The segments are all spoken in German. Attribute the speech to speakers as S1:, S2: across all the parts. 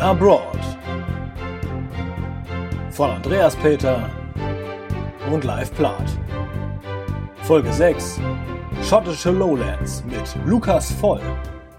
S1: Abroad von Andreas Peter und Live Plat. Folge 6 Schottische Lowlands mit Lukas Voll.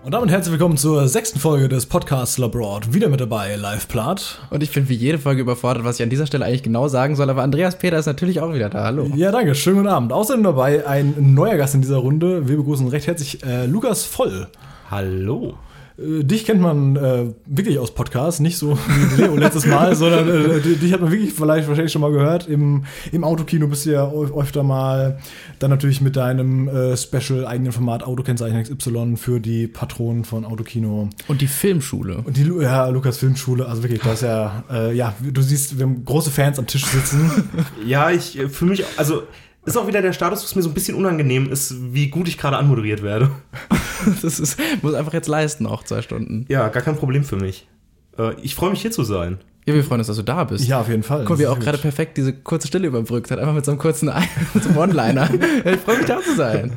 S2: Und damit herzlich willkommen zur sechsten Folge des Podcasts Labroad. Wieder mit dabei, Live Plat.
S3: Und ich bin wie jede Folge überfordert, was ich an dieser Stelle eigentlich genau sagen soll, aber Andreas Peter ist natürlich auch wieder da. Hallo.
S2: Ja, danke. Schönen guten Abend. Außerdem dabei ein neuer Gast in dieser Runde. Wir begrüßen recht herzlich äh, Lukas Voll.
S4: Hallo.
S2: Äh, dich kennt man äh, wirklich aus Podcasts, nicht so wie Leo letztes Mal, sondern äh, dich hat man wirklich vielleicht wahrscheinlich schon mal gehört. Im, im Autokino bist du ja öfter mal. Dann natürlich mit deinem äh, Special eigenen Format Autokennzeichen XY für die Patronen von Autokino.
S3: Und die Filmschule.
S2: Und die ja, Lukas Filmschule, also wirklich, das ist ja, äh, ja, du siehst, wir haben große Fans am Tisch sitzen.
S4: ja, ich äh, fühle mich, also ist auch wieder der Status, was mir so ein bisschen unangenehm ist, wie gut ich gerade anmoderiert werde.
S3: das ist, muss einfach jetzt leisten, auch zwei Stunden.
S4: Ja, gar kein Problem für mich. Äh, ich freue mich hier zu sein.
S3: Ja, wir freuen uns, dass du da bist.
S2: Ja, auf jeden Fall.
S3: Guck, wie auch gerade perfekt diese kurze Stille überbrückt hat. Einfach mit so einem kurzen so One-Liner. ich freue mich, da zu sein.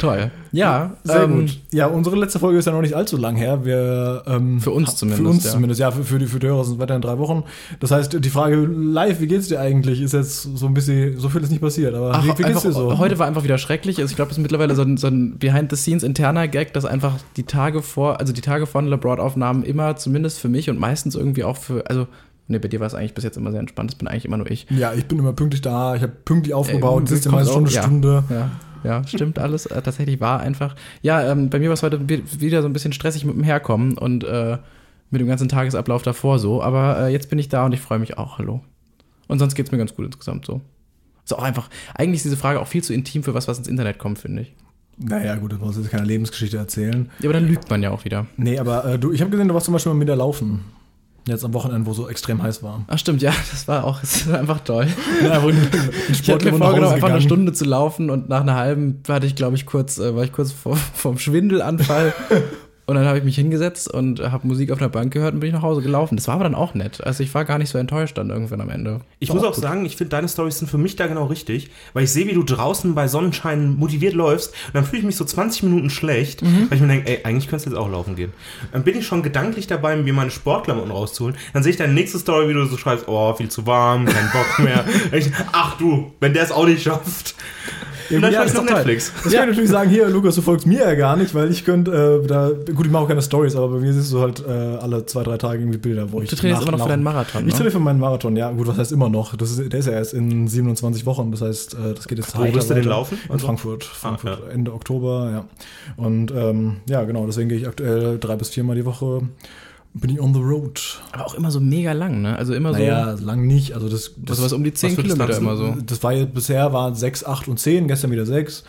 S3: Toll. Ja,
S2: sehr ähm, gut. Ja, unsere letzte Folge ist ja noch nicht allzu lang her. Wir, ähm,
S3: für uns zumindest.
S2: Für uns ja. zumindest, ja. Für, für, die, für die Hörer sind es weiter in drei Wochen. Das heißt, die Frage live, wie geht's dir eigentlich, ist jetzt so ein bisschen, so viel ist nicht passiert. Aber
S3: Ach,
S2: wie,
S3: wie geht's dir so? Heute war einfach wieder schrecklich. Also ich glaube, es ist mittlerweile so ein, so ein Behind-the-Scenes-interner Gag, dass einfach die Tage vor, also die Tage von LeBron-Aufnahmen immer, zumindest für mich und meistens irgendwie auch für, also Nee, bei dir war es eigentlich bis jetzt immer sehr entspannt. Das bin eigentlich immer nur ich.
S2: Ja, ich bin immer pünktlich da. Ich habe pünktlich aufgebaut. Äh, sitze immer eine Stunde, ja, Stunde.
S3: Ja, ja, stimmt alles. Äh, tatsächlich war einfach. Ja, ähm, bei mir war es heute wieder so ein bisschen stressig mit dem Herkommen und äh, mit dem ganzen Tagesablauf davor so. Aber äh, jetzt bin ich da und ich freue mich auch. Hallo. Und sonst geht es mir ganz gut insgesamt so. Ist auch einfach, eigentlich ist diese Frage auch viel zu intim für was, was ins Internet kommt, finde ich.
S2: Naja, gut, das muss jetzt keine Lebensgeschichte erzählen.
S3: Ja, aber dann lügt man ja auch wieder.
S2: Nee, aber äh, du, ich habe gesehen, du warst zum Beispiel mal mit der Laufen. Jetzt am Wochenende, wo so extrem heiß war.
S3: Ach stimmt, ja, das war auch das war einfach toll. Ja, ich hatte mir vorgenommen, einfach eine Stunde zu laufen und nach einer halben hatte ich, glaube ich, kurz, äh, war ich kurz vor, vom Schwindelanfall Und dann habe ich mich hingesetzt und habe Musik auf einer Bank gehört und bin ich nach Hause gelaufen. Das war aber dann auch nett. Also ich war gar nicht so enttäuscht dann irgendwann am Ende.
S4: Ich war muss auch, auch sagen, ich finde deine Stories sind für mich da genau richtig, weil ich sehe, wie du draußen bei Sonnenschein motiviert läufst und dann fühle ich mich so 20 Minuten schlecht, mhm. weil ich mir denke, ey, eigentlich könntest du jetzt auch laufen gehen. Dann bin ich schon gedanklich dabei, mir meine Sportklamotten rauszuholen. Dann sehe ich deine nächste Story, wie du so schreibst, oh, viel zu warm, kein Bock mehr. ich, ach du, wenn der es auch nicht schafft.
S2: Dann ja, schaue ich Netflix. Das ja. kann ich natürlich sagen, hier, Lukas, du folgst mir ja gar nicht, weil ich könnte, äh, da, gut, ich mache auch keine Stories, aber bei mir siehst du halt äh, alle zwei, drei Tage irgendwie Bilder, wo ich.
S3: Du trainierst immer noch für deinen Marathon.
S2: Ich ne? trainiere für meinen Marathon, ja. Gut, was heißt immer noch? Das ist, der ist ja erst in 27 Wochen, das heißt, äh, das geht jetzt
S4: Wo wirst du denn laufen?
S2: In also? Frankfurt. Frankfurt, ah, ja. Ende Oktober, ja. Und ähm, ja, genau, deswegen gehe ich aktuell drei bis viermal die Woche bin ich on the road.
S3: Aber auch immer so mega lang, ne? Also immer
S2: naja, so. lang nicht. Also das,
S3: das also was um die 10 Kilometer immer so.
S2: Das war jetzt bisher waren 6, 8 und 10, gestern wieder 6.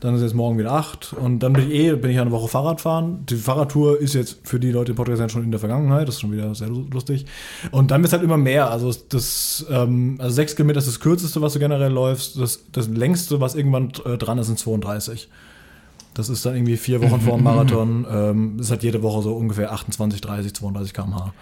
S2: Dann ist jetzt morgen wieder 8. Und dann bin ich eh, bin ich eine Woche Fahrrad fahren. Die Fahrradtour ist jetzt für die Leute im Podcast schon in der Vergangenheit. Das ist schon wieder sehr lustig. Und dann wird es halt immer mehr. Also das, ähm, also 6 Kilometer ist das kürzeste, was du generell läufst. Das, das längste, was irgendwann äh, dran ist, sind 32. Das ist dann irgendwie vier Wochen vor dem Marathon. Ähm, ist halt jede Woche so ungefähr 28, 30, 32 km/h.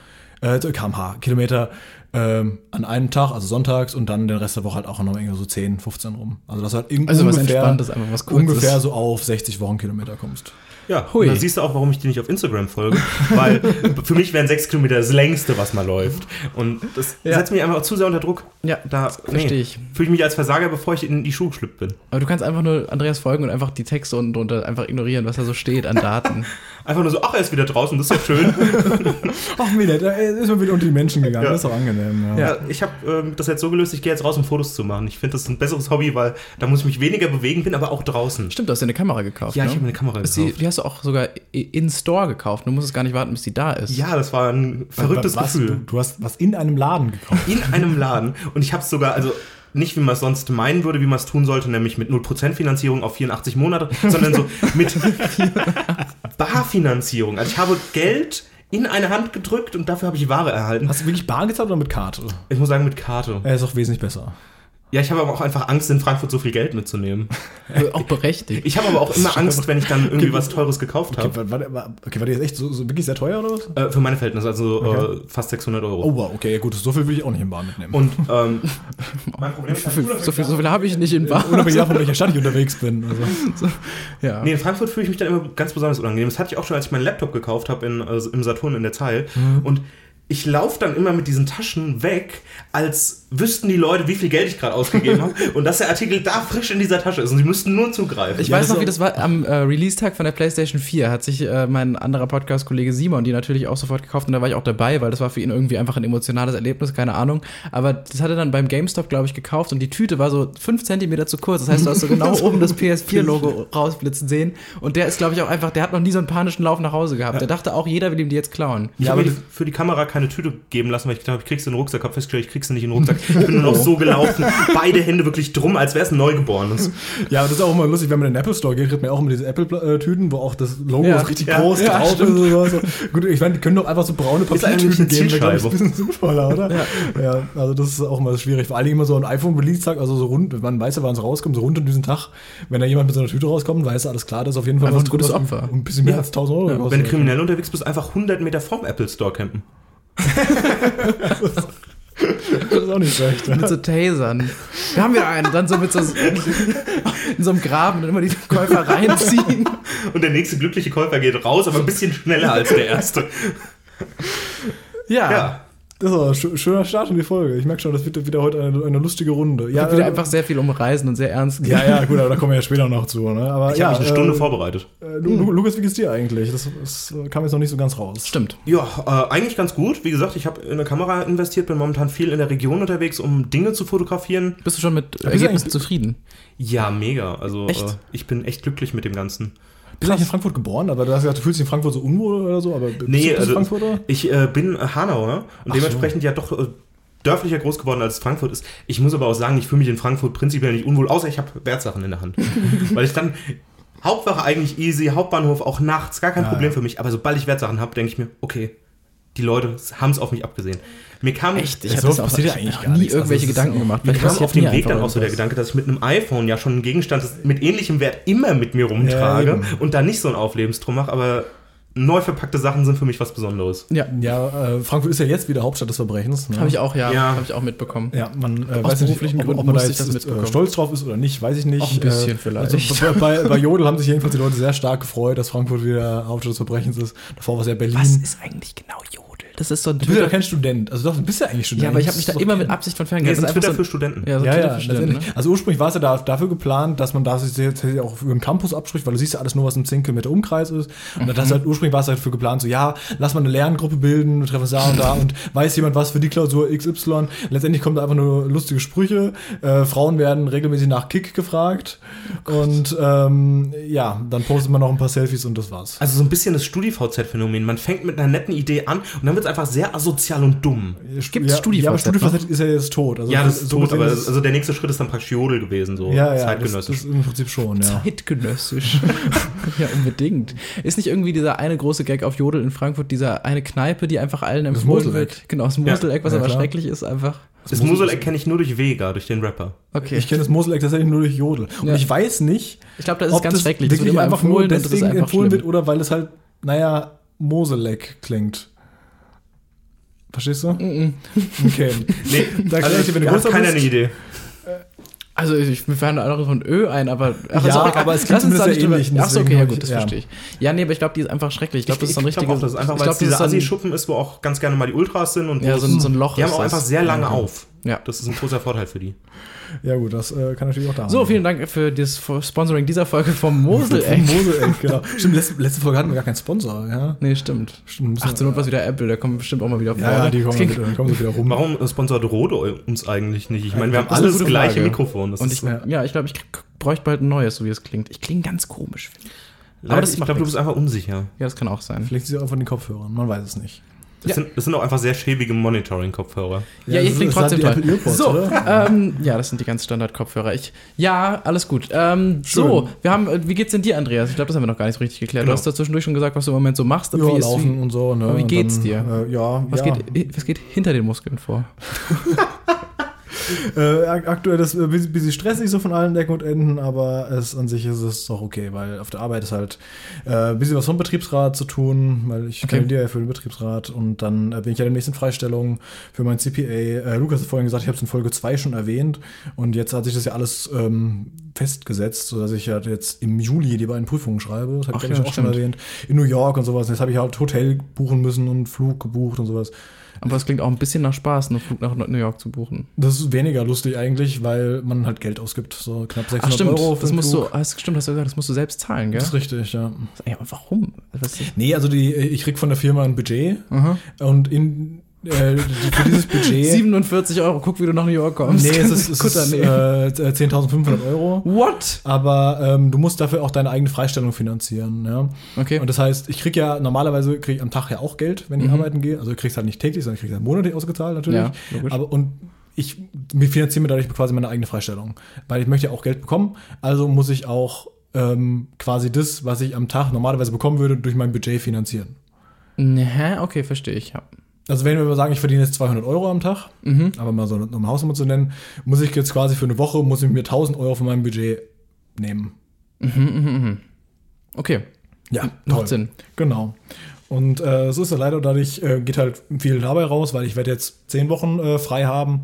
S2: Äh, km/h, Kilometer ähm, an einem Tag, also sonntags, und dann den Rest der Woche halt auch noch irgendwie so 10, 15 rum. Also das halt
S3: also ungefähr, was
S2: ungefähr so auf 60 Wochenkilometer kommst.
S4: Ja, Hui. dann siehst du auch, warum ich dir nicht auf Instagram folge. weil für mich wären sechs Kilometer das längste, was mal läuft. Und das ja. setzt mich einfach auch zu sehr unter Druck.
S3: Ja, da verstehe ich.
S4: Fühle ich mich als Versager, bevor ich in die Schuhe geschlüpft bin.
S3: Aber du kannst einfach nur Andreas folgen und einfach die Texte unten drunter einfach ignorieren, was da so steht an Daten.
S4: einfach nur so, ach, er ist wieder draußen, das ist doch schön.
S2: ach, wieder, da ist man wieder unter die Menschen gegangen, ja. das ist doch angenehm.
S4: Ja, ja ich habe ähm, das jetzt so gelöst, ich gehe jetzt raus, um Fotos zu machen. Ich finde, das ist ein besseres Hobby, weil da muss ich mich weniger bewegen, bin aber auch draußen.
S3: Stimmt, du hast dir eine Kamera gekauft.
S4: Ja,
S3: ne?
S4: ich habe eine Kamera
S3: gekauft. Die, die hast du auch sogar in Store gekauft. Du musst es gar nicht warten, bis die da ist.
S4: Ja, das war ein verrücktes was, Gefühl.
S2: Du, du, hast was in einem Laden gekauft.
S4: In einem Laden. Und ich habe es sogar, also nicht wie man es sonst meinen würde, wie man es tun sollte, nämlich mit 0% Finanzierung auf 84 Monate, sondern so mit Barfinanzierung. Also ich habe Geld in eine Hand gedrückt und dafür habe ich Ware erhalten.
S2: Hast du wirklich bar gezahlt oder mit Karte?
S4: Ich muss sagen, mit Karte.
S2: Er ist auch wesentlich besser.
S4: Ja, ich habe aber auch einfach Angst, in Frankfurt so viel Geld mitzunehmen.
S3: auch berechtigt.
S4: Ich habe aber auch immer Angst, wenn ich dann irgendwie okay, was Teures gekauft habe.
S2: Okay, war, okay, war die jetzt echt so, so, wirklich sehr teuer oder was?
S4: Äh, für meine Verhältnisse, also okay. äh, fast 600 Euro.
S2: Oh wow, okay, gut, so viel will ich auch nicht in Bahn mitnehmen.
S4: Und ähm,
S3: mein Problem ist, so viel, so viel habe ich nicht in Bahn.
S2: Unabhängig davon, welcher Stadt ich unterwegs bin. Also.
S4: So, ja. Nee, in Frankfurt fühle ich mich dann immer ganz besonders unangenehm. Das hatte ich auch schon, als ich meinen Laptop gekauft habe also im Saturn in der Zeil. Mhm. Und ich laufe dann immer mit diesen Taschen weg, als wüssten die Leute, wie viel Geld ich gerade ausgegeben habe und dass der Artikel da frisch in dieser Tasche ist und sie müssten nur zugreifen.
S3: Ich
S2: Ja,
S3: weiß noch, wie das war. Am äh, Release-Tag von der PlayStation 4 hat sich äh, mein anderer Podcast-Kollege Simon die natürlich auch sofort gekauft und da war ich auch dabei, weil das war für ihn irgendwie einfach ein emotionales Erlebnis, keine Ahnung. Aber das hat er dann beim GameStop, glaube ich, gekauft und die Tüte war so fünf Zentimeter zu kurz. Das heißt, du hast so genau oben das PS4-Logo rausblitzen sehen. Und der ist, glaube ich, auch einfach, der hat noch nie so einen panischen Lauf nach Hause gehabt. Der dachte auch, jeder will ihm die jetzt klauen.
S4: Ich
S2: Ja,
S4: habe
S2: aber
S4: für die Kamera keine Tüte geben lassen, weil ich gedacht habe, ich krieg's in den Rucksack. Hab festgestellt, ich krieg's nicht in den Rucksack. Ich bin nur noch so gelaufen, beide Hände wirklich drum, als wäre es ein Neugeborenes.
S2: Ja, das ist auch immer lustig, wenn man in den Apple Store geht, kriegt man auch immer diese Apple-Tüten, wo auch das Logo
S3: Ja.
S2: ist richtig
S4: Ja.
S2: groß
S3: Ja,
S2: drauf ist.
S3: stimmt.
S2: Und so. Gut, ich meine, die können doch einfach so braune
S4: Ist
S2: Papiertüten geben, wäre, glaube ich, ein bisschen sinnvoller, oder? Ja. also das ist auch immer schwierig. Vor Dingen immer so ein iPhone-Release-Tag, also so rund, man weiß ja, wann es rauskommt, so rund um diesen Tag, wenn da jemand mit so einer Tüte rauskommt, weiß er, alles klar, das ist auf jeden Fall
S3: Einfach
S2: was
S3: ein gutes Opfer.
S2: Ein bisschen mehr als 1000 Euro kostet.
S4: Wenn du kriminell unterwegs bist, einfach 100 Meter vom Apple Store campen.
S2: Das ist auch nicht schlecht.
S3: Mit so Tasern. Wir haben wieder einen. Dann so mit so in so einem Graben und immer die Käufer reinziehen.
S4: Und der nächste glückliche Käufer geht raus, aber ein bisschen schneller als der erste.
S3: Ja.
S4: Ja.
S2: Das ist aber ein schö- schöner Start in die Folge. Ich merke schon, das wird wieder heute eine, eine lustige Runde.
S3: Ja,
S2: Ja,
S3: wieder
S2: äh,
S3: einfach sehr viel um Reisen und sehr ernst.
S2: ja, ja, gut, aber da kommen wir ja später noch zu. Ne? Aber
S4: Ich
S2: ja,
S4: habe mich eine Stunde
S2: äh,
S4: vorbereitet.
S2: Äh, Lu- Lu- Lukas, wie geht's dir eigentlich? Das, das kam jetzt noch nicht so ganz raus.
S3: Stimmt.
S4: Ja, äh, eigentlich ganz gut. Wie gesagt, ich habe in eine Kamera investiert, bin momentan viel in der Region unterwegs, um Dinge zu fotografieren.
S3: Bist du schon mit
S2: bist du
S3: Ergebnissen zufrieden?
S4: Ja, mega. Also
S3: Echt?
S4: Äh, ich bin echt glücklich mit dem Ganzen.
S2: Bist du eigentlich in Frankfurt geboren? Aber du hast gesagt, du fühlst dich in Frankfurt so unwohl oder so, aber bist
S4: Nee,
S2: du, bist
S4: also
S2: Frankfurter?
S4: ich äh, bin äh, Hanauer und
S2: Ach
S4: dementsprechend ja doch äh, dörflicher groß geworden, als Frankfurt ist. Ich muss aber auch sagen, ich fühle mich in Frankfurt prinzipiell nicht unwohl, außer ich habe Wertsachen in der Hand. Weil ich dann, Hauptwache eigentlich easy, Hauptbahnhof auch nachts, gar kein
S2: Ja,
S4: Problem
S2: ja.
S4: für mich. Aber sobald ich Wertsachen habe, denke ich mir, okay, die Leute haben es auf mich abgesehen. Mir kam,
S3: Echt? Ich habe das auch ich
S2: eigentlich
S3: nie
S2: nichts. Also
S3: irgendwelche
S2: ist
S3: Gedanken gemacht.
S4: Mir kam auf dem Weg dann auch so der. Gedanke, dass ich mit einem iPhone ja schon einen Gegenstand mit ähnlichem Wert immer mit mir rumtrage
S2: Ja,
S4: und da nicht so ein Auflebensdrum mache, aber neu verpackte Sachen sind für mich was Besonderes.
S3: Ja,
S2: Ja, äh, Frankfurt ist ja jetzt wieder Hauptstadt des Verbrechens. Ne?
S3: habe ich auch, ja,
S4: Ja.
S3: habe ich auch mitbekommen.
S2: Ja, man äh,
S3: Aus
S2: weiß nicht,
S3: beruflichen
S2: ob, ob
S3: Gründen
S2: man da jetzt äh, stolz drauf ist oder nicht, weiß ich nicht.
S3: Auch ein bisschen
S2: Äh,
S3: vielleicht.
S2: Also bei, bei Jodel haben sich jedenfalls die Leute sehr stark gefreut, dass Frankfurt wieder Hauptstadt des Verbrechens ist. Davor war es ja Berlin.
S3: Was ist eigentlich genau Jodel? Das ist so ein
S2: Du bist ja
S3: Twitter.
S2: kein Student. Also doch, du bist ja eigentlich Student.
S3: Ja, aber ich habe mich da immer mit Absicht von ferngehalten.
S4: das ist
S3: Das ist
S4: Twitter
S3: einfach
S4: für Studenten.
S3: so, ja, so
S2: Ja,
S3: Twitter
S2: ja,
S3: für Studenten, ne?
S2: Also ursprünglich war es ja da, dafür geplant, dass man da sich jetzt auch über den Campus abspricht, weil du siehst ja alles nur, was im 10 Kilometer Umkreis ist. Und
S3: Mhm.
S2: das halt, ursprünglich war es halt dafür geplant, so ja, lass mal eine Lerngruppe bilden, wir treffen uns da und da und weiß jemand was für die Klausur XY. Letztendlich kommen da einfach nur lustige Sprüche. Äh, Frauen werden regelmäßig nach Kick gefragt. und ähm, ja, dann postet man noch ein paar Selfies und das war's.
S4: Also so ein bisschen das StudiVZ-Phänomen. Man fängt mit einer netten Idee an und dann wird es einfach sehr asozial und dumm.
S3: Gibt's
S2: ja,
S3: StudiVZ
S2: Ja, aber? StudiVZ ist ja jetzt tot. Also
S4: Ja, das ist
S2: so
S4: tot, aber
S2: es-
S4: also der nächste Schritt ist dann praktisch Jodel gewesen, so
S2: ja, ja, das,
S4: zeitgenössisch.
S2: das im Prinzip schon, ja.
S3: Zeitgenössisch. ja, unbedingt. Ist nicht irgendwie dieser eine große Gag auf Jodel in Frankfurt, dieser eine Kneipe, die einfach allen empfohlen wird? Genau, das Moseleck, was
S2: Ja,
S3: aber
S2: klar.
S3: schrecklich ist, einfach.
S4: das Moseleck kenne ich nur durch Vega, durch den Rapper.
S3: Okay.
S2: Ich kenne das Moseleck tatsächlich nur durch Jodel. Und
S3: Ja.
S2: ich weiß nicht,
S3: Ich glaube, das ist
S2: ob
S3: ganz
S2: das
S3: schrecklich. Das wird
S2: wirklich
S3: immer
S2: einfach nur
S3: das
S2: deswegen
S3: einfach
S2: empfohlen
S3: schlimm.
S2: wird oder weil es halt, naja, Moseleck klingt. Verstehst du? Okay.
S4: Nee,
S2: Da
S4: also,
S2: ich dir, wenn du größer
S4: keiner
S2: bist.
S4: eine Idee.
S3: Also ich mir fallen noch von Ö ein, aber ach,
S2: Ja,
S3: egal.
S2: aber es klingt zumindest
S3: nicht
S2: sehr ähnlich,
S3: Ach so, okay, ja gut,
S2: ich-
S3: das
S2: ja.
S3: verstehe ich. Ja, nee, aber ich glaube, die ist einfach schrecklich. Ich glaube, das ist so ein
S4: ich glaub
S3: richtiges.
S4: auch, das ist einfach,
S3: ich
S4: weil
S3: glaub,
S4: es dieser Assi-Schuppen ist, wo auch ganz gerne mal die Ultras sind und
S3: Ja,
S4: wo
S3: so so ein Loch.
S4: die haben auch
S3: das.
S4: einfach sehr lange auf.
S3: Ja.
S4: Das ist ein großer Vorteil für die.
S2: Ja, gut, das äh, kann natürlich auch da
S3: So, vielen Dank für das Sponsoring dieser Folge vom Moseleck.
S2: Moseleck, genau. Stimmt, letzte, letzte Folge hatten wir gar keinen Sponsor, ja.
S3: Nee, stimmt.
S2: Stimmt,
S3: Ach, zur Not was wieder Apple, da kommen bestimmt auch mal wieder vor.
S2: Ja, ja, die kommen, wieder, kommen so wieder rum.
S4: Warum sponsort Rode uns eigentlich nicht? Ich meine, wir haben
S3: ist
S4: alle das gleiche
S3: Frage.
S4: Mikrofon. Das
S3: Und
S4: ist,
S3: ich, ja, ich glaube, ich bräuchte bald ein neues, so wie es klingt. Ich klinge ganz komisch.
S4: leider,
S3: das
S4: ich glaube, du bist einfach unsicher.
S3: Ja, das kann auch sein.
S2: Vielleicht sie auch von den Kopfhörern, man weiß es nicht.
S4: Das,
S3: Ja.
S4: sind, das sind auch einfach sehr schäbige Monitoring-Kopfhörer.
S3: Ja, ihr
S2: das
S3: klingt trotzdem toll. so, ähm, ja, das sind die ganz Standard-Kopfhörer. Ich, ja, alles gut. Ähm, so, wir haben, äh, wie geht's denn dir, Andreas? Ich glaube, das haben wir noch gar nicht so richtig geklärt.
S4: Genau.
S3: Du hast da zwischendurch schon gesagt, was du im Moment so machst.
S2: Ja,
S3: wie ist,
S2: laufen
S3: wie,
S2: und so. Ne?
S3: aber wie geht's
S2: dann,
S3: dir?
S2: Äh, ja,
S3: was,
S2: ja.
S3: geht, was geht hinter den Muskeln vor?
S2: Äh, ak- aktuell ist ein bisschen, bisschen stressig so von allen Ecken und Enden, aber es an sich ist es doch okay, weil auf der Arbeit ist halt äh, ein bisschen was vom Betriebsrat zu tun, weil ich
S3: Okay.
S2: kandidiere ja für den Betriebsrat und dann äh, bin ich ja in Freistellung für mein CPA. Äh, Lukas hat vorhin gesagt, ich habe es in Folge 2 schon erwähnt und jetzt hat sich das ja alles ähm, festgesetzt, sodass ich halt jetzt im Juli die beiden Prüfungen schreibe. Das habe ich,
S3: ja,
S2: auch schon
S3: stimmt.
S2: erwähnt. In New York und sowas. Jetzt habe ich halt Hotel buchen müssen und Flug gebucht und sowas.
S3: Aber es klingt auch ein bisschen nach Spaß, einen Flug nach New York zu buchen.
S2: Das ist weniger lustig eigentlich, weil man halt Geld ausgibt. So knapp 600
S3: Ach stimmt,
S2: Euro für
S3: das musst
S2: Flug.
S3: du, ah, das stimmt, hast du gesagt, das musst du selbst zahlen, gell?
S2: Das ist richtig, ja.
S3: Ey, aber warum? Was ist,
S2: Nee, also die, ich krieg von der Firma ein Budget und in äh, für dieses Budget.
S3: 47 Euro, guck, wie du nach New York kommst.
S2: Nee, es ist, es ist äh, 10.500 Euro.
S3: What?
S2: Aber ähm, du musst dafür auch deine eigene Freistellung finanzieren. Ja?
S3: Okay.
S2: Und das heißt, ich krieg ja normalerweise krieg ich am Tag ja auch Geld, wenn ich arbeiten gehe. Also du kriegst halt nicht täglich, sondern ich krieg halt monatlich ausgezahlt natürlich.
S3: Ja, logisch.
S2: Aber und ich finanziere mir dadurch quasi meine eigene Freistellung, weil ich möchte ja auch Geld bekommen. Also muss ich auch ähm, quasi das, was ich am Tag normalerweise bekommen würde, durch mein Budget finanzieren.
S3: Hä? Okay, verstehe ich, ja.
S2: Also wenn wir mal sagen, ich verdiene jetzt 200 Euro am Tag, aber mal so eine, um Hausnummer zu nennen, muss ich jetzt quasi für eine Woche, muss ich mir 1000 Euro von meinem Budget nehmen.
S3: Okay,
S2: Ja,
S3: macht Sinn.
S2: Genau. Und äh, so ist es leider, dadurch äh, geht halt viel dabei raus, weil ich werde jetzt zehn Wochen äh, frei haben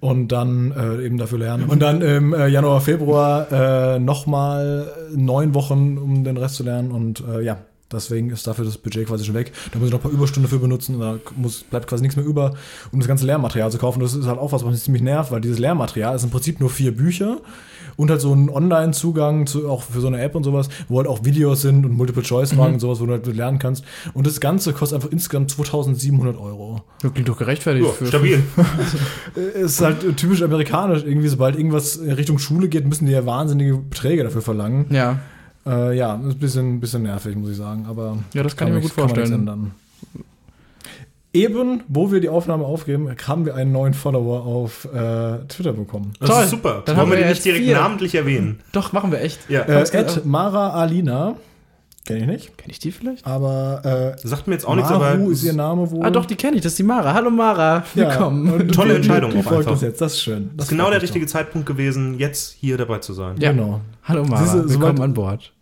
S2: und dann äh, eben dafür lernen. Und dann im äh, Januar, Februar äh, nochmal neun Wochen, um den Rest zu lernen. Und äh, ja, deswegen ist dafür das Budget quasi schon weg. Da muss ich noch ein paar Überstunden für benutzen und da muss, bleibt quasi nichts mehr über, um das ganze Lehrmaterial zu kaufen. Das ist halt auch was, was mich ziemlich nervt, weil dieses Lehrmaterial ist im Prinzip nur vier Bücher und halt so ein Online-Zugang zu, auch für so eine App und sowas, wo halt auch Videos sind und Multiple-Choice-Fragen und sowas, wo du halt lernen kannst. Und das Ganze kostet einfach insgesamt 2700 Euro.
S3: Das klingt doch gerechtfertigt.
S4: Ja,
S3: für,
S4: stabil.
S2: Ist halt typisch amerikanisch. Irgendwie, sobald irgendwas in Richtung Schule geht, müssen die ja wahnsinnige Beträge dafür verlangen.
S3: Ja,
S2: Äh, ja, ist ein bisschen, bisschen nervig, muss ich sagen. Aber
S3: Ja, das kann ich mir gut vorstellen.
S2: Eben, wo wir die Aufnahme aufgeben, haben wir einen neuen Follower auf äh, Twitter bekommen.
S4: Das
S3: Toll.
S4: ist super.
S3: Dann
S4: Wollen
S3: haben
S4: wir den
S3: jetzt
S4: nicht direkt
S3: vier.
S4: namentlich erwähnen?
S3: doch, machen wir echt.
S4: Ja.
S2: Äh, Ed Mara Alina, kenne ich nicht,
S3: Kenn ich die vielleicht?
S2: aber äh,
S4: Sagt mir jetzt auch nichts, aber
S2: ist ihr Name wohl.
S3: Ah, doch, die kenne ich. Das ist die Mara. Hallo Mara.
S2: Ja,
S3: Willkommen.
S2: und
S4: Tolle
S2: die-
S4: Entscheidung
S2: Die
S4: auch
S2: folgt
S4: einfach.
S2: uns jetzt, das ist schön.
S4: das ist genau der richtige Zeitpunkt gewesen, jetzt hier dabei zu sein.
S3: Ja.
S2: Genau.
S3: Hallo Mara.
S2: Siehste,
S3: Willkommen an Bord.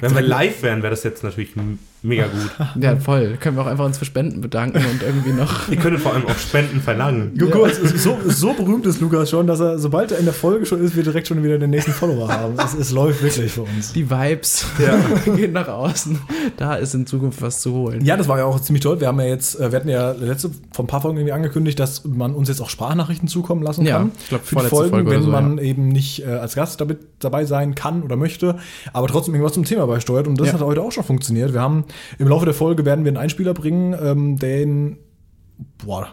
S4: Wenn wir live wären, wäre das jetzt natürlich mega gut.
S3: Ja, voll. Können wir auch einfach uns für Spenden bedanken und irgendwie noch.
S4: Ihr könntet vor allem auch Spenden verlangen.
S2: Guck ist so, so berühmt ist Lukas schon, dass er, sobald er in der Folge schon ist, wir direkt schon wieder den nächsten Follower haben. Es, es läuft wirklich für uns.
S3: Die Vibes gehen nach außen. Da ist in Zukunft was zu holen.
S2: Ja, das war ja auch ziemlich toll. Wir haben ja jetzt, äh, wir hatten ja letzte vor ein paar Folgen irgendwie angekündigt, dass man uns jetzt auch Sprachnachrichten zukommen lassen
S3: Ja,
S2: kann.
S3: ich glaub,
S2: für die Folgen,
S3: Folge
S2: wenn
S3: so,
S2: man eben nicht äh, als Gast damit dabei sein kann oder möchte, aber trotzdem irgendwas zum Thema beisteuert. Und das
S3: Ja.
S2: hat heute auch schon funktioniert. Wir haben im Laufe der Folge werden wir einen Einspieler bringen, ähm, den boah,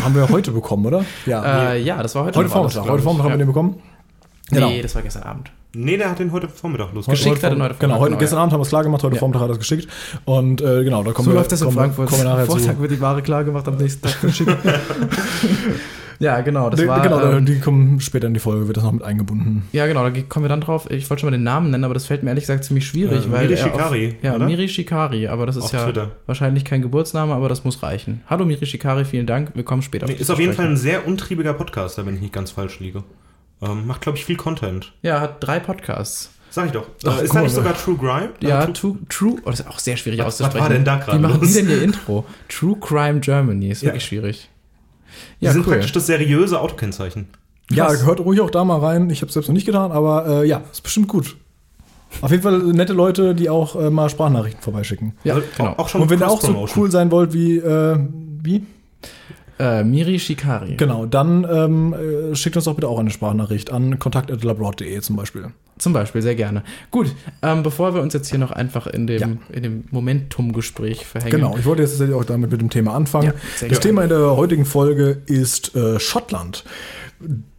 S2: haben wir heute bekommen, oder? Ja.
S3: Äh, ja, das war heute.
S2: heute Vormittag. Heute. Vormittag haben wir
S3: ja.
S2: den bekommen.
S3: Nee, das war gestern Abend.
S4: Nee, der hat den heute Vormittag losgeschickt.
S3: Geschickt hat er heute
S2: Genau,
S3: Vormittag,
S2: heute,
S3: genau,
S2: gestern
S3: ja.
S2: Abend haben wir es klar gemacht, heute
S3: Ja.
S2: Vormittag hat er es geschickt. Und äh, genau, da kommen
S3: So
S2: wir,
S3: läuft das in
S2: kommen,
S3: Frankfurt.
S2: Kommen wir nachher
S3: Vortag
S2: zu.
S3: wird die Ware klar gemacht, am nächsten Tag verschickt. ja, genau. Das
S2: Die-
S3: war,
S2: genau,
S3: ähm,
S2: die kommen später in die Folge, wird das noch mit eingebunden.
S3: ja, genau, da kommen wir dann drauf. Ich wollte schon mal den Namen nennen, aber das fällt mir ehrlich gesagt ziemlich schwierig.
S4: Äh,
S3: weil
S4: Miri
S3: er auf-
S4: Shikari,
S3: Ja,
S4: oder?
S3: Miri Shikari, aber das ist
S4: Auf
S3: ja
S4: Twitter.
S3: wahrscheinlich kein Geburtsname, aber das muss reichen. Hallo Miri Shikari, vielen Dank. Wir kommen später
S4: Nee,
S3: dich
S4: ist auf jeden Fall ein sehr untriebiger Podcaster, wenn ich nicht ganz falsch liege. Ähm, macht, glaube ich, viel Content.
S3: Ja, hat drei Podcasts.
S4: Sag ich doch.
S2: Ach,
S4: Äh, ist da nicht sogar True Grime?
S3: Ja,
S4: Äh,
S3: True, True, oh, das ist auch sehr schwierig
S4: Was- was
S3: auszusprechen.
S4: war denn da gerade
S3: Wie machen
S4: los?
S3: die denn ihr Intro? True Crime Germany, ist
S4: Ja.
S3: wirklich schwierig.
S4: Die
S3: Ja,
S4: sind
S3: cool.
S4: praktisch das seriöse Autokennzeichen.
S2: Ja,
S3: Krass.
S2: gehört ruhig auch da mal rein. Ich habe es selbst noch nicht getan, aber äh, ja, ist bestimmt gut. Auf jeden Fall nette Leute, die auch äh, mal Sprachnachrichten vorbeischicken.
S3: Ja,
S4: Also
S3: genau.
S4: Auch, schon
S2: Und wenn ihr auch so cool sein wollt wie, äh, wie?
S3: Äh, Miri Shikari.
S2: Genau, dann ähm, äh, schickt uns doch bitte auch eine Sprachnachricht an kontakt.labroad.de zum Beispiel.
S3: Zum Beispiel, sehr gerne. Gut, ähm, bevor wir uns jetzt hier noch einfach in dem,
S2: Ja.
S3: in dem Momentum-Gespräch verhängen.
S2: Genau, ich wollte jetzt tatsächlich auch damit mit dem Thema anfangen.
S3: Ja,
S2: das
S3: gerne.
S2: Thema in der heutigen Folge ist äh, Schottland.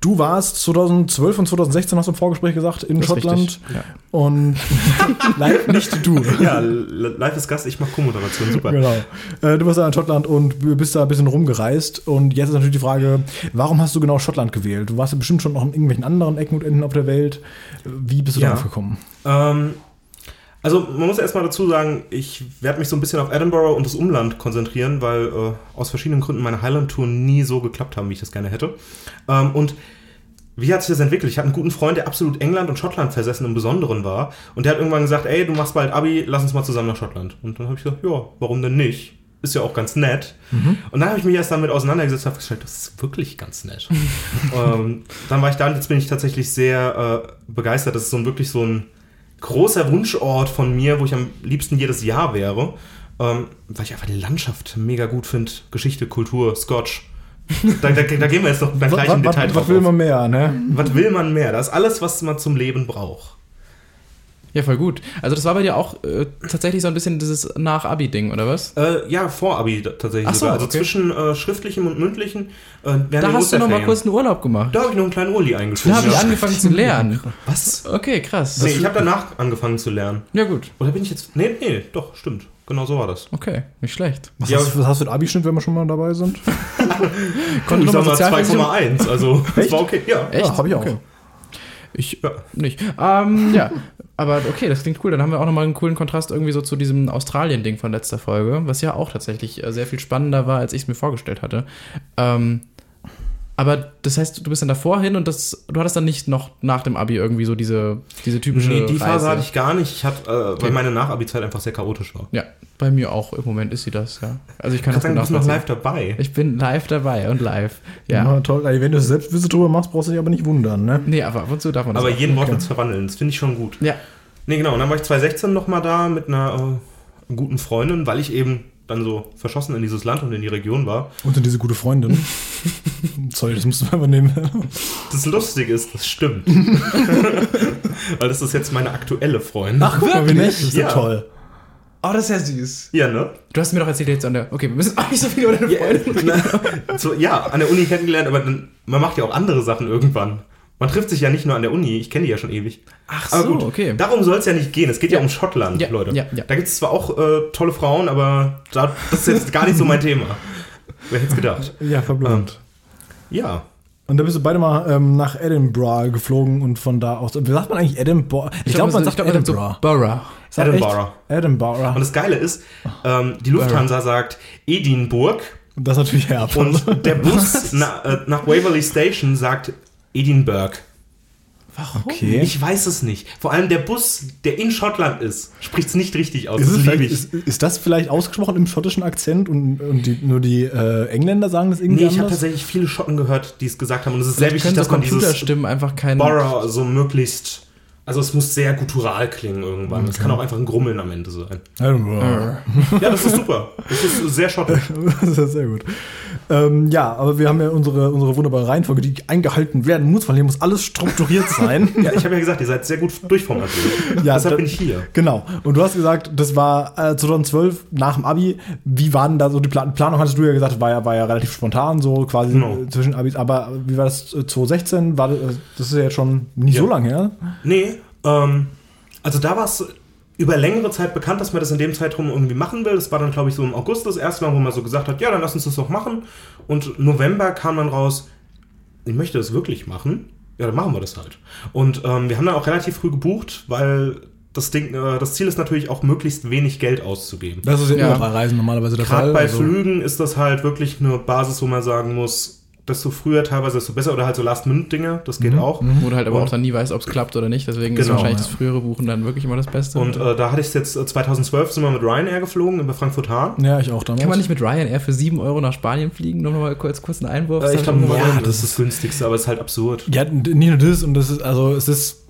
S2: Du warst 2012 und 2016, hast du im Vorgespräch gesagt, in
S3: Das
S2: Schottland.
S3: ja.
S2: Und live nicht du.
S4: Ja, live ist Gast, ich mach Co-Moderation, super.
S2: Genau. Äh, du warst da in Schottland und bist da ein bisschen rumgereist. Und jetzt ist natürlich die Frage, warum hast du genau Schottland gewählt? Du warst ja bestimmt schon noch in irgendwelchen anderen Ecken und Enden auf der Welt. Wie bist du
S4: Ja.
S2: darauf gekommen?
S4: Ähm, also man muss erstmal dazu sagen, ich werde mich so ein bisschen auf Edinburgh und das Umland konzentrieren, weil äh, aus verschiedenen Gründen meine Highland-Touren nie so geklappt haben, wie ich das gerne hätte. Ähm, und wie hat sich das entwickelt? Ich hatte einen guten Freund, der absolut England und Schottland versessen im Besonderen war. Und der hat irgendwann gesagt, ey, du machst bald Abi, lass uns mal zusammen nach Schottland. Und dann habe ich gesagt, ja, warum denn nicht? ist ja auch ganz nett. Und dann habe ich mich erst damit auseinandergesetzt und habe festgestellt, das ist wirklich ganz nett. ähm, dann war ich da und jetzt bin ich tatsächlich sehr äh, begeistert. Das ist so ein, wirklich so ein großer Wunschort von mir, wo ich am liebsten jedes Jahr wäre. Ähm, weil ich einfach die Landschaft mega gut finde. Geschichte, Kultur, Scotch. Da, da, da gehen wir jetzt noch gleich im Detail drauf.
S2: was will man mehr, ne?
S4: was will man mehr? Das ist alles, was man zum Leben braucht.
S3: Ja, voll gut. Also das war bei dir auch äh, tatsächlich so ein bisschen dieses Nach-Abi-Ding, oder was?
S4: Äh, ja, vor Abi da- tatsächlich
S3: Ach so,
S4: sogar. Also
S3: okay.
S4: zwischen äh, schriftlichem und mündlichem. Äh,
S3: Da hast du noch mal kurz einen Urlaub gemacht.
S4: Da habe ich noch einen kleinen Uli
S3: Da
S4: eingeschoben.
S3: habe ich
S4: ja.
S3: angefangen zu lernen.
S4: Was?
S3: Okay, krass.
S4: Nee, ich habe danach angefangen zu lernen.
S3: Ja gut,
S4: Oder bin ich jetzt. Nee, nee, doch, stimmt. Genau so war das.
S3: okay, nicht schlecht.
S2: Was,
S4: Ja,
S2: hast, was hast du einen Abi-Schnitt, wenn wir schon mal dabei sind?
S3: Konnte
S4: ich sag mal
S3: Sozialversicherung-
S4: 2,1. Also, das war okay. Ja.
S3: Echt?
S2: Ja, hab ich auch.
S3: Okay. Ich
S4: Ja.
S3: nicht. Ähm, ja, aber okay, das klingt cool. Dann haben wir auch nochmal einen coolen Kontrast irgendwie so zu diesem Australien-Ding von letzter Folge, was ja auch tatsächlich äh, sehr viel spannender war, als ich es mir vorgestellt hatte. Ähm, aber das heißt, du bist dann davor hin und das, du hattest dann nicht noch nach dem Abi irgendwie so diese, diese typische
S4: Nee, die Phase
S3: Reise.
S4: hatte ich gar nicht. Ich hatte, äh, weil meine Nach-Abi-Zeit einfach sehr chaotisch war.
S3: Ja, bei mir auch. Im Moment ist sie das, ja. Also ich kann
S4: Ich
S3: das
S4: sagen, du bist noch live dabei.
S3: Ich bin live dabei und live. Ja.
S2: Ja, toll. Ey, Wenn du Selbstwisse drüber machst, brauchst du dich aber nicht wundern, ne?
S3: Nee, aber ab und zu darf man das
S4: Aber jeden Wortwitz verwandeln, das finde ich schon gut.
S3: Ja.
S4: Nee, genau. Und dann war ich 2016 nochmal da mit einer äh, guten Freundin, weil ich eben dann so verschossen in dieses Land und in die Region war.
S2: Und dann diese gute Freundin. Sorry, das musst du mal übernehmen.
S4: Das Lustige ist, das stimmt. weil das ist jetzt meine aktuelle Freundin.
S2: Ach, guck mal, wie nett. Das ist ja
S4: Ja.
S2: toll.
S3: Oh, das ist ja süß.
S4: Ja, ne?
S3: Du hast mir doch erzählt jetzt an der. Okay, wir müssen auch nicht so viel über deine
S4: Ja,
S3: Freundin reden.
S4: na, so, ja, an der Uni kennengelernt, aber dann, man macht ja auch andere Sachen irgendwann. Man trifft sich ja nicht nur an der Uni, ich kenne die ja schon ewig.
S3: Ach
S4: Aber
S3: so,
S4: gut,
S3: okay.
S4: darum soll es ja nicht gehen. Es geht ja,
S3: Ja.
S4: um Schottland,
S3: Ja,
S4: Leute.
S3: ja, ja.
S4: Da gibt es zwar auch äh, tolle Frauen, aber da, das ist jetzt gar nicht so mein Thema. Wer hätte es gedacht?
S2: Ja, verblüffend.
S4: Ja.
S2: Und da bist du beide mal ähm, nach Edinburgh geflogen und von da aus. Wie sagt man eigentlich Edinburgh? Ich, glaube, man sagt
S3: glaub,
S2: Edinburgh. Echt?
S4: Edinburgh.
S2: Edinburgh.
S4: Und das Geile ist, ähm, die Lufthansa sagt Edinburgh
S2: Das ist natürlich herb.
S4: und der Bus na, äh, nach Waverley Station sagt Edinburgh.
S3: Warum?
S2: okay.
S4: Ich weiß es nicht. Vor allem der Bus, der in Schottland ist, spricht es nicht richtig aus.
S2: ist,
S4: Das liebe ich.
S2: ist, ist das vielleicht ausgesprochen im schottischen Akzent und, und die, nur die äh, Engländer sagen das irgendwie
S4: Nee, ich habe tatsächlich viele Schotten gehört, die es gesagt haben. Und es ist sehr wichtig, dass man dieses
S3: Computerstimmen einfach keinen.
S4: Borough so möglichst. Also es muss sehr guttural klingen irgendwann. Es kann auch einfach ein Grummeln am Ende sein. Ja, das ist super. Das ist sehr schottisch.
S2: das ist sehr gut. Ähm, ja, aber wir haben ja unsere, unsere wunderbare Reihenfolge, die eingehalten werden muss, weil hier muss alles strukturiert sein.
S4: Ja, ich habe ja gesagt, ihr seid sehr gut durchformatiert.
S2: Ja,
S4: Deshalb
S2: da-
S4: bin ich hier.
S2: Genau. Und du hast gesagt, das war äh, 2012 nach dem Abi. Wie war denn da so die Plan Planung? Hattest du ja gesagt, war ja, war ja relativ spontan, so quasi
S4: Genau.
S2: äh, zwischen Abis. Aber wie war das äh, 2016? War das, das ist ja jetzt schon nicht so
S4: Ja.
S2: lange her.
S4: Nee, ähm, also da war es über längere Zeit bekannt, dass man das in dem Zeitraum irgendwie machen will. Das war dann, glaube ich, so im August das erste Mal, wo man so gesagt hat, ja, dann lass uns das doch machen. Und November kam dann raus, ich möchte das wirklich machen. Ja, dann machen wir das halt. Und ähm, wir haben dann auch relativ früh gebucht, weil das Ding, äh, das Ziel ist natürlich auch möglichst wenig Geld auszugeben.
S2: Das ist ja,
S3: Ja.
S2: immer bei Reisen normalerweise der
S4: Gerade
S2: Fall.
S4: bei
S2: also-
S4: Flügen ist das halt wirklich eine Basis, wo man sagen muss, desto früher teilweise, desto besser. Oder halt so Last-Minute-Dinge, das geht auch.
S3: Wo du halt aber
S4: Und-
S3: auch dann nie weißt, ob es klappt oder nicht. Deswegen ist
S4: Genau,
S3: wahrscheinlich
S2: ja.
S3: das frühere Buchen dann wirklich immer das Beste.
S4: Und äh, da hatte ich es jetzt, äh, 2012 sind wir mit Ryanair geflogen über Frankfurt Hahn.
S2: Ja, ich auch damals.
S3: Kann man nicht mit Ryanair für 7 Euro nach Spanien fliegen? Nur noch mal kurz, kurz einen Einwurf.
S4: Äh, ich
S3: Das
S4: glaube, ja, das ist das günstigste, aber es ist halt absurd.
S2: Ja, nicht nur das, und das ist, also es ist.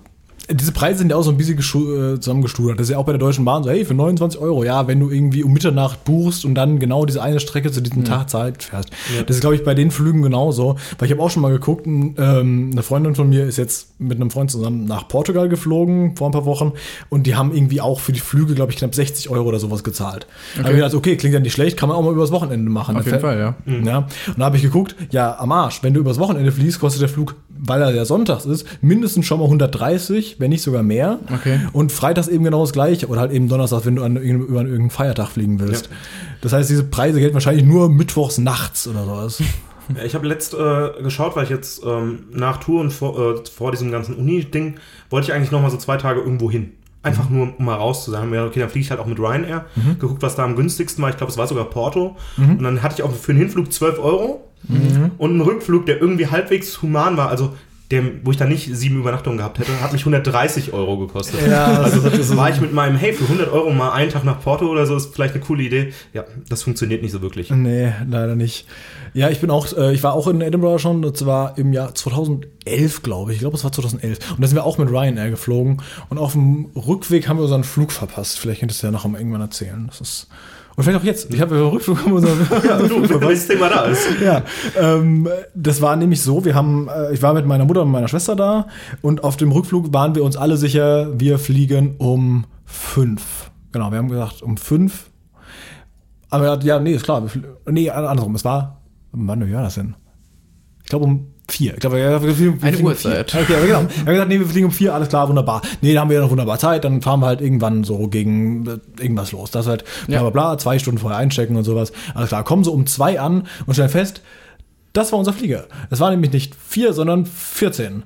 S2: Diese Preise sind ja auch so ein bisschen äh, zusammengestudert. Das ist ja auch bei der Deutschen Bahn so, hey, für 29 Euro, ja, wenn du irgendwie um Mitternacht buchst und dann genau diese eine Strecke zu diesem Tag Zeit fährst.
S4: Ja.
S2: Das ist, glaube ich, bei den Flügen genauso. Weil ich habe auch schon mal geguckt, ähm, eine Freundin von mir ist jetzt mit einem Freund zusammen nach Portugal geflogen vor ein paar Wochen und die haben irgendwie auch für die Flüge, glaube ich, knapp 60 Euro oder sowas gezahlt. Da habe ich gedacht, okay, klingt ja nicht schlecht, kann man auch mal übers Wochenende machen.
S3: Auf
S2: Dann
S3: jeden Fall, ja.
S2: ja. Und da habe ich geguckt, ja, am Arsch, wenn du übers Wochenende fliegst, kostet der Flug, weil er ja sonntags ist, mindestens schon mal 130, wenn nicht sogar mehr.
S3: Okay.
S2: Und freitags eben genau das gleiche. Oder halt eben donnerstags, wenn du an, über irgendeinen Feiertag fliegen willst.
S4: Ja.
S2: Das heißt, diese Preise gelten wahrscheinlich nur mittwochs nachts oder sowas.
S4: Ich habe letzt äh, geschaut, weil ich jetzt ähm, nach Tour und vor, äh, vor diesem ganzen Uni-Ding wollte ich eigentlich noch mal so zwei Tage irgendwo hin. Einfach nur, um mal raus zu sein. Ja, okay, dann fliege ich halt auch mit Ryanair. Geguckt, was da am günstigsten war. Ich glaube, es war sogar Porto. Und dann hatte ich auch für einen Hinflug 12 Euro und einen Rückflug, der irgendwie halbwegs human war. Also der, wo ich dann nicht sieben Übernachtungen gehabt hätte, hat mich 130 Euro gekostet.
S2: Ja,
S4: also
S2: das ist-
S4: war ich mit meinem, hey, für 100 Euro mal einen Tag nach Porto oder so, ist vielleicht eine coole Idee. Ja, das funktioniert nicht so wirklich.
S2: Nee, leider nicht. Ja, ich bin auch, äh, ich war auch in Edinburgh schon, das war im Jahr 2011, glaube ich. Ich glaube, es war 2011. Und da sind wir auch mit Ryanair geflogen. Und auf dem Rückweg haben wir unseren Flug verpasst. Vielleicht könntest du ja noch irgendwann erzählen. Das ist, und vielleicht auch jetzt. Ich habe ja Rückflug wir unseren,
S4: Ja, du, wenn das Thema da ist.
S2: ja, ähm, das war nämlich so, wir haben, äh, ich war mit meiner Mutter und meiner Schwester da und auf dem Rückflug waren wir uns alle sicher, wir fliegen um fünf. Genau, wir haben gesagt, um fünf. Aber ja, nee, ist klar. Nee, andersrum, es war, wann war das denn? Ich glaube um vier. Ich glaube, wir fliegen, wir
S3: Eine
S2: um
S3: Uhrzeit.
S2: Okay, aber genau. Wir haben gesagt, nee, wir fliegen um vier, alles klar, wunderbar. Nee, da haben wir ja noch wunderbar Zeit, dann fahren wir halt irgendwann so gegen äh, irgendwas los. Das halt, bla bla bla, zwei Stunden vorher einchecken und sowas. Alles klar, kommen so um zwei an und stellen fest, das war unser Flieger. Es war nämlich nicht vier, sondern 14.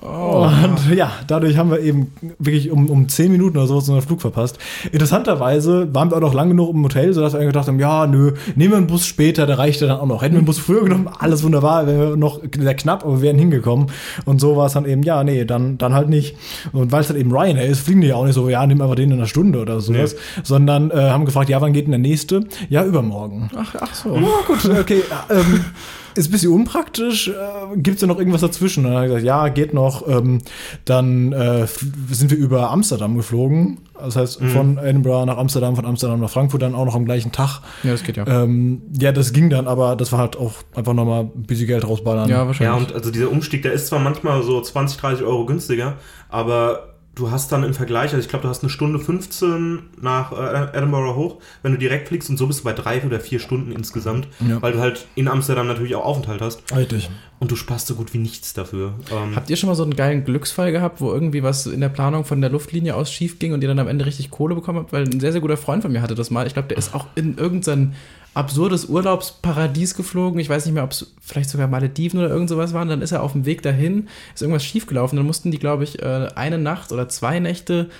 S2: Und ja, dadurch haben wir eben wirklich um, um 10 Minuten oder so unseren Flug verpasst. Interessanterweise waren wir auch noch lang genug im Hotel, sodass wir gedacht haben, ja, nö, nehmen wir einen Bus später, der reicht ja dann auch noch. Hätten wir einen Bus früher genommen, alles wunderbar, wären wir noch sehr knapp, aber wir wären hingekommen. Und so war es dann eben, ja, nee, dann, dann halt nicht. Und weil es dann eben Ryanair ist, fliegen die ja auch nicht so, ja, nimm einfach den in einer Stunde oder sowas, sondern äh, haben gefragt, ja, wann geht denn der nächste? Ja, übermorgen.
S3: Ach, ach so.
S2: Oh, gut, okay. Ähm, ist ein bisschen unpraktisch. Äh, Gibt es da noch irgendwas dazwischen? Und dann hat er gesagt, ja, geht noch. Ähm, dann äh, sind wir über Amsterdam geflogen. Das heißt, von Edinburgh nach Amsterdam, von Amsterdam nach Frankfurt dann auch noch am gleichen Tag.
S3: Ja, das geht ja.
S2: Ähm, ja, das ging dann, aber das war halt auch einfach nochmal ein bisschen Geld rausballern.
S3: ja,
S4: Ja,
S3: wahrscheinlich.
S4: und also dieser Umstieg, der ist zwar manchmal so 20, 30 Euro günstiger, aber du hast dann im Vergleich, also ich glaube, du hast eine Stunde 15 nach äh, Edinburgh hoch, wenn du direkt fliegst und so bist du bei drei oder vier Stunden insgesamt,
S2: Ja.
S4: weil du halt in Amsterdam natürlich auch Aufenthalt hast
S2: Richtig.
S4: und du sparst so gut wie nichts dafür. Ähm,
S3: Habt ihr schon mal so einen geilen Glücksfall gehabt, wo irgendwie was in der Planung von der Luftlinie aus schief ging und ihr dann am Ende richtig Kohle bekommen habt? Weil ein sehr, sehr guter Freund von mir hatte das mal. Ich glaube, der ist auch in irgendein absurdes Urlaubsparadies geflogen. Ich weiß nicht mehr, ob es vielleicht sogar Malediven oder irgend sowas waren. Dann ist er auf dem Weg dahin, ist irgendwas schiefgelaufen. Dann mussten die, glaube ich, äh, eine Nacht oder zwei Nächte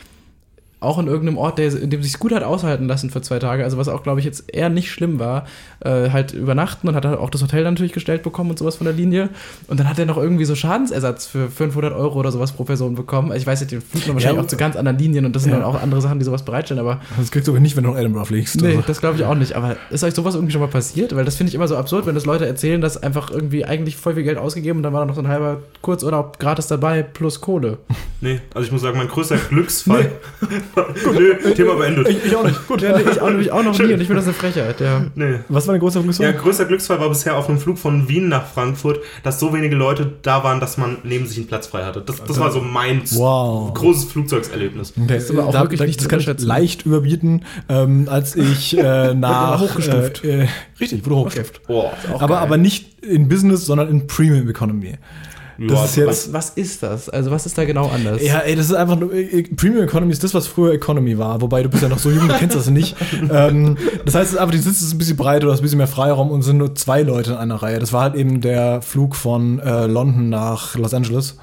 S3: auch in irgendeinem Ort, der, in dem sich gut hat aushalten lassen für zwei Tage, also was auch, glaube ich, jetzt eher nicht schlimm war, äh, halt übernachten und hat halt auch das Hotel dann natürlich gestellt bekommen und sowas von der Linie. Und dann hat er noch irgendwie so Schadensersatz für 500 Euro oder sowas pro Person bekommen. Also ich weiß nicht, die fliegt man wahrscheinlich
S2: Ja,
S3: auch zu ganz anderen Linien und das sind
S2: ja.
S3: dann auch andere Sachen, die sowas bereitstellen, aber
S2: Das kriegst du aber nicht, wenn du nach Edinburgh fliegst.
S3: nee,
S2: Also.
S3: das glaube ich auch nicht. Aber ist euch sowas irgendwie schon mal passiert? Weil das finde ich immer so absurd, wenn das Leute erzählen, dass einfach irgendwie eigentlich voll viel Geld ausgegeben und dann war da noch so ein halber Kurzurlaub gratis dabei plus Kohle.
S4: nee, also ich muss sagen, mein größter Glücksfall. Nö, Thema beendet.
S2: Ich, ich auch nicht. Gut.
S3: Ja, nee, ich auch, nämlich auch noch nie und ich finde das eine Frechheit. Ja.
S4: Nee.
S2: Was war dein großer Glücksfall?
S4: Ja, größter Glücksfall war bisher auf einem Flug von Wien nach Frankfurt, dass so wenige Leute da waren, dass man neben sich einen Platz frei hatte. Das, das war so mein
S2: Wow.
S4: großes Flugzeugserlebnis.
S2: Okay,
S3: ist aber auch
S2: da,
S3: wirklich
S2: da,
S3: nicht
S2: das kann ich leicht überbieten, ähm, als ich äh, nach
S3: hochgestuft.
S2: Äh, äh, richtig, wurde hochgestuft.
S4: Boah.
S2: Aber, aber nicht in Business, sondern in Premium Economy. Das
S4: Ja,
S2: ist jetzt.
S3: Was, was ist das? Also was ist da genau anders?
S2: Ja, ey, das ist einfach nur, äh, Premium Economy ist das, was früher Economy war. Wobei du bist ja noch so jung, du kennst das nicht. ähm, das heißt, es ist einfach, die Sitze ist ein bisschen breiter, du hast ein bisschen mehr Freiraum und es sind nur zwei Leute in einer Reihe. Das war halt eben der Flug von äh, London nach Los Angeles.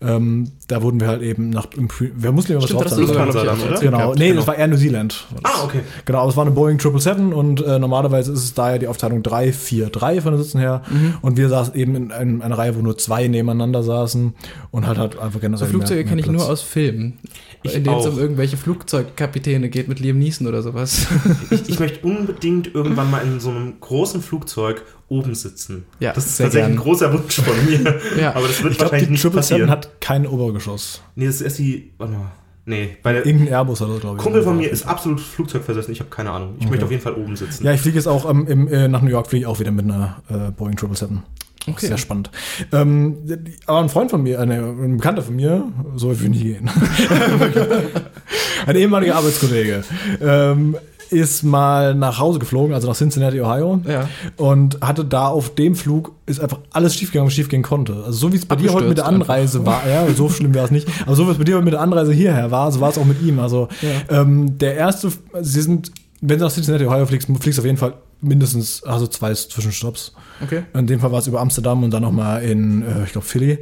S2: Ähm, da wurden wir halt eben nach, im Pre wir mussten ja was
S3: Stimmt,
S2: drauf
S3: erzählt
S2: Genau,
S3: gehabt.
S2: nee, das war Air New Zealand.
S4: Ah, okay.
S2: Genau, aber es war eine Boeing 777 und äh, normalerweise ist es daher die Aufteilung 3, 4, 3 von den Sitzen her.
S3: Mhm.
S2: Und wir saßen eben in einem, einer Reihe, wo nur zwei nebeneinander saßen und halt halt einfach generell
S3: So Flugzeuge kenne ich nur aus Filmen,
S4: Ich
S3: in denen es um irgendwelche Flugzeugkapitäne geht mit Liam Neeson oder sowas.
S4: Ich, ich möchte unbedingt irgendwann mal in so einem großen Flugzeug oben sitzen.
S3: Ja,
S4: das ist tatsächlich
S3: gern.
S4: ein großer Wunsch von mir.
S3: Ja.
S4: Aber das wird
S2: Ich glaube,
S4: wahrscheinlich
S2: die
S4: nicht
S2: 777
S4: passieren.
S2: hat kein Obergeschoss.
S4: nee, das ist erst die. Warte mal. Nee, bei der
S2: Irgendein Airbus hat das, glaube ich.
S4: Kumpel von mir ist absolut Flugzeugversessen. Ich habe keine Ahnung. Ich möchte auf jeden Fall oben sitzen.
S2: Ja, ich fliege jetzt auch ähm, im, äh, nach New York fliege ich auch wieder mit einer äh, Boeing 777.
S3: Okay.
S2: Sehr spannend. Ähm, aber ein Freund von mir, äh, ein Bekannter von mir, so weit will ich nicht gehen. ein ehemaliger Arbeitskollege ähm, ist mal nach Hause geflogen, also nach Cincinnati, Ohio.
S3: Ja.
S2: Und hatte da auf dem Flug ist einfach alles schiefgegangen, was schiefgehen konnte. Also so wie es bei dir heute mit der Anreise war, ja, so schlimm wäre es nicht, aber so wie es bei dir heute mit der Anreise hierher war, so war es auch mit ihm. Also ähm, der erste, sie sind, wenn du nach Cincinnati, Ohio fliegst, fliegst du auf jeden Fall mindestens also zwei Zwischenstopps.
S3: Okay.
S2: In dem Fall war es über Amsterdam und dann nochmal in, äh, ich glaube, Philly.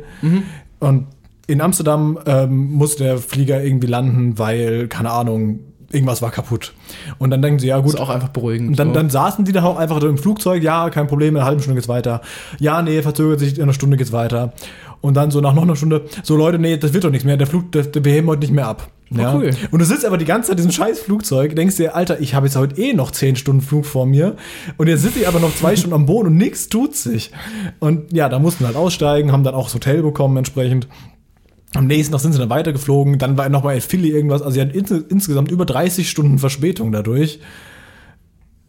S2: Und in Amsterdam ähm, musste der Flieger irgendwie landen, weil, keine Ahnung, irgendwas war kaputt. Und dann denken sie, ja gut,
S3: Ist auch einfach beruhigend.
S2: und dann,
S3: so.
S2: dann saßen die da auch einfach im Flugzeug, ja, kein Problem, in einer halben Stunde geht's weiter. Ja, nee, verzögert sich, in einer Stunde geht's weiter. Und dann so nach noch einer Stunde, so Leute, nee, das wird doch nichts mehr, der Flug, der, der wir heben heute nicht mehr ab. Ja.
S3: cool.
S2: Und du sitzt aber die ganze Zeit in diesem scheiß Flugzeug, denkst dir, Alter, ich habe jetzt heute eh noch 10 Stunden Flug vor mir. Und jetzt sitze ich aber noch zwei Stunden am Boden und nichts tut sich. Und ja, da mussten wir halt aussteigen, haben dann auch das Hotel bekommen entsprechend. Am nächsten Tag sind sie dann weitergeflogen, dann war noch bei Philly irgendwas, also sie hatten ins, insgesamt über 30 Stunden Verspätung dadurch.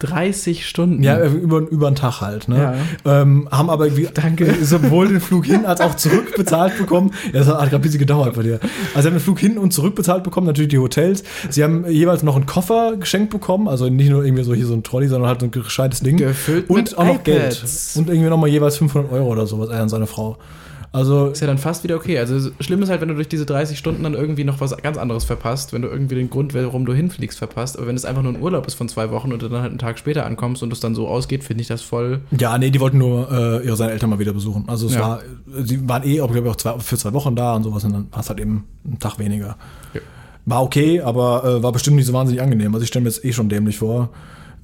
S3: 30 Stunden.
S2: Ja, äh, über, über einen Tag halt. Ne?
S3: Ja.
S2: Ähm, haben aber
S3: Danke.
S2: sowohl den Flug hin als auch zurück bezahlt bekommen. Ja, das hat gerade ein bisschen gedauert bei dir. Also sie haben den Flug hin und zurück bezahlt bekommen, natürlich die Hotels. Sie haben jeweils noch einen Koffer geschenkt bekommen, also nicht nur irgendwie so hier so ein Trolley, sondern halt so ein gescheites Ding.
S3: Gefüllt
S2: und auch noch
S3: iPads.
S2: Geld. Und irgendwie nochmal jeweils 500 Euro oder sowas, er und seine Frau. Also
S3: Ist ja dann fast wieder okay. Also schlimm ist halt, wenn du durch diese 30 Stunden dann irgendwie noch was ganz anderes verpasst, wenn du irgendwie den Grund, warum du hinfliegst, verpasst. Aber wenn es einfach nur ein Urlaub ist von zwei Wochen und du dann halt einen Tag später ankommst und es dann so ausgeht, finde ich das voll.
S2: Ja, nee, die wollten nur äh, ihre seine Eltern mal wieder besuchen. Also es
S3: Ja.
S2: war, sie waren eh, glaube ich, auch zwei, für zwei Wochen da und sowas und dann war es halt eben einen Tag weniger.
S3: Ja.
S2: War okay, aber äh, war bestimmt nicht so wahnsinnig angenehm. Also ich stelle mir jetzt eh schon dämlich vor,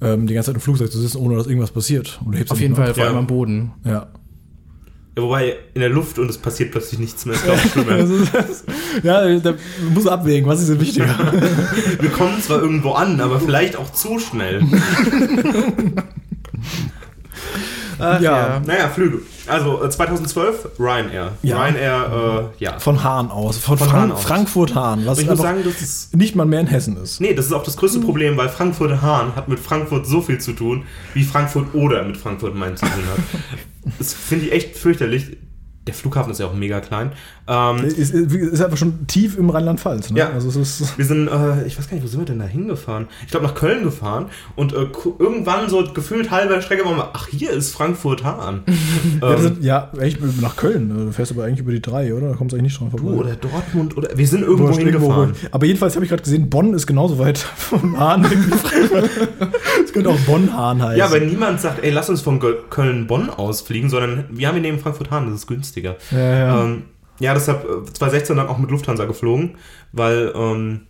S2: ähm, die ganze Zeit im Flugzeug zu sitzen, ohne dass irgendwas passiert. Und du hebst
S3: Auf jeden Fall, vor
S4: Ja.
S3: allem am Boden.
S4: Ja, wobei in der Luft und es passiert plötzlich nichts mehr. Ist
S2: ja da muss abwägen, was ist denn wichtiger.
S4: Wir kommen zwar irgendwo an, aber vielleicht auch zu schnell.
S3: Ach,
S2: Ja.
S4: Naja, Flüge. Also äh, 2012 Ryanair.
S2: Ja.
S4: Ryanair, äh, ja.
S2: Von Hahn aus, von,
S4: Von
S2: Frank
S4: Hahn aus.
S2: Frankfurt-Hahn, was
S4: ich muss sagen, das ist.
S2: nicht mal mehr in Hessen ist.
S4: Nee, das ist auch das größte Problem, weil Frankfurt Hahn hat mit Frankfurt so viel zu tun, wie Frankfurt Oder mit Frankfurt Main zu tun hat. Das finde ich echt fürchterlich. Der Flughafen ist ja auch mega klein. Ähm,
S2: Ist, ist, einfach schon tief im Rheinland-Pfalz. Ne?
S4: Ja.
S2: Also es ist
S4: Wir sind, äh, ich weiß gar nicht, wo sind wir denn da hingefahren? Ich glaube nach Köln gefahren und äh, irgendwann so gefühlt halber Strecke waren wir, ach, hier ist Frankfurt-Hahn. Ähm,
S2: ja, echt nach Köln. Du fährst aber eigentlich über die drei, oder? Da kommst du eigentlich nicht dran vorbei.
S4: du oder Dortmund oder wir sind irgendwo hingefahren.
S2: Aber jedenfalls habe ich gerade gesehen, Bonn ist genauso weit vom Hahn. Es könnte auch Bonn-Hahn heißen.
S4: Ja, aber niemand sagt, ey, lass uns von Köln-Bonn ausfliegen, sondern wir haben hier neben Frankfurt-Hahn, das ist günstiger.
S2: ja, ja.
S4: Ähm, ja, deshalb äh, 2016 dann auch mit Lufthansa geflogen, weil ähm,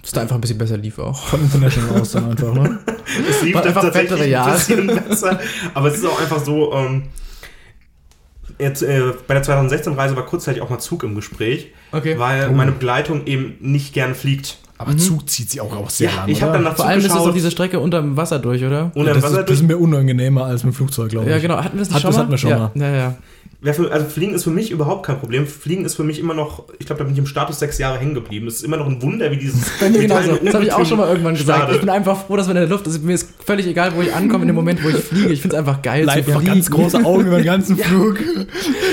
S3: Dass da einfach ein bisschen besser lief auch.
S2: von International aus dann einfach, ne?
S4: es lief
S3: einfach bessere
S4: ein
S3: Jahre.
S4: bisschen besser. Aber es ist auch einfach so, ähm, jetzt, äh, bei der 2016-Reise war kurzzeitig auch mal Zug im Gespräch,
S3: Okay.
S4: weil
S2: Oh.
S4: meine Begleitung eben nicht gern fliegt.
S2: Aber Zug zieht sie auch, auch sehr
S4: Ja,
S2: lang,
S4: ich habe
S2: oder?
S4: dann nach
S3: Vor
S4: Zug
S3: allem ist es
S4: geschaut.
S3: doch diese Strecke unterm Wasser durch, oder?
S4: und
S2: ja, das,
S4: war
S2: ist,
S4: er
S2: das
S4: durch.
S2: ist mir unangenehmer als mit dem Flugzeug, glaube ich.
S3: Ja, genau. Hatten wir das nicht
S2: Hat-
S3: schon
S2: das
S3: mal?
S2: hatten wir schon
S3: ja.
S2: mal.
S3: Ja, ja.
S4: Für, also Fliegen ist für mich überhaupt kein Problem. Fliegen ist für mich immer noch, ich glaube, da bin ich im Status sechs Jahre hängen geblieben. Es ist immer noch ein Wunder, wie dieses
S3: Bei mir genauso. Das habe ich auch schon mal irgendwann gesagt.
S4: startet.
S3: Ich bin einfach froh, dass man in der Luft ist. Mir ist völlig egal, wo ich ankomme in dem Moment, wo ich fliege. Ich finde es einfach geil
S2: Live
S3: zu
S2: ganz große Augen über den ganzen Flug.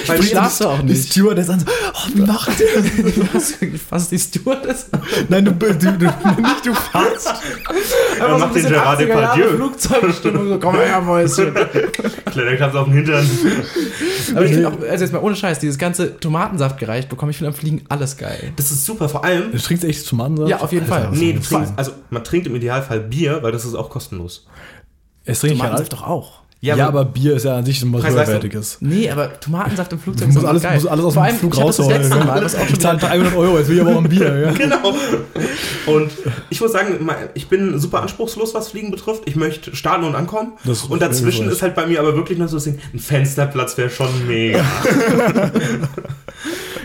S3: Weil
S2: Sprich,
S3: schlafst du auch
S2: Die
S3: nicht.
S2: Stewardess an so, oh, wie macht der?
S3: Was, was die Stewardess?
S2: Nein, du, du, du, nicht du fast.
S4: Er macht den Gerard Depardieu.
S3: Flugzeugstimmung. So, komm her, Mäuschen.
S4: Kleiner Klaps auf den Hintern.
S3: Aber ich finde auch, also jetzt mal ohne Scheiß, dieses ganze Tomatensaft gereicht bekommen, ich finde am Fliegen alles geil.
S4: Das ist super, vor allem.
S2: Du trinkst echt Ansatz?
S3: Ja, auf jeden Fall.
S4: Nee, du trinkst, also man trinkt im Idealfall Bier, weil das ist auch kostenlos.
S2: Es trinkt
S3: Tomatensaft doch auch.
S2: Ja, aber Bier ist ja an sich so was. Höherwertiges.
S3: Nee, aber Tomatensaft im Flugzeug
S2: Du musst
S3: doch
S2: alles,
S3: geil.
S2: musst alles aus
S3: Vor
S2: dem
S3: allem,
S2: Flug
S3: das
S2: rausholen.
S3: Mal, was auch
S2: ich zahle
S3: wieder,
S2: 300 Euro, jetzt will ich aber auch ein Bier. Ja?
S4: Genau. Und ich muss sagen, ich bin super anspruchslos, was Fliegen betrifft. Ich möchte starten und ankommen.
S2: Das ist
S4: und dazwischen ist halt bei mir aber wirklich noch so das Ding, ein Fensterplatz wäre schon mega.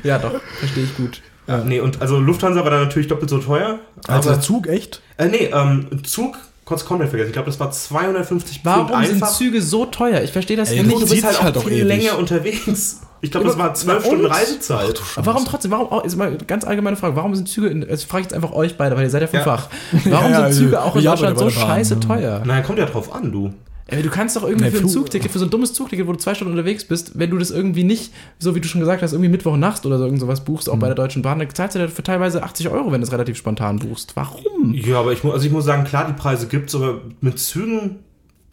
S3: Ja, doch, verstehe ich gut.
S4: Nee, und also Lufthansa war dann natürlich doppelt so teuer.
S2: Also
S4: aber,
S2: der Zug, echt?
S4: äh, nee, ähm, Zug, kurz komplett vergessen. Ich glaube, das war 250 Pfund
S3: Warum sind
S4: einfach.
S3: Züge so teuer? Ich verstehe das
S2: Ey,
S3: nicht.
S4: du bist halt auch
S2: halt auch
S4: viel
S2: ewig.
S4: länger unterwegs. Ich glaube, das war 12
S3: na
S4: Stunden
S3: und?
S4: Reisezeit.
S3: Aber warum trotzdem? Warum auch, ist mal eine ganz allgemeine Frage, warum sind Züge, in, also frage ich jetzt einfach euch beide, weil ihr seid ja vom
S4: Ja.
S3: Fach. Warum
S2: Ja, ja,
S3: sind Züge auch in Deutschland so scheiße teuer?
S4: Naja, kommt ja drauf an, du.
S3: Ey, du kannst doch irgendwie
S2: Nee,
S3: für ein Zugticket, für so ein dummes Zugticket, wo du zwei Stunden unterwegs bist, wenn du das irgendwie nicht, so wie du schon gesagt hast, irgendwie Mittwoch nachts oder so irgend sowas buchst, auch bei der Deutschen Bahn, dann zahlst du dafür teilweise 80 Euro, wenn du es relativ spontan buchst. Warum?
S4: Ja, aber ich, also ich muss sagen, klar, die Preise gibt's, aber mit Zügen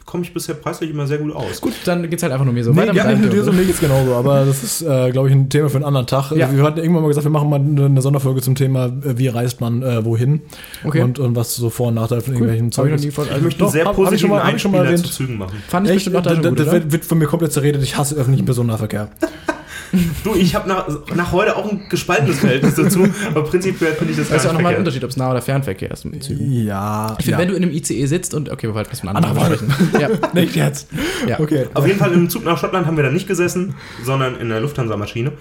S4: komme ich bisher preislich immer sehr gut aus.
S3: Gut, dann geht's halt einfach nur mir so.
S2: Nee,
S3: Weiter
S2: ja,
S3: mit deinem
S2: dir, so, mir geht's genauso. Aber das ist, äh, glaube ich, ein Thema für einen anderen Tag.
S3: Ja.
S2: Wir hatten irgendwann mal gesagt, wir machen mal eine, Sonderfolge zum Thema, äh, wie reist man äh, wohin.
S3: Okay.
S2: Und, und was so Vor- und Nachteile von irgendwelchen
S3: Hab ich noch
S2: ist.
S4: Ich
S3: also
S4: möchte
S3: doch,
S4: sehr
S2: hab- hab ich
S4: positiven
S2: schon mal- hab ich schon mal erwähnt.
S4: zu Zügen machen.
S3: fand ich
S2: Echt,
S3: bestimmt auch
S2: das,
S3: dann gut,
S2: das
S3: oder?
S2: wird, wird von mir komplett zerredet. Ich hasse öffentliche Personennahverkehr.
S4: Du, ich habe nach, nach heute auch ein gespaltenes Verhältnis dazu, aber prinzipiell finde ich das
S3: Das ist ja auch nochmal ein. Unterschied, ob es Nah- oder Fernverkehr ist mit Zügen.
S2: Ja.
S3: Ich finde,
S2: ja.
S3: wenn du in einem ICE sitzt und, okay, wir wollten was mit einem
S2: Andere
S3: anderen sprechen. Ja,
S2: Nicht jetzt.
S3: ja.
S2: Okay.
S4: Auf jeden Fall im Zug nach Schottland haben wir da nicht gesessen, sondern in der Lufthansa-Maschine.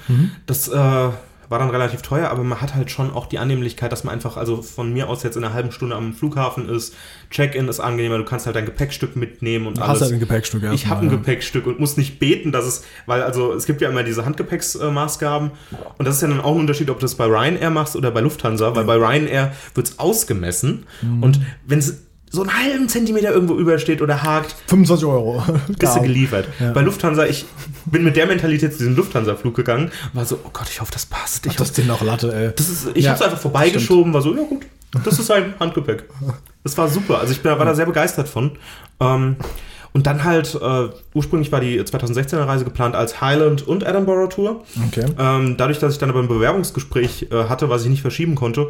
S4: Das äh, war dann relativ teuer, aber man hat halt schon auch die Annehmlichkeit, dass man einfach, also von mir aus jetzt in einer halben Stunde am Flughafen ist. Check-in ist angenehmer, du kannst halt dein Gepäckstück mitnehmen und
S2: Du
S4: alles.
S2: hast halt ein Gepäckstück
S4: Ich habe ein
S2: ja.
S4: Gepäckstück und muss nicht beten, dass es, weil also es gibt ja immer diese Handgepäcksmaßgaben und das ist ja dann auch ein Unterschied, ob du das bei Ryanair machst oder bei Lufthansa, weil bei Ryanair wird's ausgemessen
S2: Mhm.
S4: und wenn es so einen halben Zentimeter irgendwo übersteht oder hakt,
S2: 25 Euro.
S4: bist du geliefert.
S2: Ja.
S4: Bei Lufthansa, ich bin mit der Mentalität zu diesem Lufthansa-Flug geganung, war so, oh Gott, ich hoffe, das passt. Ich
S2: Das
S4: hoffe,
S2: ist noch Latte, ey.
S4: das ist, ich
S3: Ja,
S4: habe es einfach vorbeigeschoben, war so, ja gut, das ist ein Handgepäck. Das war super. Also ich bin, war da sehr begeistert von. Ähm, und dann halt, äh, ursprünglich war die 2016er Reise geplant als Highland und Edinburgh Tour.
S2: Okay.
S4: Ähm, dadurch, dass ich dann aber ein Bewerbungsgespräch äh, hatte, was ich nicht verschieben konnte,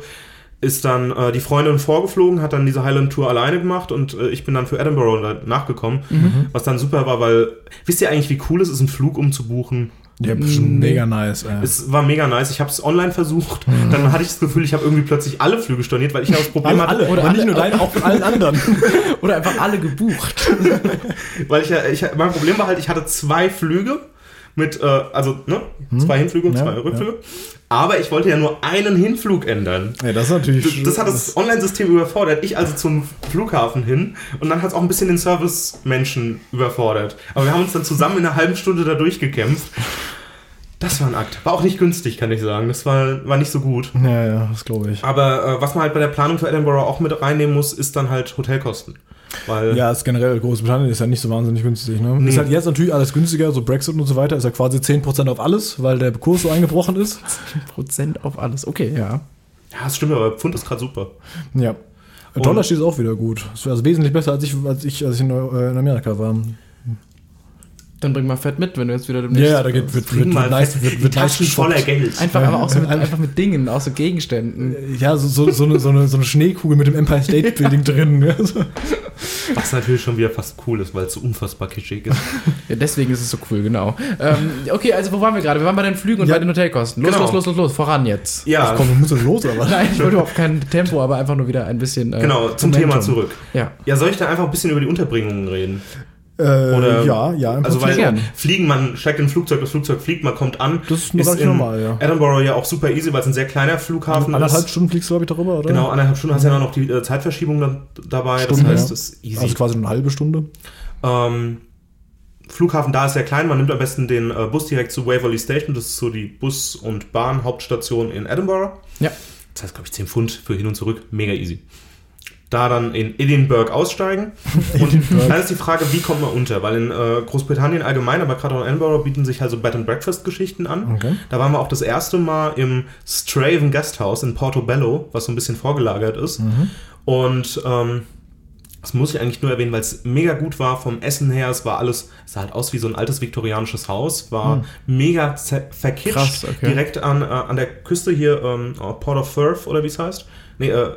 S4: ist dann äh, die Freundin vorgeflogen, hat dann diese Highland Tour alleine gemacht und äh, ich bin dann für Edinburgh nachgekommen, was dann super war, weil wisst ihr eigentlich, wie cool es ist, einen Flug umzubuchen?
S2: Ja, schon mega nice, ey.
S4: Es war mega nice. Ich habe es online versucht. Dann hatte ich das Gefühl, ich habe irgendwie plötzlich alle Flüge storniert, weil ich ja das Problem
S2: alle,
S4: hatte,
S2: alle.
S3: Oder
S2: Aber nicht
S3: alle-
S2: nur deine, auch von allen anderen.
S3: Oder einfach alle gebucht.
S4: weil ich ja, ich, mein Problem war halt, ich hatte zwei Flüge mit, äh, also ne, zwei Hinflüge und
S2: Ja,
S4: zwei Rückflüge. Aber ich wollte ja nur einen Hinflug ändern.
S2: ja, das ist natürlich.
S4: Das, das hat das Online-System überfordert. Ich also zum Flughafen hin und dann hat es auch ein bisschen den Service-Menschen überfordert. Aber wir haben uns dann zusammen in einer halben Stunde da durchgekämpft. Das war ein Akt. War auch nicht günstig, kann ich sagen. Das war, war nicht so gut.
S2: Ja, ja, das glaube ich.
S4: Aber äh, was man halt bei der Planung für Edinburgh auch mit reinnehmen muss, ist dann halt Hotelkosten. Weil
S2: Ja, ist generell Großbritannien ist ja nicht so wahnsinnig günstig. Ne?
S4: Nee.
S2: Ist halt jetzt natürlich alles günstiger, so Brexit und so weiter, ist ja quasi 10% auf alles, weil der Kurs so eingebrochen ist.
S3: Prozent auf alles. Okay, ja.
S4: ja, das stimmt, aber Pfund ist gerade super.
S2: Ja.
S4: Und-
S2: Dollar steht auch wieder gut. Das wäre also wesentlich besser, als ich, als ich, als ich in, äh, in Amerika war.
S3: Dann bring mal Fett mit, wenn du jetzt wieder demnächst.
S2: ja, da geht, wird,
S4: Kriegen
S2: wird, wird nice, wird,
S4: die
S2: wird nice
S4: voller. Geld.
S3: Einfach, aber auch so mit, einfach mit Dingen, auch so Gegenständen.
S2: Ja, so, so, so, eine, so, eine, so eine Schneekugel mit dem Empire State Building drin. Ja, so.
S4: Was natürlich schon wieder fast cool ist, weil es so unfassbar kitschig ist.
S3: Ja, deswegen ist es so cool, genau. Ähm, okay, also wo waren wir gerade? Wir waren bei den Flügen und
S2: Ja,
S3: bei den Hotelkosten. Los,
S4: genau.
S3: los, los, los, los, voran jetzt.
S4: Ja,
S2: Ach komm, musst jetzt los, oder was?
S3: Nein, ich wollte überhaupt kein Tempo, aber einfach nur wieder ein bisschen. Äh,
S4: genau, zum
S3: Momentum.
S4: Thema zurück.
S3: Ja.
S4: Ja, soll ich da einfach ein bisschen über die Unterbringungen reden?
S2: Äh,
S4: Oder-
S2: ja, ja, im
S4: Also weil
S3: gern.
S4: fliegen, man steigt in ein Flugzeug, das Flugzeug fliegt, man kommt an.
S2: Das ist relativ
S4: in
S2: normal, ja.
S4: Edinburgh ja auch super easy, weil es ein sehr kleiner Flughafen
S2: Anderthalb
S4: ist.
S2: Stunden fliegst du, glaube ich, darüber, oder?
S4: Genau, anderthalb Stunden hast du ja noch die äh, Zeitverschiebung dann dabei.
S2: Stunde,
S4: das heißt,
S2: ja.
S4: das ist easy.
S2: Also quasi nur eine halbe Stunde.
S4: Ähm, Flughafen da ist sehr klein, man nimmt am besten den äh, Bus direkt zu Waverley Station, das ist so die Bus- und Bahn-Hauptstation in Edinburgh.
S3: Ja.
S4: Das heißt, glaube ich, 10 Pfund für hin und zurück, mega easy. Da dann in Edinburgh aussteigen. Und dann ist die Frage, wie kommt man unter? Weil in äh, Großbritannien allgemein, aber gerade auch in Edinburgh bieten sich also Bed and Breakfast Geschichten an.
S2: Okay.
S4: Da waren wir auch das erste Mal im Straven Guesthouse in Portobello, was so ein bisschen vorgelagert ist. Und ähm, das muss ich eigentlich nur erwähnen, weil es mega gut war vom Essen her. Es war alles, es sah halt aus wie so ein altes viktorianisches Haus, war mega zer- verkitscht.
S3: Krass, okay.
S4: Direkt an, äh, an der Küste hier, ähm, oh, Port of Firth oder wie es heißt. Nee, äh,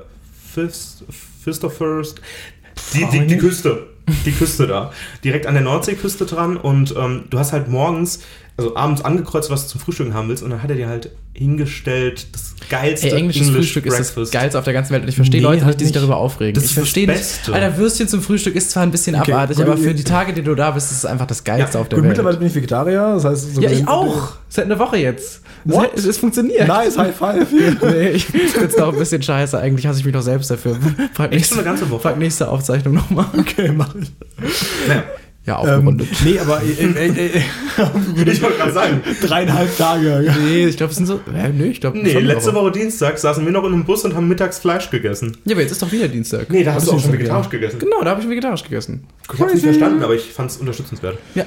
S4: Fist, Fist of First. Die, die, die Küste. Die Küste da. Direkt an der Nordseeküste dran und ähm, du hast halt morgens, also abends angekreuzt, was du zum Frühstücken haben willst und dann hat er dir halt hingestellt das geilste
S3: Ey, englisches
S4: English
S3: Frühstück ist das
S4: Breakfast.
S3: geilste auf der ganzen Welt. Und ich verstehe
S2: Nee,
S3: Leute
S2: halt
S3: nicht, die sich darüber aufregen.
S4: Das
S3: ich verstehe nicht.
S4: Beste.
S3: Alter, Würstchen zum Frühstück ist zwar ein bisschen
S2: Okay,
S3: abartig,
S2: gut,
S3: aber für die Tage, die du da bist, ist es einfach das Geilste
S4: Ja,
S3: auf der
S2: Gut,
S3: Welt.
S2: mittlerweile bin ich Vegetarier, das heißt... so
S3: ja, ich auch. Seit einer Woche jetzt. Es,
S2: What?
S3: es, es funktioniert.
S2: Nice, High Five.
S3: Nee, ich finde es doch ein bisschen scheiße. Eigentlich hasse ich mich doch selbst dafür. Frag
S4: Echt schon eine ganze Woche?
S3: Frag nächste Aufzeichnung nochmal.
S2: Okay, mach ich.
S4: Naja,
S3: Ja,
S2: Ähm,
S3: aufgerundet.
S2: nee, aber äh, äh, äh, äh,
S4: ich wollte gerade sagen,
S2: dreieinhalb Tage.
S3: nee, ich glaube, es sind so. Äh, nee, ich glaube.
S4: nee, letzte Woche Dienstag saßen wir noch in einem Bus und haben mittags Fleisch gegessen.
S3: Ja, aber jetzt ist doch wieder Dienstag.
S4: Nee, da hast
S2: Das
S4: du auch schon vegetarisch gegessen.
S3: Genau, da habe ich vegetarisch gegessen.
S4: Ich hab's nicht verstanden, aber ich fand es unterstützenswert.
S3: Ja.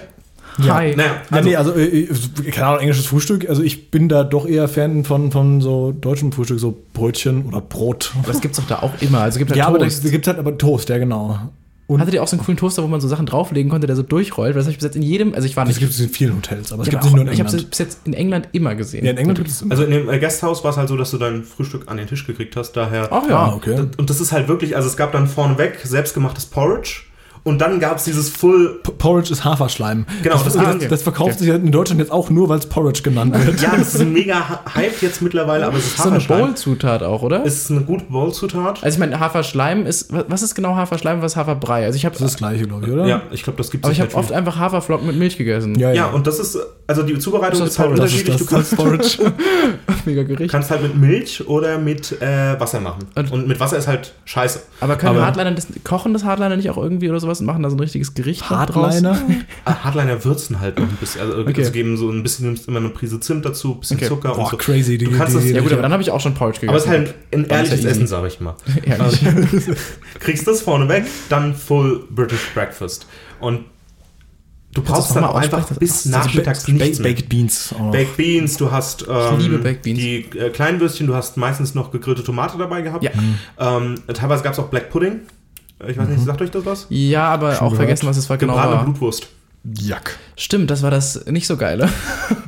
S2: Ja.
S3: Hi.
S4: Naja,
S2: Ja,
S4: also,
S2: nee, also, äh, keine Ahnung, englisches Frühstück. Also, ich bin da doch eher Fan von, von so deutschem Frühstück, so Brötchen oder Brot.
S3: Aber das gibt's doch da auch immer. Also es gibt halt
S2: Ja, aber da
S3: Toast.
S2: gibt halt aber Toast, ja, genau. Und
S3: Hattet ihr auch so einen coolen Toaster, wo man so Sachen drauflegen konnte, der so durchrollt? Weil das habe ich bis jetzt in jedem, also ich war
S2: das
S3: nicht.
S2: gibt es in vielen Hotels, aber es gibt es nicht nur in
S3: auch- ich habe
S2: England.
S3: es bis jetzt in England immer gesehen.
S2: Ja, in England gibt es
S4: also in dem äh, Gasthaus war es halt so, dass du dein Frühstück an den Tisch gekriegt hast. Daher
S3: Ach ja.
S2: Ah, okay.
S4: Und das ist halt wirklich, also es gab dann vorneweg selbstgemachtes Porridge Und dann gab es dieses Full.
S2: P- Porridge ist Haferschleim.
S4: Genau,
S2: das,
S4: das
S2: das, verkauft sich in Deutschland jetzt auch nur, weil es Porridge genannt wird.
S4: Ja, das ist ein mega Hy- Hype jetzt mittlerweile, aber es ist
S3: Das ist so eine
S4: Haferschleim.
S3: Bowl-Zutat auch, oder?
S4: Es ist eine gute Bowl-Zutat.
S3: also ich meine, Haferschleim ist, wa- was ist genau Haferschleim, was ist Haferbrei? Also ich habe,
S2: Das ist das gleiche, glaube ich, oder?
S4: Ja, ich glaube, das gibt
S3: aber
S4: es
S3: ich habe oft einfach Haferflocken mit Milch gegessen.
S2: ja,
S4: Ja, und das ist, also die Zubereitung
S3: Das
S4: ist,
S3: ist
S4: halt
S3: Porridge.
S2: das ist
S4: unterschiedlich.
S2: das,
S4: du kannst,
S2: das ist Porridge.
S3: Mega Gericht.
S4: kannst halt mit Milch oder mit äh, Wasser machen.
S3: Und-
S4: Und, mit Wasser ist halt scheiße.
S3: Aber können
S2: Aber-
S3: Hardliner das, kochen das Hardliner nicht auch irgendwie oder sowas und machen da so ein richtiges Gericht?
S2: Hardliner?
S4: Ah, Hardliner würzen halt noch ein bisschen. Also,
S3: Okay.
S4: also geben so ein bisschen, nimmst immer eine Prise Zimt dazu, ein bisschen
S3: Okay.
S4: Zucker und
S2: Boah,
S4: so.
S2: crazy. Die,
S4: Du kannst
S2: die,
S4: das-
S2: die,
S3: Ja gut, aber dann habe ich auch schon Porridge gegessen.
S4: Aber es ist halt ein
S3: ist ja
S4: ehrliches. Essen, sage ich mal.
S3: Ehrlich.
S4: Kriegst das vorne weg, dann Full British Breakfast. Und du brauchst dann auch
S3: mal
S4: einfach bis
S3: ist
S4: nachmittags
S2: Ba-
S4: nichts mehr.
S2: Baked Beans. auch noch.
S4: Baked Beans, du hast ähm,
S3: liebe Baked Beans.
S4: die äh, kleinen Würstchen, du hast meistens noch gegrillte Tomate dabei gehabt.
S3: Ja.
S4: Ähm, teilweise gab es auch Black Pudding. Ich weiß nicht, sagt euch das was?
S3: Ja, aber auch
S2: gehört.
S3: vergessen, was es war genau
S4: Gebratene
S3: war.
S4: Blutwurst.
S2: Jack.
S3: Stimmt, das war das nicht so geile.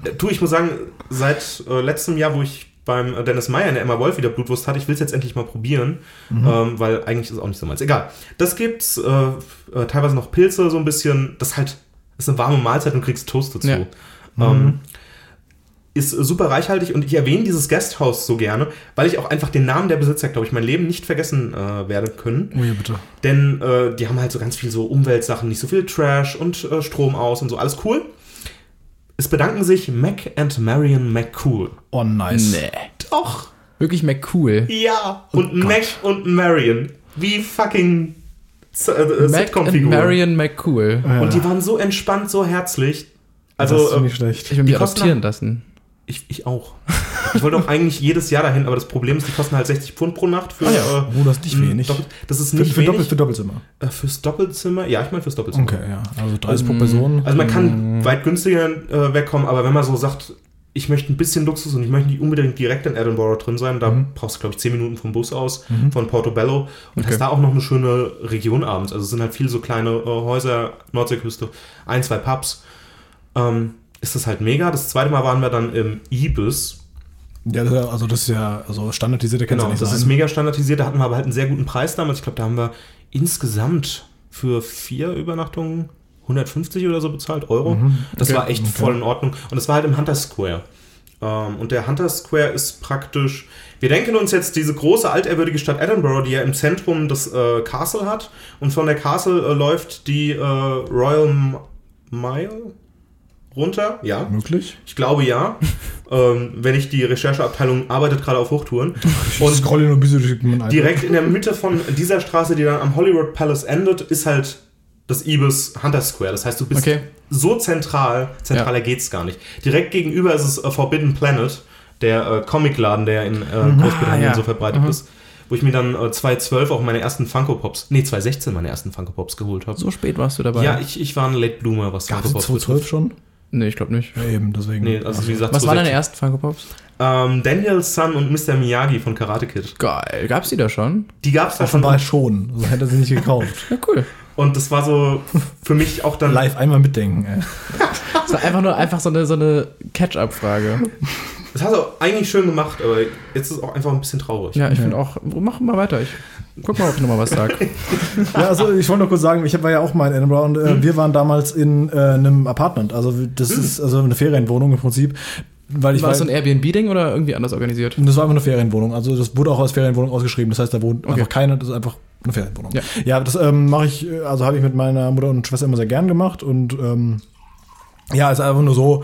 S4: Äh, Du, ich muss sagen, seit äh, letztem Jahr, wo ich beim äh, Dennis Meyer in der Emma Wolf wieder Blutwurst hatte, ich will es jetzt endlich mal probieren, ähm, weil eigentlich ist es auch nicht so meins. Egal. Das gibt's, äh, äh, teilweise noch Pilze, so ein bisschen. Das halt ist eine warme Mahlzeit und kriegst Toast dazu.
S3: Ja.
S4: Ähm, ist äh, super reichhaltig und ich erwähne dieses Gasthaus so gerne, weil ich auch einfach den Namen der Besitzer, glaube ich, mein Leben nicht vergessen äh, werden können.
S2: Oh ja, bitte.
S4: Denn äh, die haben halt so ganz viel so Umweltsachen, nicht so viel Trash und äh, Strom aus und so, alles cool. Es bedanken sich Mac and Marion McCool.
S2: Oh, nice.
S3: Nee.
S4: Doch.
S3: Wirklich McCool.
S4: Ja. Und
S2: Gott.
S4: Mac und Marion. Wie fucking äh, äh, Sitcom-Figuren.
S3: Marion McCool.
S2: Ja.
S4: Und die waren so entspannt, so herzlich.
S2: das
S4: Also,
S2: ist
S4: äh,
S2: nicht schlecht.
S3: Ich will
S4: Die
S3: mich
S4: kosten
S3: adoptieren lassen.
S4: ich, ich auch. Ich wollte auch eigentlich jedes Jahr dahin, aber das Problem ist, die kosten halt 60 Pfund pro Nacht für.
S3: Ah ja.
S4: äh,
S2: Oh, das ist nicht wenig.
S4: Doppel- das ist
S2: Für,
S4: nicht
S2: für, Doppel,
S4: wenig.
S2: für Doppelzimmer.
S4: äh, fürs Doppelzimmer? Ja, ich meine fürs Doppelzimmer.
S2: Okay, ja. Also 30 pro Person.
S4: Also man kann weit günstiger äh, wegkommen, aber wenn man so sagt, ich möchte ein bisschen Luxus und ich möchte nicht unbedingt direkt in Edinburgh drin sein, da brauchst du, glaube ich, 10 Minuten vom Bus aus, von Portobello und
S3: Okay.
S4: hast da auch noch eine schöne Region abends. Also es sind halt viele so kleine äh, Häuser, Nordseeküste, ein, zwei Pubs. Ähm, ist das halt mega. Das zweite Mal waren wir dann im Ibis.
S2: Ja, also das ist ja also standardisiert, kann
S4: Genau,
S2: ja nicht
S4: das
S2: sein.
S4: ist mega standardisiert. Da hatten wir aber halt einen sehr guten Preis damals. Ich glaube, da haben wir insgesamt für vier Übernachtungen 150 oder so bezahlt, Euro. Das
S3: Okay.
S4: war echt voll in Ordnung. Und das war halt im Hunter Square. Ähm, und der Hunter Square ist praktisch. Wir denken uns jetzt diese große altehrwürdige Stadt Edinburgh, die ja im Zentrum das äh, Castle hat. Und von der Castle äh, läuft die äh, Royal Mile runter. Ja.
S2: möglich.
S4: Ich glaube ja. ähm, wenn ich die Rechercheabteilung arbeitet gerade auf Hochtouren.
S2: Und scroll nur ein bisschen durch.
S4: Direkt in der Mitte von dieser Straße, die dann am Hollywood Palace endet, ist halt das Ibis Hunter Square. Das heißt, du bist
S3: Okay.
S4: so zentral, zentraler geht's gar nicht. Direkt gegenüber ist es äh, Forbidden Planet, der äh, Comicladen, der in äh, Großbritannien
S3: ja.
S4: so verbreitet ist. Wo ich mir dann äh, 2012 auch meine ersten Funko Pops, nee, 2016 meine ersten Funko Pops geholt habe.
S3: So spät warst du dabei?
S4: Ja, ich, ich war ein Late Bloomer, was
S2: Gab es
S4: Pops
S2: 2012 schon?
S3: Nee, ich glaube nicht.
S2: Ja, eben, deswegen.
S4: Nee, also wie gesagt,
S3: Was waren
S4: 2016.
S3: deine ersten Funko Pops?
S4: Ähm, Daniel Sun und Mr. Miyagi von Karate Kid.
S3: Geil. Gab's die da schon?
S4: Die gab's da schon.
S2: Offenbar schon. So hätte er sie nicht gekauft.
S3: Ja, cool.
S4: Und das war so für mich auch dann.
S2: Live einmal mitdenken, ey.
S3: Das war einfach nur einfach so eine, so eine Catch-up-Frage.
S4: Das hast du eigentlich schön gemacht, aber jetzt ist es auch einfach ein bisschen traurig.
S3: Ja, ich finde auch, mach mal weiter. Ich guck mal, ob ich nochmal was sag.
S2: Ja, also ich wollte nur kurz sagen, ich war ja auch mal in Edinburgh und äh, wir waren damals in äh, einem Apartment. Also das ist also eine Ferienwohnung im Prinzip. Weil ich
S3: War das so ein Airbnb-Ding oder irgendwie anders organisiert?
S2: das war einfach eine Ferienwohnung. Also das wurde auch als Ferienwohnung ausgeschrieben. Das heißt, da wohnt
S3: Okay.
S2: einfach keiner, das ist einfach eine Ferienwohnung.
S3: Ja.
S2: Ja, das ähm, mache ich, also habe ich mit meiner Mutter und Schwester immer sehr gern gemacht und ähm, ja, ist einfach nur so,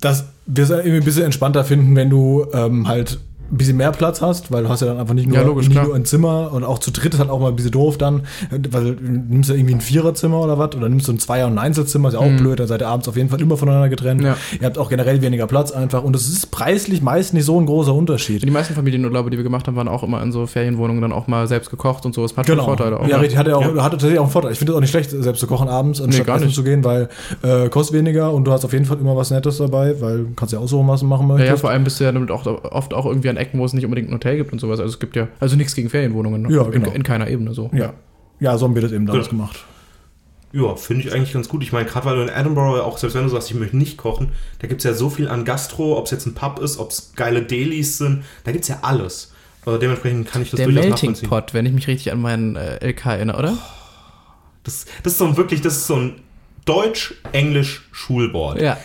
S2: dass wir es irgendwie ein bisschen entspannter finden, wenn du ähm, halt ein bisschen mehr Platz hast, weil du hast ja dann einfach nicht nur,
S3: Ja, logisch,
S2: nicht nur ein Zimmer und auch zu dritt ist halt auch mal ein bisschen doof dann, weil du nimmst ja irgendwie ein Viererzimmer oder was oder nimmst du ein Zweier- und ein Einzelzimmer, ist ja auch blöd, dann seid ihr abends auf jeden Fall immer voneinander getrennt.
S3: Mhm. Ja.
S2: Ihr habt auch generell weniger Platz einfach und es ist preislich meist nicht so ein großer Unterschied.
S3: Die meisten Familienurlaube, die wir gemacht haben, waren auch immer in so Ferienwohnungen dann auch mal selbst gekocht und so. Das hat
S2: Genau.
S3: Vorteile auch.
S2: ja,
S3: ne?
S2: richtig. Hatte, auch,
S4: Ja.
S2: hatte tatsächlich auch einen Vorteil. Ich finde es auch nicht schlecht, selbst zu kochen abends, anstatt
S3: gar
S2: essen
S3: nicht.
S2: zu gehen, weil äh, kostet weniger und du hast auf jeden Fall immer was Nettes dabei, weil du kannst ja aussuchen, was du machen
S3: Ja,
S2: möchtest.
S3: ja, vor allem bist du ja damit auch oft auch irgendwie an Ecken, wo es nicht unbedingt ein Hotel gibt und sowas. Also es gibt ja, also nichts gegen Ferienwohnungen. ne?
S2: Ja,
S3: in,
S2: genau.
S3: in keiner Ebene so.
S2: ja. ja, so haben wir das eben damals
S4: Ja.
S2: gemacht.
S4: Ja, finde ich eigentlich ganz gut. Ich meine, gerade weil du in Edinburgh, auch selbst wenn du sagst, ich möchte nicht kochen, da gibt es ja so viel an Gastro, ob es jetzt ein Pub ist, ob es geile Delis sind, da gibt es ja alles. Also dementsprechend kann ich das
S3: Der
S4: durchaus
S3: Melting
S4: nachvollziehen.
S3: Pot, wenn ich mich richtig an meinen äh, LK erinnere, oder?
S4: Das, das ist so ein wirklich, das ist so ein Deutsch-Englisch-Schulboard.
S3: Ja,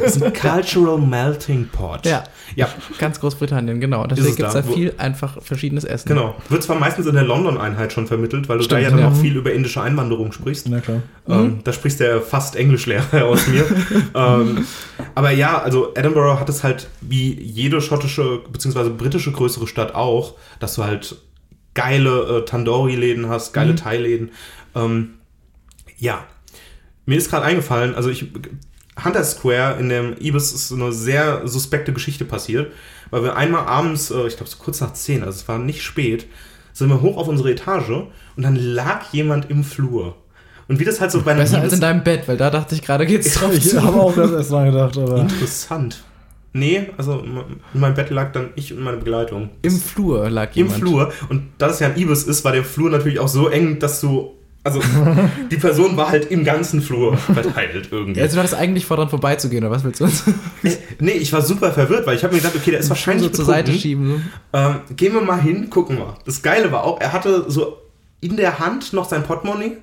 S4: Das ist ein Cultural Melting Pot.
S3: ja.
S4: Ja,
S3: Ganz Großbritannien, genau. Deswegen
S4: es
S3: gibt es
S4: da,
S3: da viel einfach verschiedenes Essen.
S4: genau. Wird zwar meistens in der London-Einheit schon vermittelt, weil du da
S3: Stimmt,
S4: ja dann
S3: ja.
S4: auch viel über indische Einwanderung sprichst.
S2: Na klar.
S4: Ähm, da sprichst der fast Englischlehrer aus mir. ähm, aber ja, also Edinburgh hat es halt wie jede schottische bzw. britische größere Stadt auch, dass du halt geile äh, Tandoori-Läden hast, geile Thai-Läden. Ähm, ja, mir ist gerade eingefallen, also ich Hunter Square in dem Ibis ist so eine sehr suspekte Geschichte passiert, weil wir einmal abends, äh, ich glaube so kurz nach 10, also es war nicht spät, sind wir hoch auf unsere Etage und dann lag jemand im Flur. Und wie das halt so bei einer
S3: Besser als
S4: Liebes-
S3: in deinem Bett, weil da dachte ich gerade, geht's drauf
S2: Ich habe auch das erst gedacht, aber.
S4: Interessant. Nee, also in meinem Bett lag dann ich und meine Begleitung.
S3: Im Flur lag
S4: Im
S3: jemand.
S4: Flur. Und da es ja ein Ibis ist, war der Flur natürlich auch so eng, dass du. Also, die Person war halt im ganzen Flur verteilt irgendwie.
S3: Also du hattest eigentlich vor, dran vorbeizugehen, oder was willst du uns
S4: Nee, ich war super verwirrt, weil ich habe mir gedacht, okay, der ist wahrscheinlich
S3: so zur Seite schieben?
S4: Ähm, gehen wir mal hin, gucken wir. Das Geile war auch, er hatte so in der Hand noch sein Portemonnaie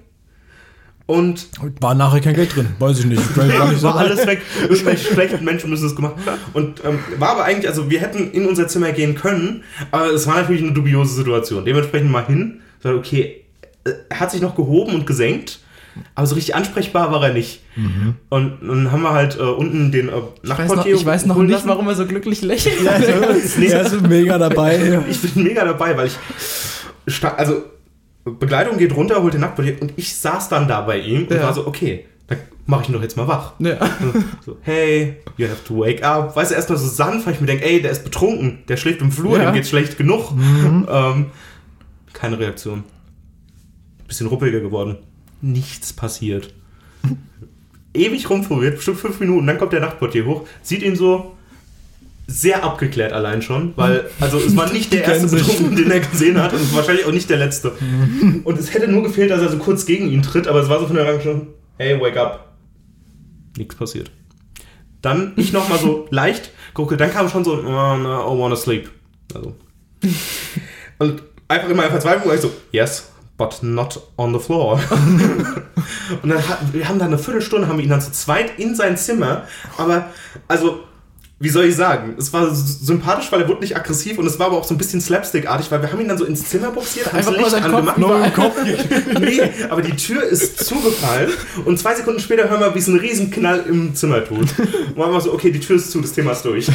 S4: und
S2: War nachher kein Geld drin, weiß ich nicht. Vielleicht war
S4: alles weg. Irgendwelche schlechten Menschen müssen es gemacht. Und ähm, war aber eigentlich, also wir hätten in unser Zimmer gehen können, aber es war natürlich eine dubiose Situation. Dementsprechend mal hin, okay, äh, er hat sich noch gehoben und gesenkt, aber so richtig ansprechbar war er nicht. Und dann haben wir halt äh, unten den äh,
S3: Ich weiß noch, ich weiß noch nicht,
S4: lassen.
S3: warum er so glücklich lächelt.
S4: Nee.
S2: Er ist mega dabei.
S4: Ich bin mega dabei, weil ich. Also, Begleitung geht runter, holt den Nachtportier und ich saß dann da bei ihm und
S3: Ja.
S4: war so, okay, dann mache ich ihn doch jetzt mal wach.
S3: Ja.
S4: So, hey, you have to wake up. Weißt du, erstmal so sanft, weil ich mir denke, ey, der ist betrunken, der schläft im Flur,
S3: Ja.
S4: dem geht's schlecht genug. Ähm, keine Reaktion. Bisschen ruppeliger geworden. Nichts passiert. Ewig rumprobiert, bestimmt fünf Minuten, dann kommt der Nachtportier hoch, sieht ihn so sehr abgeklärt allein schon, weil, also es war nicht der erste. Betrunken, den er gesehen hat und wahrscheinlich auch nicht der letzte. Und es hätte nur gefehlt, dass er so kurz gegen ihn tritt, aber es war so von der Rang schon, hey, wake up. Nichts passiert. Dann ich nochmal so leicht gucke, dann kam schon so, oh, no, I wanna sleep. Also. Und einfach in meiner Verzweiflung war ich so, yes, but not on the floor. Und dann wir haben dann eine Viertelstunde, haben wir ihn dann zu zweit in sein Zimmer, aber also wie soll ich sagen, es war sympathisch, weil er wurde nicht aggressiv und es war aber auch so ein bisschen slapstickartig, weil wir haben ihn dann so ins Zimmer boxiert, haben
S3: Einfach
S4: das Licht
S3: sein Kopf
S4: angemacht.
S3: nur
S2: Kopf.
S4: nee, aber die Tür ist zugefallen und zwei Sekunden später hören wir, wie es einen riesen Knall im Zimmer tut. Und waren wir so, okay, die Tür ist zu, das Thema ist durch.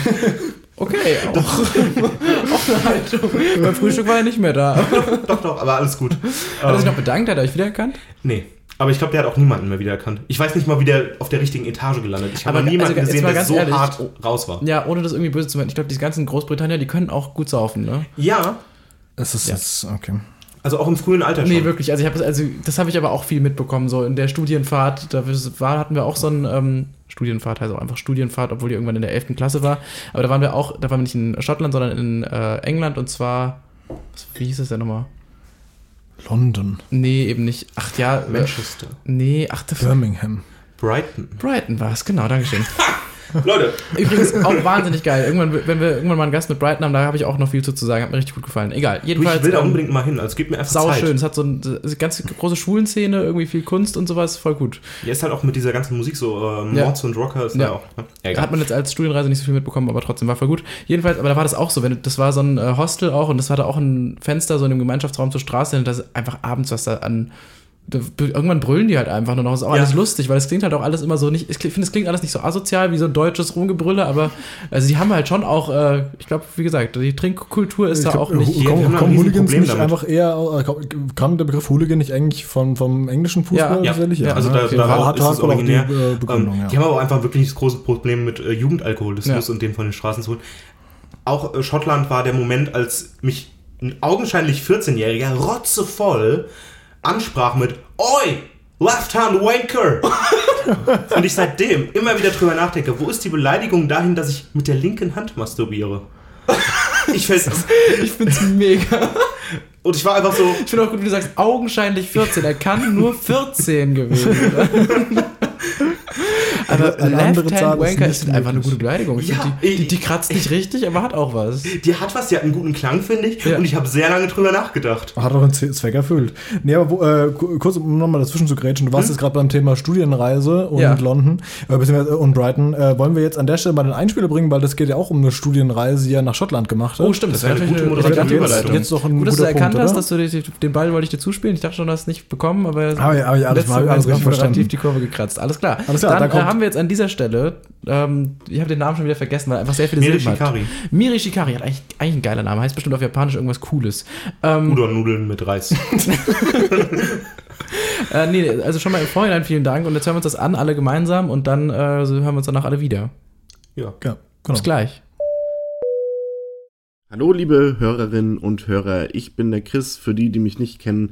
S3: Okay, auch, auch eine Haltung. Beim Frühstück war er nicht mehr da. Hat
S4: doch, doch, aber alles gut.
S3: er sich
S4: Ähm,
S3: noch bedankt? Hat er euch wiedererkannt?
S4: nee. Aber ich glaube, der hat auch niemanden mehr wiedererkannt. Ich weiß nicht mal, wie der auf der richtigen Etage gelandet ist. Ich habe niemanden
S3: also,
S4: gesehen, der so
S3: ehrlich,
S4: hart raus war.
S3: Ja, ohne das irgendwie böse zu meinen. Ich glaube, diese ganzen Großbritannier, die können auch gut saufen, ne?
S4: Ja,
S2: Es ist
S3: Ja.
S2: jetzt, okay.
S4: Also auch im frühen Alter schon.
S3: Nee, wirklich. Also, ich hab, das- also das habe ich aber auch viel mitbekommen. So in der Studienfahrt, da war, hatten wir auch so einen ähm, Studienfahrt, heißt auch einfach Studienfahrt, obwohl die irgendwann in der 11. Klasse war. Aber da waren wir auch, da waren wir nicht in Schottland, sondern in äh, England und zwar, was, wie hieß es denn nochmal?
S2: London,
S3: Nee, eben nicht. Ach ja, äh,
S4: Manchester,
S3: nee, ach,
S2: Birmingham.
S4: Brighton.
S3: Brighton war es, genau, Dankeschön.
S4: Leute,
S3: Übrigens auch wahnsinnig geil. Irgendwann, wenn wir irgendwann mal einen Gast mit Brighton haben, da habe ich auch noch viel zu, zu sagen. Hat mir richtig gut gefallen. Egal. Jedenfalls.
S4: ich will da
S3: ähm,
S4: unbedingt mal hin. Also gib mir einfach
S3: Sau
S4: Zeit.
S3: schön. Es hat so eine ganz große Schulenszene, irgendwie viel Kunst und sowas. Voll gut.
S4: Hier ist halt auch mit dieser ganzen Musik so, äh,
S3: Ja.
S4: Mords und Rocker ist
S3: Ja.
S4: da auch. Ne? Ja.
S3: Hat man jetzt als Studienreise nicht so viel mitbekommen, aber trotzdem war voll gut. Jedenfalls, aber da war das auch so. Wenn, das war so ein äh, Hostel auch und das hatte auch ein Fenster so in dem Gemeinschaftsraum zur Straße. Und das ist einfach abends, was da an. Da, irgendwann brüllen die halt einfach nur noch. Ist auch
S4: Ja.
S3: alles lustig, weil es klingt halt auch alles immer so nicht. Ich finde, es klingt alles nicht so asozial wie so ein deutsches Rumgebrülle, aber also die haben halt schon auch, äh, ich glaube, wie gesagt, die Trinkkultur ist da auch nicht.
S2: Kommen kommen Hooligans nicht
S4: damit.
S2: einfach eher, äh, kam- der Begriff Hooligan nicht eigentlich von, vom englischen Fußball?
S3: Ja,
S4: Ja,
S3: ja,
S4: also da,
S2: Okay,
S4: da
S2: war-
S4: auch,
S2: hat
S4: ist es
S2: hat wohl auch die
S4: originär.
S2: äh, Begründung,
S4: ähm,
S2: ja.
S4: Die haben aber auch einfach wirklich das große Problem mit äh, Jugendalkoholismus
S3: Ja.
S4: und den von den Straßen zu holen. Auch äh, Schottland war der Moment, als mich ein augenscheinlich 14-Jähriger rotzevoll ansprach mit Oi, Left Hand Wanker! und ich seitdem immer wieder drüber nachdenke, wo ist die Beleidigung dahin, dass ich mit der linken Hand masturbiere? Ich
S3: Ich finde es mega.
S4: und ich war einfach so,
S3: Ich finde auch gut, wie du sagst, augenscheinlich 14. Er kann nur 14 gewesen. Aber
S2: Eine andere
S3: Left
S2: Zahl
S3: Hand
S2: ist
S3: Wanker
S2: nicht
S3: ist einfach eine gute Beleidigung.
S4: Ja,
S3: find, die, die, die kratzt nicht richtig, aber hat auch was.
S4: Die hat was, die hat einen guten Klang, finde ich.
S3: Ja.
S4: Und ich habe sehr lange drüber nachgedacht.
S2: Hat auch einen Zweck erfüllt. Nee, aber wo, äh, ku- kurz, um nochmal dazwischen zu grätschen, du warst jetzt gerade beim Thema Studienreise und
S3: Ja.
S2: London äh, äh, und Brighton. Äh, wollen wir jetzt an der Stelle mal den Einspieler bringen, weil das geht ja auch um eine Studienreise, die er nach Schottland gemacht hat.
S3: Oh, stimmt, das,
S4: Das
S3: wäre
S4: eine
S3: natürlich
S4: gute
S3: eine
S4: Überleitung.
S3: Überleitung.
S2: Jetzt doch ein
S3: Gut, dass du
S2: guter
S3: erkannt
S2: Punkt,
S3: hast, dass du die, den Ball wollte ich dir zuspielen. Ich dachte schon, du hast es nicht bekommen, aber
S2: ich- hab ich alles-
S3: Mal
S2: alles richtig verstanden.
S3: die Kurve gekratzt. Alles klar.
S2: Alles klar,
S3: dann
S2: da
S3: äh,
S2: kommt-
S3: haben wir jetzt an dieser Stelle, ähm, ich habe den Namen schon wieder vergessen, weil er einfach sehr viele
S4: Miri
S3: Silben hat.
S4: Shikari.
S3: Miri Shikari hat eigentlich, eigentlich ein geiler Name. Heißt bestimmt auf Japanisch irgendwas Cooles. Ähm,
S4: Udon-Nudeln mit Reis.
S3: äh, nee, also schon mal im Vorhinein vielen Dank und jetzt hören wir uns das an, alle gemeinsam und dann äh, so hören wir uns danach alle wieder.
S4: ja.
S2: Ja, genau.
S3: Bis gleich.
S5: Hallo, liebe Hörerinnen und Hörer. Ich bin der Chris. Für die, die mich nicht kennen,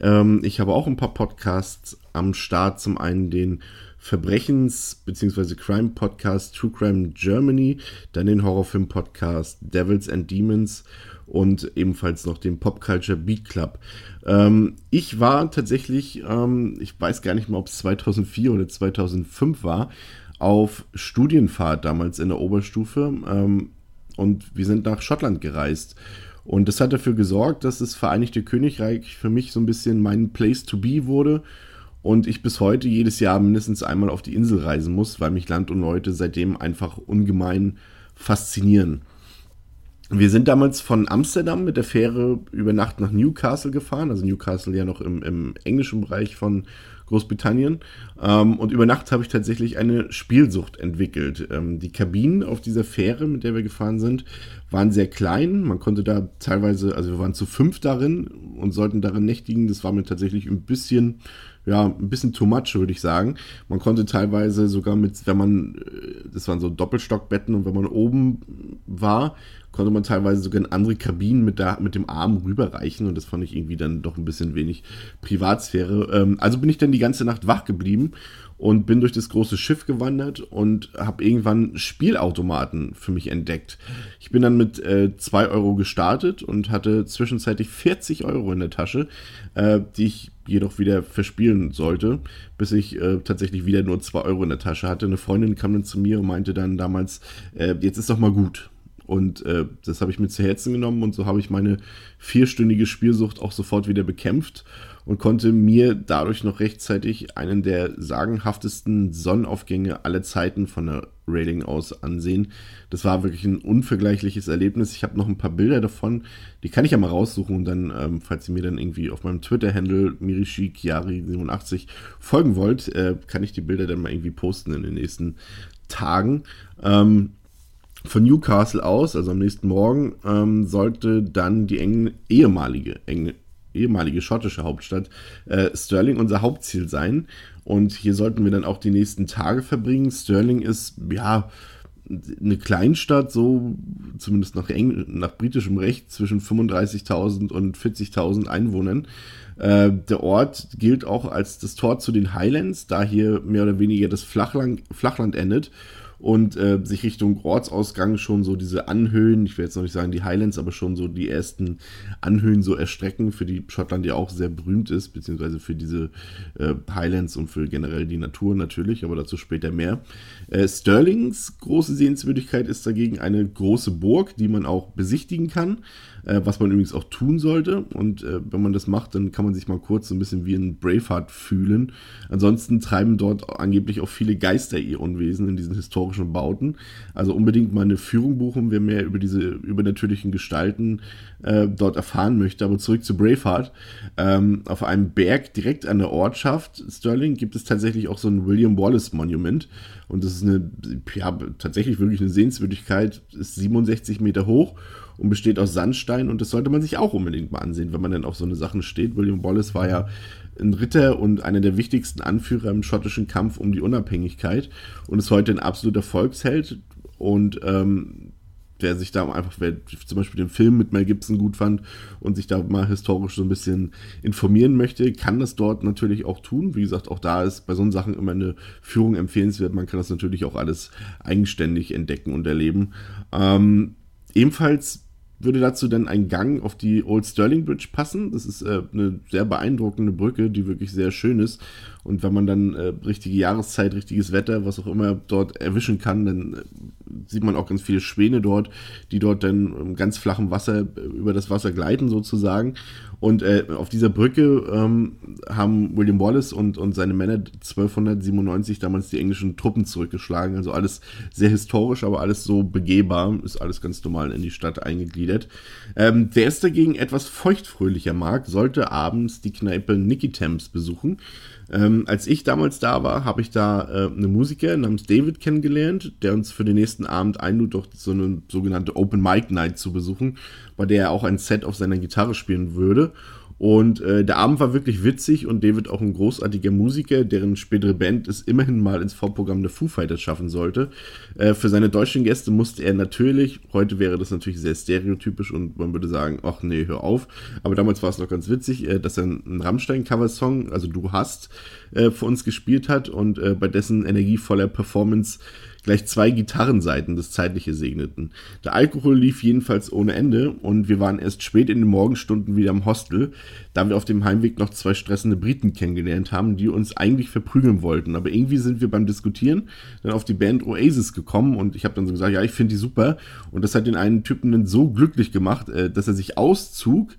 S5: ähm, ich habe auch ein paar Podcasts am Start. Zum einen den Verbrechens- bzw. Crime-Podcast True Crime Germany, dann den Horrorfilm-Podcast Devils and Demons und ebenfalls noch den Pop Culture Beat Club. Ähm, ich war tatsächlich, ähm, ich weiß gar nicht mehr, ob es 2004 oder 2005 war, auf Studienfahrt damals in der Oberstufe. Ähm, und wir sind nach Schottland gereist. Und das hat dafür gesorgt, dass das Vereinigte Königreich für mich so ein bisschen mein Place to be wurde. Und ich bis heute jedes Jahr mindestens einmal auf die Insel reisen muss, weil mich Land und Leute seitdem einfach ungemein faszinieren. Wir sind damals von Amsterdam mit der Fähre über Nacht nach Newcastle gefahren, also Newcastle ja noch im, im englischen Bereich von Großbritannien. Ähm, und über Nacht habe ich tatsächlich eine Spielsucht entwickelt. Ähm, die Kabinen auf dieser Fähre, mit der wir gefahren sind, waren sehr klein. Man konnte da teilweise, also wir waren zu fünf darin und sollten darin nächtigen. Das war mir tatsächlich ein bisschen, ja, ein bisschen too much, würde ich sagen. Man konnte teilweise sogar mit, wenn man, äh, das waren so Doppelstockbetten und wenn man oben war, konnte man teilweise sogar in andere Kabinen mit, der, mit dem Arm rüberreichen und das fand ich irgendwie dann doch ein bisschen wenig Privatsphäre. Ähm, also bin ich dann die ganze Nacht wach geblieben und bin durch das große Schiff gewandert und habe irgendwann Spielautomaten für mich entdeckt. Ich bin dann mit 2 Euro gestartet und hatte zwischenzeitlich 40 Euro in der Tasche, äh, die ich jedoch wieder verspielen sollte, bis ich äh, tatsächlich wieder nur 2 Euro in der Tasche hatte. Eine Freundin kam dann zu mir und meinte dann damals, äh, jetzt ist doch mal gut. Und äh, das habe ich mir zu Herzen genommen und so habe ich meine vierstündige Spielsucht auch sofort wieder bekämpft und konnte mir dadurch noch rechtzeitig einen der sagenhaftesten Sonnenaufgänge aller Zeiten von der Railing aus ansehen. Das war wirklich ein unvergleichliches Erlebnis. Ich habe noch ein paar Bilder davon, die kann ich ja mal raussuchen und dann, ähm, falls ihr mir dann irgendwie auf meinem Twitter-Handle mirishikiari87 folgen wollt, äh, kann ich die Bilder dann mal irgendwie posten in den nächsten Tagen. Ähm, von Newcastle aus, also am nächsten Morgen, ähm, sollte dann die Engl ehemalige, Engl ehemalige schottische Hauptstadt äh, Stirling unser Hauptziel sein. Und hier sollten wir dann auch die nächsten Tage verbringen. Stirling ist, ja, eine Kleinstadt, so zumindest nach, Engl nach britischem Recht, zwischen 35.000 und 40.000 Einwohnern. Äh, der Ort gilt auch als das Tor zu den Highlands, da hier mehr oder weniger das Flachland, Flachland endet und äh, sich Richtung Ortsausgang schon so diese Anhöhen, ich will jetzt noch nicht sagen die Highlands, aber schon so die ersten Anhöhen so erstrecken, für die Schottland ja auch sehr berühmt ist, beziehungsweise für diese äh, Highlands und für generell die Natur natürlich, aber dazu später mehr. Äh, Stirlings große Sehenswürdigkeit ist dagegen eine große Burg, die man auch besichtigen kann, äh, was man übrigens auch tun sollte. Und äh, wenn man das macht, dann kann man sich mal kurz so ein bisschen wie ein Braveheart fühlen. Ansonsten treiben dort angeblich auch viele Geister ihr Unwesen in diesen historischen Bauten. Also unbedingt mal eine Führung buchen, wer mehr über diese übernatürlichen Gestalten äh, dort erfahren möchte. Aber zurück zu Braveheart. Ähm, auf einem Berg direkt an der Ortschaft Stirling gibt es tatsächlich auch so ein William Wallace Monument. Und das ist eine, ja, tatsächlich wirklich eine Sehenswürdigkeit, ist 67 Meter hoch und besteht aus Sandstein und das sollte man sich auch unbedingt mal ansehen, wenn man dann auf so eine Sachen steht. William Wallace war ja ein Ritter und einer der wichtigsten Anführer im schottischen Kampf um die Unabhängigkeit und ist heute ein absoluter Volksheld und ähm, wer sich da einfach, wer zum Beispiel den Film mit Mel Gibson gut fand und sich da mal historisch so ein bisschen informieren möchte, kann das dort natürlich auch tun. Wie gesagt, auch da ist bei so Sachen immer eine Führung empfehlenswert. Man kann das natürlich auch alles eigenständig entdecken und erleben. Ähm, ebenfalls würde dazu dann ein Gang auf die Old Sterling Bridge passen. Das ist äh, eine sehr beeindruckende Brücke, die wirklich sehr schön ist. Und wenn man dann äh, richtige Jahreszeit, richtiges Wetter, was auch immer dort erwischen kann, dann äh, sieht man auch ganz viele Schwäne dort, die dort dann im ganz flachen Wasser äh, über das Wasser gleiten sozusagen. Und äh, auf dieser Brücke ähm, haben William Wallace und, und seine Männer 1297 damals die englischen Truppen zurückgeschlagen. Also alles sehr historisch, aber alles so begehbar. Ist alles ganz normal in die Stadt eingegliedert. Ähm, wer es dagegen etwas feuchtfröhlicher mag, sollte abends die Kneipe Nicky Thames besuchen. Ähm, als ich damals da war, habe ich da äh, eine Musiker namens David kennengelernt, der uns für den nächsten Abend einlud, doch so eine sogenannte Open Mic Night zu besuchen, bei der er auch ein Set auf seiner Gitarre spielen würde. Und äh, der Abend war wirklich witzig und David auch ein großartiger Musiker, deren spätere Band es immerhin mal ins Vorprogramm der Foo Fighters schaffen sollte. Äh, für seine deutschen Gäste musste er natürlich, heute wäre das natürlich sehr stereotypisch und man würde sagen, ach nee, hör auf. Aber damals war es noch ganz witzig, äh, dass er einen Rammstein-Cover-Song, also Du hast, äh, für uns gespielt hat und äh, bei dessen energievoller Performance gleich zwei Gitarrenseiten das Zeitliche segneten. Der Alkohol lief jedenfalls ohne Ende und wir waren erst spät in den Morgenstunden wieder im Hostel, da wir auf dem Heimweg noch zwei stressende Briten kennengelernt haben, die uns eigentlich verprügeln wollten. Aber irgendwie sind wir beim Diskutieren dann auf die Band Oasis gekommen und ich habe dann so gesagt, ja, ich finde die super. Und das hat den einen Typen dann so glücklich gemacht, äh, dass er sich auszog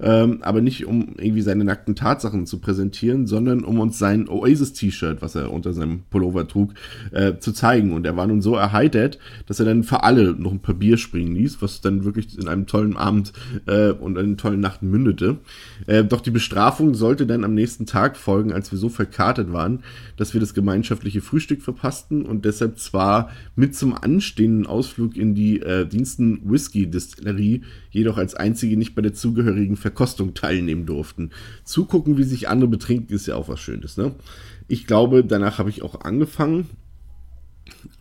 S5: ähm, aber nicht um irgendwie seine nackten Tatsachen zu präsentieren, sondern um uns sein Oasis-T-Shirt, was er unter seinem Pullover trug, äh, zu zeigen. Und er war nun so erheitert, dass er dann für alle noch ein paar Bier springen ließ, was dann wirklich in einem tollen Abend äh, und einer tollen Nacht mündete. Äh, doch die Bestrafung sollte dann am nächsten Tag folgen, als wir so verkartet waren, dass wir das gemeinschaftliche Frühstück verpassten und deshalb zwar mit zum anstehenden Ausflug in die äh, Diensten Whisky Distillerie, jedoch als einzige nicht bei der zugehörigen Verkostung teilnehmen durften. Zugucken, wie sich andere betrinken, ist ja auch was Schönes. Ne? Ich glaube, danach habe ich auch angefangen,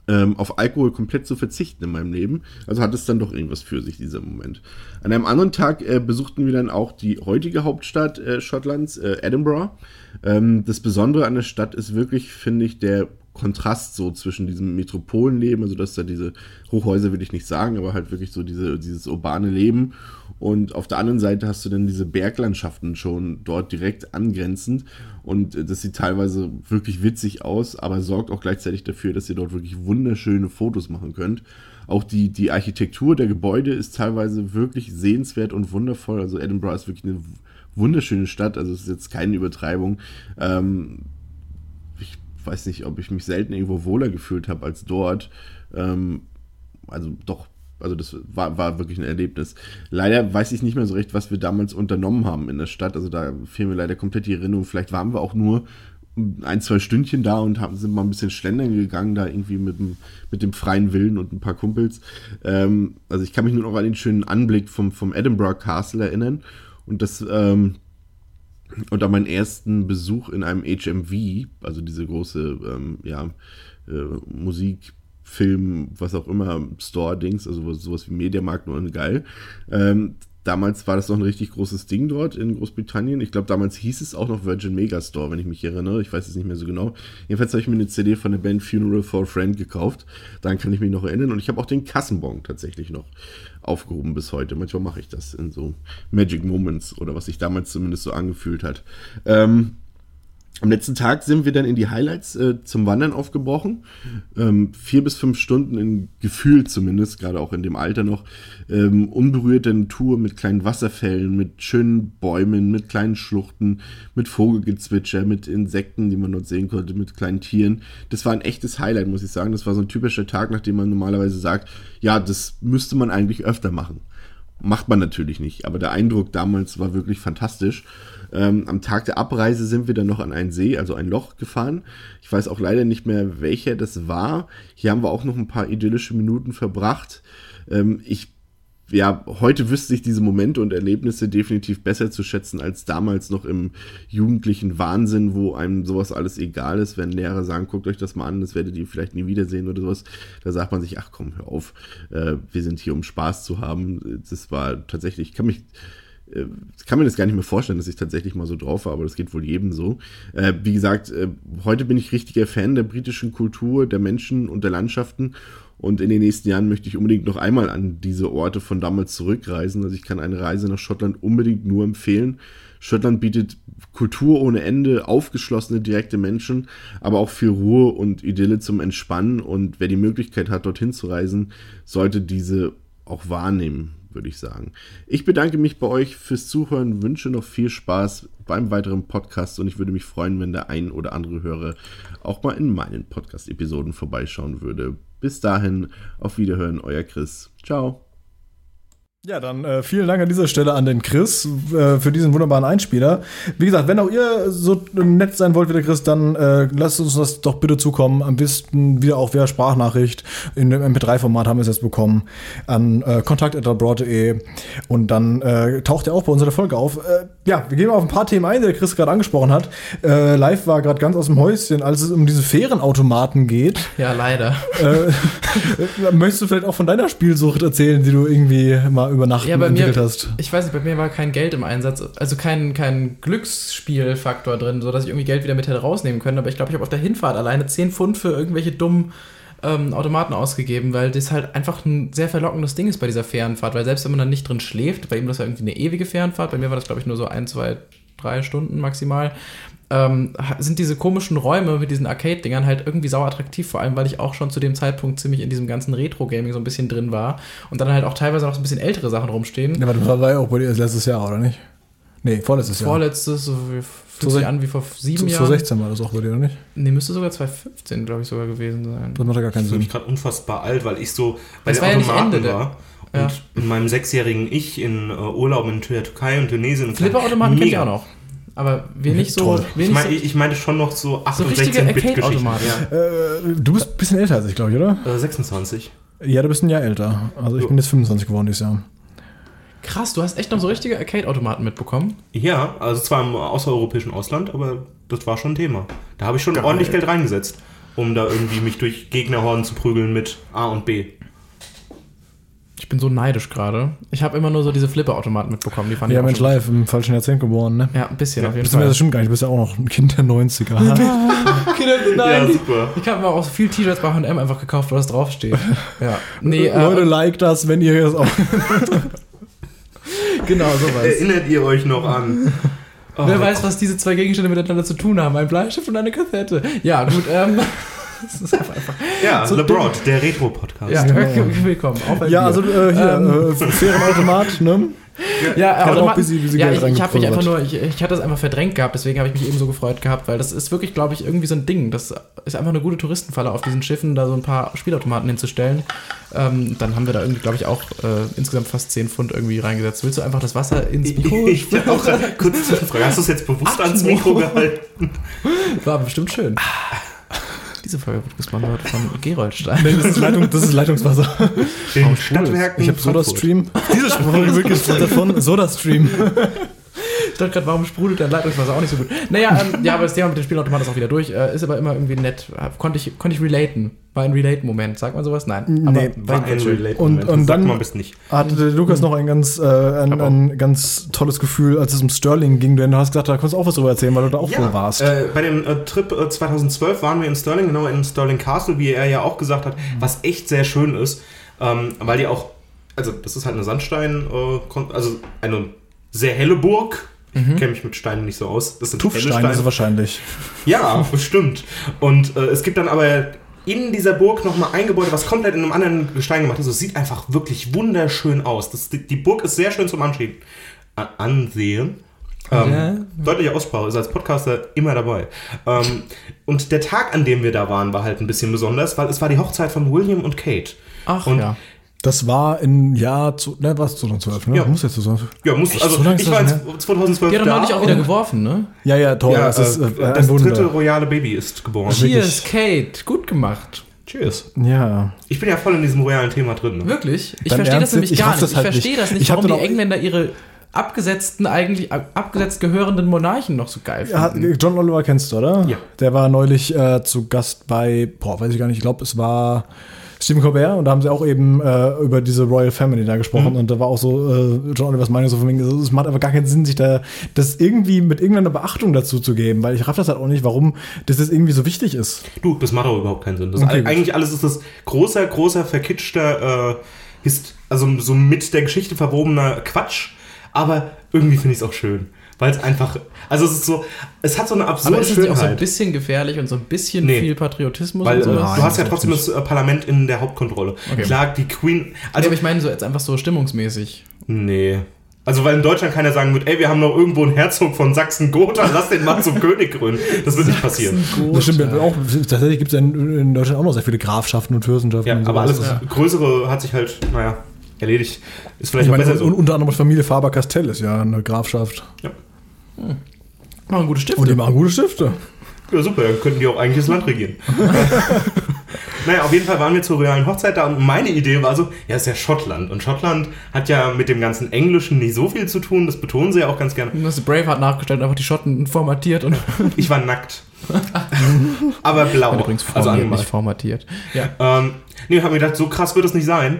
S5: ähm, auf Alkohol komplett zu verzichten in meinem Leben. Also hat es dann doch irgendwas für sich, dieser Moment. An einem anderen Tag äh, besuchten wir dann auch die heutige Hauptstadt äh, Schottlands, äh, Edinburgh. Ähm, das Besondere an der Stadt ist wirklich, finde ich, der Kontrast so zwischen diesem Metropolenleben, also dass da diese Hochhäuser will ich nicht sagen, aber halt wirklich so diese, dieses urbane Leben. Und auf der anderen Seite hast du dann diese Berglandschaften schon dort direkt angrenzend. Und das sieht teilweise wirklich witzig aus, aber sorgt auch gleichzeitig dafür, dass ihr dort wirklich wunderschöne Fotos machen könnt. Auch die, die Architektur der Gebäude ist teilweise wirklich sehenswert und wundervoll. Also Edinburgh ist wirklich eine wunderschöne Stadt, also es ist jetzt keine Übertreibung. Ähm, weiß nicht, ob ich mich selten irgendwo wohler gefühlt habe als dort. Ähm, also doch, also das war, war wirklich ein Erlebnis. Leider weiß ich nicht mehr so recht, was wir damals unternommen haben in der Stadt. Also da fehlen mir leider komplett die Erinnerung. Vielleicht waren wir auch nur ein, zwei Stündchen da und haben, sind mal ein bisschen schlendern gegangen, da irgendwie mit dem, mit dem freien Willen und ein paar Kumpels. Ähm, also ich kann mich nur noch an den schönen Anblick vom, vom Edinburgh Castle erinnern. Und das, ähm, und an meinen ersten Besuch in einem HMV, also diese große, ähm, ja, äh, Musik, Film, was auch immer, Store-Dings, also sowas wie Mediamarkt, nur geil. Ähm, damals war das noch ein richtig großes Ding dort in Großbritannien. Ich glaube, damals hieß es auch noch Virgin Megastore, wenn ich mich erinnere. Ich weiß es nicht mehr so genau. Jedenfalls habe ich mir eine CD von der Band Funeral for a Friend gekauft. Daran kann ich mich noch erinnern. Und ich habe auch den Kassenbon tatsächlich noch aufgehoben bis heute. Manchmal mache ich das in so Magic Moments oder was sich damals zumindest so angefühlt hat. Ähm, am letzten Tag sind wir dann in die Highlights äh, zum Wandern aufgebrochen. Ähm, vier bis fünf Stunden in Gefühl zumindest, gerade auch in dem Alter noch. Ähm, unberührte Natur mit kleinen Wasserfällen, mit schönen Bäumen, mit kleinen Schluchten, mit Vogelgezwitscher, mit Insekten, die man dort sehen konnte, mit kleinen Tieren. Das war ein echtes Highlight, muss ich sagen. Das war so ein typischer Tag, nachdem man normalerweise sagt, ja, das müsste man eigentlich öfter machen. Macht man natürlich nicht, aber der Eindruck damals war wirklich fantastisch. Ähm, am Tag der Abreise sind wir dann noch an einen See, also ein Loch gefahren. Ich weiß auch leider nicht mehr, welcher das war. Hier haben wir auch noch ein paar idyllische Minuten verbracht. Ähm, ich ja, heute wüsste ich diese Momente und Erlebnisse definitiv besser zu schätzen als damals noch im jugendlichen Wahnsinn, wo einem sowas alles egal ist, wenn Lehrer sagen, guckt euch das mal an, das werdet ihr vielleicht nie wiedersehen oder sowas. Da sagt man sich, ach komm, hör auf, äh, wir sind hier, um Spaß zu haben. Das war tatsächlich, ich kann mich äh, ich kann mir das gar nicht mehr vorstellen, dass ich tatsächlich mal so drauf war, aber das geht wohl jedem so. Äh, wie gesagt, äh, heute bin ich richtiger Fan der britischen Kultur, der Menschen und der Landschaften Und in den nächsten Jahren möchte ich unbedingt noch einmal an diese Orte von damals zurückreisen. Also ich kann eine Reise nach Schottland unbedingt nur empfehlen. Schottland bietet Kultur ohne Ende, aufgeschlossene, direkte Menschen, aber auch viel Ruhe und Idylle zum Entspannen. Und wer die Möglichkeit hat, dorthin zu reisen, sollte diese auch wahrnehmen, würde ich sagen. Ich bedanke mich bei euch fürs Zuhören, wünsche noch viel Spaß beim weiteren Podcast und ich würde mich freuen, wenn der ein oder andere Hörer auch mal in meinen Podcast-Episoden vorbeischauen würde. Bis dahin, auf Wiederhören, euer Chris. Ciao.
S2: Ja, dann äh, vielen Dank an dieser Stelle an den Chris äh, für diesen wunderbaren Einspieler. Wie gesagt, wenn auch ihr so nett sein wollt wie der Chris, dann äh, lasst uns das doch bitte zukommen. Am besten wieder auch via Sprachnachricht. In dem MP3-Format haben wir es jetzt bekommen. An äh, kontakt.abroad.de und dann äh, taucht er auch bei unserer Folge auf. Äh, ja, wir gehen auf ein paar Themen ein, die der Chris gerade angesprochen hat. Äh, live war gerade ganz aus dem Häuschen, als es um diese Fährenautomaten geht.
S3: Ja, leider.
S2: Äh, möchtest du vielleicht auch von deiner Spielsucht erzählen, die du irgendwie mal über Nacht
S3: Ja, bei mir,
S2: entwickelt hast?
S3: ich weiß nicht, bei mir war kein Geld im Einsatz, also kein, kein Glücksspielfaktor drin, sodass ich irgendwie Geld wieder mit hätte rausnehmen können. Aber ich glaube, ich habe auf der Hinfahrt alleine 10 Pfund für irgendwelche dummen ähm, Automaten ausgegeben, weil das halt einfach ein sehr verlockendes Ding ist bei dieser Fährenfahrt. Weil selbst wenn man dann nicht drin schläft, bei ihm das war irgendwie eine ewige Fährenfahrt, bei mir war das, glaube ich, nur so ein, zwei, drei Stunden maximal. Ähm, sind diese komischen Räume mit diesen Arcade-Dingern halt irgendwie sauer attraktiv, vor allem weil ich auch schon zu dem Zeitpunkt ziemlich in diesem ganzen Retro-Gaming so ein bisschen drin war und dann halt auch teilweise noch so ein bisschen ältere Sachen rumstehen.
S2: Ja, aber das war ja auch bei dir letztes Jahr, oder nicht? Nee, vorletztes Jahr.
S3: Vorletztes, so wie, fühlt sich an wie vor sieben Jahren.
S2: 2016 war das auch bei dir, oder nicht?
S3: Nee, müsste sogar 2015, glaube ich, sogar gewesen sein.
S2: Das macht ja gar keinen
S4: Ich
S2: Sinn.
S4: mich gerade unfassbar alt, weil ich so bei
S3: Das
S4: den
S3: war ja nicht
S4: Automaten
S3: Ende
S4: war.
S3: Ja.
S4: Und in meinem sechsjährigen Ich in äh, Urlaub in der Türkei und Tunesien. und
S3: Flipper-Automaten kenne ich auch noch. Aber wir nicht so.
S2: Toll.
S3: Wir
S4: Ich, mein,
S3: so
S4: ich, ich meinte schon noch so 8
S3: So
S4: und
S3: richtige
S4: 16-Bit-Geschichten.
S3: Arcade-Automaten.
S4: Ja.
S2: Äh, du bist ein bisschen älter als ich, glaube ich, oder?
S4: Äh, 26.
S2: Ja, du bist ein Jahr älter. Also ich
S4: Jo.
S2: bin jetzt 25 geworden dieses Jahr.
S3: krass, du hast echt noch so richtige Arcade-Automaten mitbekommen.
S4: Ja, also zwar im außereuropäischen Ausland, aber das war schon ein Thema. Da habe ich schon ordentlich Geld reingesetzt, um da irgendwie mich durch Gegnerhorden zu prügeln mit A und B.
S3: Ich bin so neidisch gerade. Ich habe immer nur so diese Flipper-Automaten mitbekommen. Die fand
S2: Ja,
S3: ich
S2: Mensch, live, im falschen Jahrzehnt geboren, ne?
S3: Ja, ein bisschen
S4: Ja,
S3: auf jeden
S2: Bist du mir
S3: Fall.
S2: das stimmt gar nicht, du bist ja auch noch ein Kind der 90er.
S3: Nein,
S4: Ja, super.
S3: ich habe mir auch viel T-Shirts bei H&M einfach gekauft, wo das draufsteht. ja. Nee,
S2: Leute,
S3: äh,
S2: like das, wenn ihr das auch.
S3: genau sowas.
S4: Erinnert ihr euch noch an? Oh,
S3: Wer weiß, was diese zwei Gegenstände miteinander zu tun haben. Ein Bleistift und eine Kassette. Ja, gut. Ähm, das ist einfach.
S4: Ja,
S3: so
S4: LeBron, der Retro-Podcast.
S3: Ja,
S2: genau.
S3: willkommen. Auch bei
S2: Ja, also äh, hier,
S3: Ähm.
S2: äh, Fährenautomat, ne?
S3: Ja,
S2: Hat auch
S3: Automaten-
S2: busy- busy
S3: ja
S2: Geld
S3: ich, ich habe mich einfach nur, ich, ich hatte das einfach verdrängt gehabt, deswegen habe ich mich eben so gefreut gehabt, weil das ist wirklich, glaube ich, irgendwie so ein Ding. Das ist einfach eine gute Touristenfalle auf diesen Schiffen, da so ein paar Spielautomaten hinzustellen. Ähm, dann haben wir da irgendwie, glaube ich, auch äh, insgesamt fast 10 Pfund irgendwie reingesetzt. Willst du einfach das Wasser ins Mikro?
S4: Ich hab auch kurz Zwischenfrage. Hast du es jetzt bewusst ans Mikro gehalten?
S3: War bestimmt schön. Diese Folge wird gesponsert von Geroldstein.
S2: Nee, das ist, Leitung, das ist Leitungswasser.
S4: Den Stadtwerken
S2: Ich habe. SodaStream. Diese Folge wird gesponsert von SodaStream.
S3: Ich dachte gerade, warum sprudelt dein Leitungswasser auch nicht so gut? Naja, ähm, ja, aber das Thema mit dem Spielautomat ist auch wieder durch. Äh, ist aber immer irgendwie nett. Äh, Konnte ich, konnte ich relaten. War ein Relate-Moment. Sagt man sowas? Nein.
S2: Nee,
S3: aber
S4: War ein
S3: schön.
S4: Relate
S2: Und- und dann-
S4: man bis nicht.
S2: Hatte der Lukas noch ein ganz, äh, ein, ein ganz tolles Gefühl, als es um Sterling ging, denn du hast gesagt, da kannst du auch was drüber erzählen, weil du da auch wohl warst.
S4: Äh, bei dem äh, Trip äh, 2012 waren wir in Stirling, genau in Stirling Castle, wie er ja auch gesagt hat, was echt sehr schön ist, ähm, weil die auch, also das ist halt eine Sandstein, äh, also eine sehr helle Burg. Ich kenne mich mit Steinen nicht so aus. Das sind helle
S2: Tuffstein
S4: Steine.
S2: ist es wahrscheinlich.
S4: Ja, bestimmt. Und äh, es gibt dann aber in dieser Burg nochmal ein Gebäude, was komplett in einem anderen Gestein gemacht ist. Es sieht einfach wirklich wunderschön aus. Das, die, die Burg ist sehr schön zum Ansehen. A- Ansehen. Ähm,
S3: Ja.
S4: Deutliche Aussprache, ist als Podcaster immer dabei. Ähm, und der Tag, an dem wir da waren, war halt ein bisschen besonders, weil es war die Hochzeit von William und Kate.
S3: Ach
S4: Und-
S3: ja.
S2: Das war im Jahr, zu, ne, was 2012, ne?
S4: Ja.
S2: Muss jetzt so sein.
S4: Ja, muss, also
S2: so
S4: ich
S2: das
S4: war jetzt 2012
S3: Die hat doch neulich auch wieder geworfen, ne?
S2: Ja, ja, toll.
S4: Ja,
S2: das ist äh,
S4: äh, das dritte royale Baby ist geboren.
S3: Cheers, Kate. Gut gemacht.
S4: Cheers.
S2: Ja.
S4: Ich bin ja voll in diesem royalen Thema drin. Ne?
S3: Wirklich? Ich
S2: Dein
S3: verstehe
S2: Ernst
S3: das nämlich?
S2: Ich
S3: gar nicht.
S2: das
S3: Ich
S2: halt
S3: verstehe
S2: nicht.
S3: das nicht,
S2: Ich
S3: warum die Engländer ihre abgesetzten, eigentlich ab- abgesetzt gehörenden Monarchen noch so geil
S2: Ja,
S3: finden.
S2: John Oliver kennst du, oder?
S4: Ja.
S2: Der war neulich äh, zu Gast bei, boah, weiß ich gar nicht, ich glaube, es war Stephen Colbert und da haben sie auch eben äh, über diese Royal Family da gesprochen
S4: Mhm.
S2: und da war auch so äh, John Olivers Meinung so von wegen, es macht einfach gar keinen Sinn, sich da das irgendwie mit irgendeiner Beachtung dazu zu geben, weil ich raff das halt auch nicht, warum das jetzt irgendwie so wichtig ist.
S4: Du, das macht auch überhaupt keinen Sinn. Das
S2: Okay,
S4: all- eigentlich alles ist das großer, großer, verkitschter, äh, Hist also so mit der Geschichte verwobener Quatsch. Aber irgendwie finde ich es auch schön. Weil es einfach, also es ist so, es hat so eine
S3: Aber
S4: absurde
S3: ist es nicht auch so ein
S4: Schönheit.
S3: bisschen gefährlich und so ein bisschen
S4: Nee.
S3: viel Patriotismus
S4: Weil
S3: und
S4: äh,
S3: so?
S4: du hast ja trotzdem
S2: nicht.
S4: das äh, Parlament in der Hauptkontrolle.
S3: Okay.
S4: Klar, die Queen,
S3: Also,
S4: also
S3: aber ich meine so jetzt einfach so stimmungsmäßig.
S4: nee. Also weil in Deutschland keiner sagen wird, ey, wir haben noch irgendwo einen Herzog von Sachsen-Gotha, lass den mal zum König krönen. Das wird nicht passieren.
S2: Das stimmt ja auch, tatsächlich gibt es ja in, in Deutschland auch noch sehr viele Grafschaften und Fürstenschaften.
S4: Ja,
S2: und
S4: aber alles das Größere hat sich halt, naja, erledigt. Ist vielleicht
S2: Ich
S4: auch
S2: meine,
S4: besser
S2: und,
S4: so.
S2: unter anderem die Familie Faber-Castell ist ja eine Grafschaft.
S3: Machen gute Stifte.
S2: Und die machen gute Stifte.
S4: Ja, super, dann könnten die auch eigentlich das Land regieren. naja, auf jeden Fall waren wir zur realen Hochzeit da und meine Idee war so, ja, ist ja Schottland. Und Schottland hat ja mit dem ganzen Englischen nicht so viel zu tun, das betonen sie ja auch ganz gerne.
S3: Du hast Braveheart nachgestellt, einfach die Schotten formatiert und
S4: Ich war nackt. Aber blau.
S3: und übrigens
S4: also angemalt.
S3: nicht formatiert. Ja.
S4: Ähm, nee, hab mir gedacht, so krass wird es nicht sein.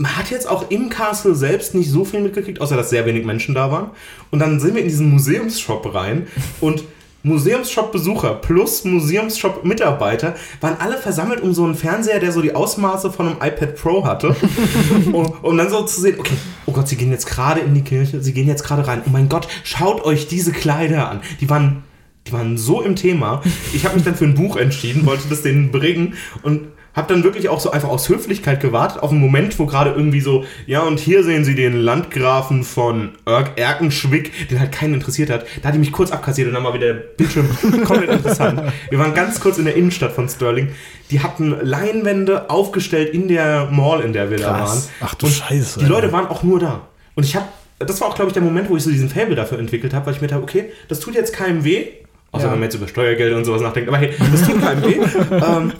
S4: Man hat jetzt auch im Castle selbst nicht so viel mitgekriegt, außer dass sehr wenig Menschen da waren. Und dann sind wir in diesen Museumsshop rein und Museumsshop-Besucher plus Museumsshop-Mitarbeiter waren alle versammelt um so einen Fernseher, der so die Ausmaße von einem iPad Pro hatte. um, um dann so zu sehen, okay, oh Gott, sie gehen jetzt gerade in die Kirche, sie gehen jetzt gerade rein. Oh mein Gott, schaut euch diese Kleider an. Die waren die waren so im Thema. Ich habe mich dann für ein Buch entschieden, wollte das denen bringen und habe dann wirklich auch so einfach aus Höflichkeit gewartet auf einen Moment, wo gerade irgendwie so, ja, und hier sehen Sie den Landgrafen von Erk Erkenschwick, den halt keinen interessiert hat. Da hat die mich kurz abkassiert und dann war wieder der Bildschirm komplett interessant. Wir waren ganz kurz in der Innenstadt von Stirling. Die hatten Leinwände aufgestellt in der Mall, in der wir da waren.
S2: Ach du
S4: und
S2: Scheiße,
S4: Die
S2: Alter.
S4: Leute waren auch nur da. Und ich habe, das war auch, glaube ich, der Moment, wo ich so diesen Fable dafür entwickelt habe, weil ich mir dachte, okay, das tut jetzt keinem weh. Außer
S3: Ja.
S4: wenn man jetzt über Steuergelder und sowas nachdenkt. Aber hey, das tut keinem weh. ähm,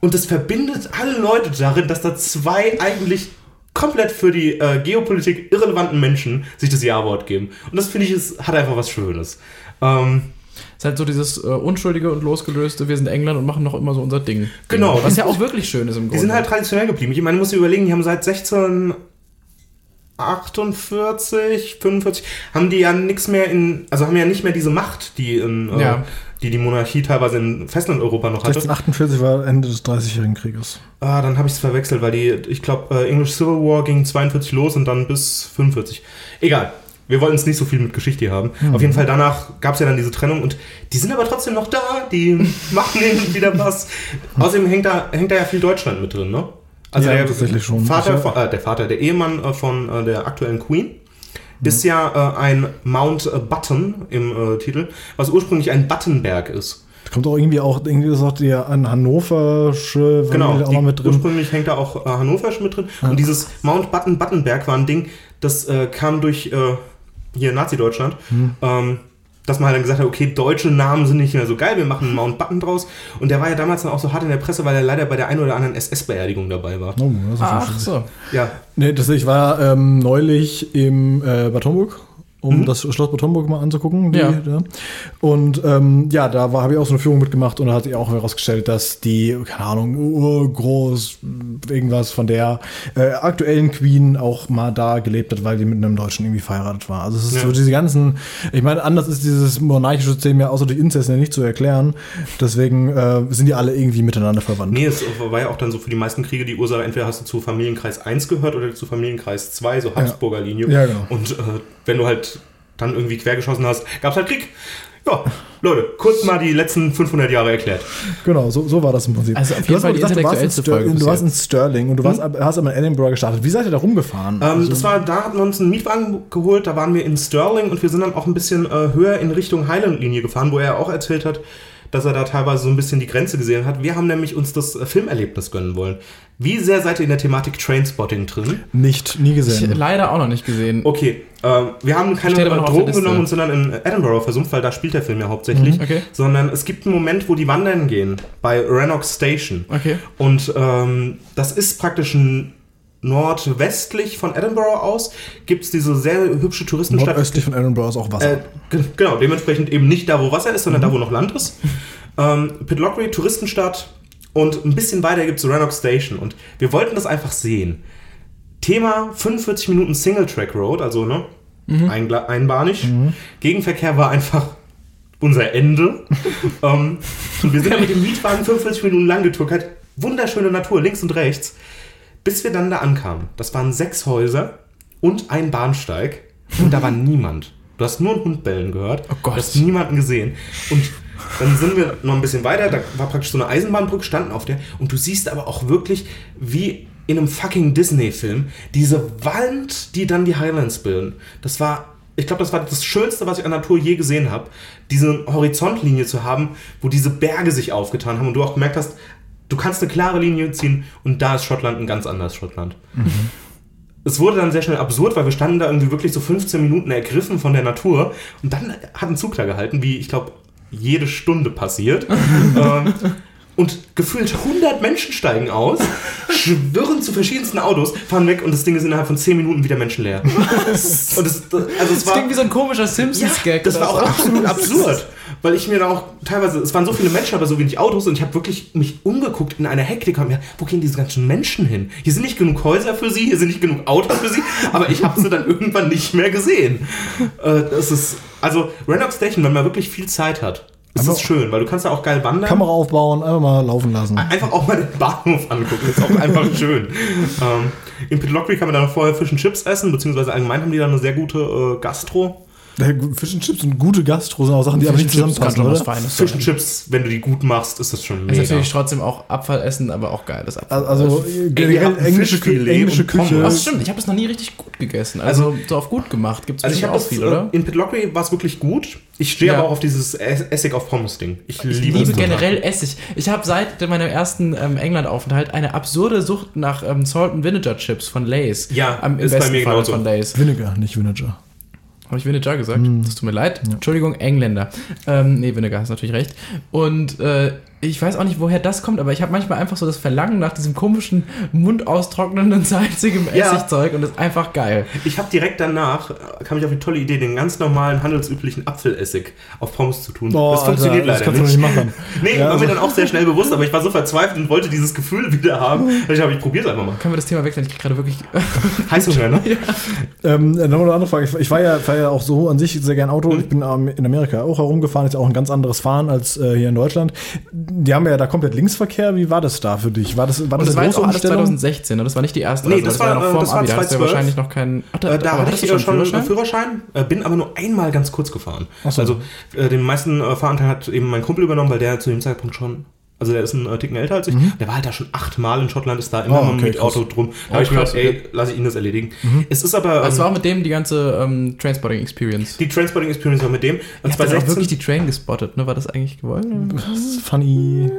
S4: und das verbindet alle Leute darin, dass da zwei eigentlich komplett für die äh, Geopolitik irrelevanten Menschen sich das Ja-Wort geben. Und das finde ich, ist, hat einfach was Schönes. Ähm,
S3: Es ist halt so dieses äh, Unschuldige und Losgelöste, wir sind England und machen noch immer so unser Ding.
S4: Genau.
S3: Was ja auch wirklich schön ist im Grunde.
S4: die sind halt traditionell geblieben. Ich meine, du musst dir überlegen, die haben seit 1648, 45, haben die ja nichts mehr in, also haben ja nicht mehr diese Macht, die in, äh,
S3: Ja.
S4: Die die Monarchie teilweise in Festlandeuropa noch hatte.
S2: 1648 war Ende des 30-jährigen Krieges.
S4: Ah, dann habe ich es verwechselt, weil die, ich glaube, äh, English Civil War ging 42 los und dann bis 45. Egal. Wir wollten es nicht so viel mit Geschichte hier haben. Auf jeden Fall danach gab es ja dann diese Trennung und die sind aber trotzdem noch da. Die machen hin wieder was. Außerdem hängt da, hängt da ja viel Deutschland mit drin, ne? Also
S2: Ja,
S4: der
S2: tatsächlich schon.
S4: Vater,
S2: Also-
S4: von, äh, der Vater, der Ehemann äh, von äh, der aktuellen Queen ist ja äh, ein Mount äh, Button im äh, Titel, was ursprünglich ein Buttonberg ist.
S2: Kommt auch irgendwie auch, irgendwie ist auch die an Hannoversche
S4: Genau,
S2: auch noch mit drin.
S4: ursprünglich hängt da auch äh, Hannoversch mit drin. Und dieses Mount Button Buttonberg war ein Ding, das äh, kam durch äh, hier Nazi-Deutschland,
S2: Hm.
S4: ähm, dass man halt dann gesagt hat, okay, deutsche Namen sind nicht mehr so geil, wir machen einen Mount Button draus. Und der war ja damals dann auch so hart in der Presse, weil er leider bei der einen oder anderen SS-Beerdigung dabei war.
S2: Oh, das ist
S3: Ach so.
S4: Ja,
S2: Nee, das, ich war ähm, neulich im äh, Bad Homburg, um
S4: Mhm.
S2: das Schloss Bad Homburg mal anzugucken. Die,
S3: Ja.
S2: da. Und ähm, ja, da habe ich auch so eine Führung mitgemacht und da hat sich auch herausgestellt, dass die, keine Ahnung, urgroß irgendwas von der äh, aktuellen Queen auch mal da gelebt hat, weil die mit einem Deutschen irgendwie verheiratet war. Also es ist
S4: Ja.
S2: so diese ganzen, ich meine, anders ist dieses monarchische System ja außer durch Inzest ja nicht zu erklären. Deswegen äh, sind die alle irgendwie miteinander verwandt.
S4: nee, es war ja auch dann so für die meisten Kriege die Ursache, entweder hast du zu Familienkreis 1 gehört oder zu Familienkreis 2, so Habsburger Linie.
S2: Ja, genau.
S4: Und äh, wenn du halt dann irgendwie quergeschossen hast, gab es halt Krieg. Ja, Leute, kurz mal die letzten 500 Jahre erklärt.
S2: Genau, so, so war das im Prinzip.
S3: Also auf
S2: Du
S3: jeden
S2: hast
S3: Fall
S2: mal
S3: die
S2: gesagt, du warst in
S3: intellektuellste Folge
S2: Stir-
S3: bis
S2: Du warst in
S3: jetzt.
S2: Sterling und du warst, ab- hast aber in Edinburgh gestartet. Wie seid ihr da rumgefahren?
S4: Ähm,
S2: Also-
S4: das war, da hatten wir uns einen Mietwagen geholt, da waren wir in Stirling und wir sind dann auch ein bisschen äh, höher in Richtung Highland-Linie gefahren, wo er auch erzählt hat, dass er da teilweise so ein bisschen die Grenze gesehen hat. Wir haben nämlich uns das äh, Filmerlebnis gönnen wollen. Wie sehr seid ihr in der Thematik Trainspotting drin?
S2: Nicht, nie
S3: Ich,
S2: gesehen.
S3: leider auch noch nicht gesehen.
S4: Okay, ähm, wir haben keine äh, Drogen genommen und sind dann in Edinburgh versumpft, weil da spielt der Film ja hauptsächlich.
S3: Okay.
S4: Sondern es gibt einen Moment, wo die wandern gehen, bei Rannoch Station.
S3: Okay.
S4: Und ähm, das ist praktisch ein nordwestlich von Edinburgh aus, gibt es diese sehr hübsche Touristenstadt.
S2: Nordöstlich von Edinburgh ist auch Wasser.
S4: Äh, ge- genau, dementsprechend eben nicht da, wo Wasser ist, sondern da, wo noch Land ist. Ähm, Pitlochry, Touristenstadt, Und ein bisschen weiter gibt es Rannoch Station. Und wir wollten das einfach sehen. Thema 45 Minuten Single-Track Road, also ne, eingla- einbahnig. Gegenverkehr war einfach unser Ende. ähm, und wir sind dann mit dem Mietwagen 45 Minuten lang getuckert. Wunderschöne Natur, links und rechts. Bis wir dann da ankamen. Das waren sechs Häuser und ein Bahnsteig. Und da war niemand. Du hast nur einen Hund bellen gehört.
S3: Oh Gott.
S4: Du hast niemanden gesehen. Und dann sind wir noch ein bisschen weiter. Da war praktisch so eine Eisenbahnbrücke, standen auf der. Und du siehst aber auch wirklich, wie in einem fucking Disney-Film, diese Wand, die dann die Highlands bilden. Das war, ich glaube, das war das Schönste, was ich an Natur je gesehen habe. Diese Horizontlinie zu haben, wo diese Berge sich aufgetan haben und du auch gemerkt hast, du kannst eine klare Linie ziehen und da ist Schottland ein ganz anderes Schottland. Es wurde dann sehr schnell absurd, weil wir standen da irgendwie wirklich so 15 Minuten ergriffen von der Natur und dann hat ein Zug da gehalten, wie ich glaube jede Stunde passiert. ähm, und gefühlt 100 Menschen steigen aus, schwirren zu verschiedensten Autos, fahren weg und das Ding ist innerhalb von 10 Minuten wieder menschenleer. und es, also es
S3: Das
S4: war,
S3: klingt wie so ein komischer Simpsons-Gag.
S4: das
S3: oder
S4: war auch
S3: so.
S4: absolut absurd, weil ich mir da auch teilweise, es waren so viele Menschen, aber so wenig Autos und ich habe wirklich mich umgeguckt in einer Hektik und mir, wo gehen diese ganzen Menschen hin? Hier sind nicht genug Häuser für sie, hier sind nicht genug Autos für sie, aber ich habe sie dann irgendwann nicht mehr gesehen. Äh, das ist, also Randolph Station, wenn man wirklich viel Zeit hat, ist das schön, weil du kannst da auch geil wandern.
S2: Kamera aufbauen, einfach mal laufen lassen.
S4: Einfach auch mal den Bahnhof angucken, ist auch einfach schön. Ähm, in Pitlochry kann man dann vorher Fish and Chips essen, beziehungsweise allgemein haben die da eine sehr gute äh, Gastro.
S2: Fish and Chips und gute Gastro sind auch Sachen, die aber nicht zusammenpassen, oder?
S3: Feines
S4: Fish and Chips, wenn du die gut machst, ist das schon
S3: Ist
S4: mega.
S3: natürlich trotzdem auch Abfall essen, aber auch geiles Abfall.
S2: Also generell
S4: habt ein
S2: englische, Kü
S4: Fischfilet
S2: englische
S4: und Pommes.
S2: Küche.
S3: das stimmt, ich habe das noch nie richtig gut gegessen. Also, so auf gut gemacht gibt es
S4: Also ich habe
S3: auch
S4: das
S3: viel,
S4: äh,
S3: oder?
S4: in Pitlochry war es wirklich gut. Ich stehe
S3: Ja.
S4: aber auch auf dieses Ess- Essig auf Pommes Ding. Ich,
S3: Ich
S4: liebe,
S3: liebe
S4: es
S3: generell Essig. Ich habe seit meinem ersten ähm, England-Aufenthalt eine absurde Sucht nach ähm, Salt and Vinegar Chips von Lay's.
S4: Ja,
S3: Am, im
S4: ist bei
S3: besten
S4: mir
S3: Fall
S4: genauso.
S3: von Lay's.
S2: Vinegar, nicht Vinegar.
S3: Habe ich Vinegar gesagt? Das tut mir leid. Entschuldigung, Engländer. Ähm, nee, Vinegar hast natürlich recht. Und äh, ich weiß auch nicht, woher das kommt, aber ich habe manchmal einfach so das Verlangen nach diesem komischen, mundaustrocknenden, salzigen
S4: Ja.
S3: Essigzeug und das ist einfach geil.
S4: Ich habe direkt danach, äh, kam ich auf die tolle Idee, den ganz normalen, handelsüblichen Apfelessig auf Pommes zu tun.
S2: Oh,
S4: das funktioniert
S2: Alter, das
S4: leider
S2: kannst du
S4: nicht.
S2: nicht machen.
S4: Nee,
S2: Ja,
S4: war
S2: also-
S4: mir dann auch sehr schnell bewusst, aber ich war so verzweifelt und wollte dieses Gefühl wieder haben. Ich habe ich probiert einfach mal.
S3: Können wir das Thema wechseln? Ich krieg gerade wirklich.
S4: Heißhunger, ne?
S2: Ähm, dann noch eine andere Frage. Ich, ich war, ja, fahr ja auch so an sich sehr gern Auto. Ich bin ähm, in Amerika auch herumgefahren. Ist ja auch ein ganz anderes Fahren als äh, hier in Deutschland. Die haben ja da komplett Linksverkehr. Wie war das da für dich? War das, war das
S3: das war
S2: eine
S3: jetzt
S2: große Umstellung?
S3: 2016, ne? Das war nicht die erste
S4: Nee,
S3: Reise,
S4: das
S3: weil
S4: war,
S3: noch
S4: äh,
S3: vor
S4: das
S3: dem
S4: war
S3: Abi. Da
S4: 2012.
S3: wahrscheinlich noch keinen. Ach, da,
S4: Äh, da
S3: aber
S4: hatte ich schon einen
S3: Führerschein?
S4: Führerschein, äh, bin aber nur einmal ganz kurz gefahren.
S2: Ach so.
S4: Also äh, den meisten äh, Fahranteil hat eben mein Kumpel übernommen, weil der zu dem Zeitpunkt schon, also der ist ein äh, Ticken älter als ich, der war halt da schon achtmal in Schottland, ist da immer
S2: Oh,
S4: mit
S2: okay,
S4: dem Auto drum. Da
S3: Oh,
S4: habe ich mir
S3: krass,
S4: gedacht, ey, lasse ich ihn das erledigen. Es ist aber,
S3: Das
S4: ähm,
S3: war auch mit dem die ganze ähm, Transporting Experience.
S4: die Transporting Experience war mit dem. Und
S3: habt dann auch
S4: 2016
S3: wirklich die Train gespottet, ne? War das eigentlich gewollt?
S2: Funny.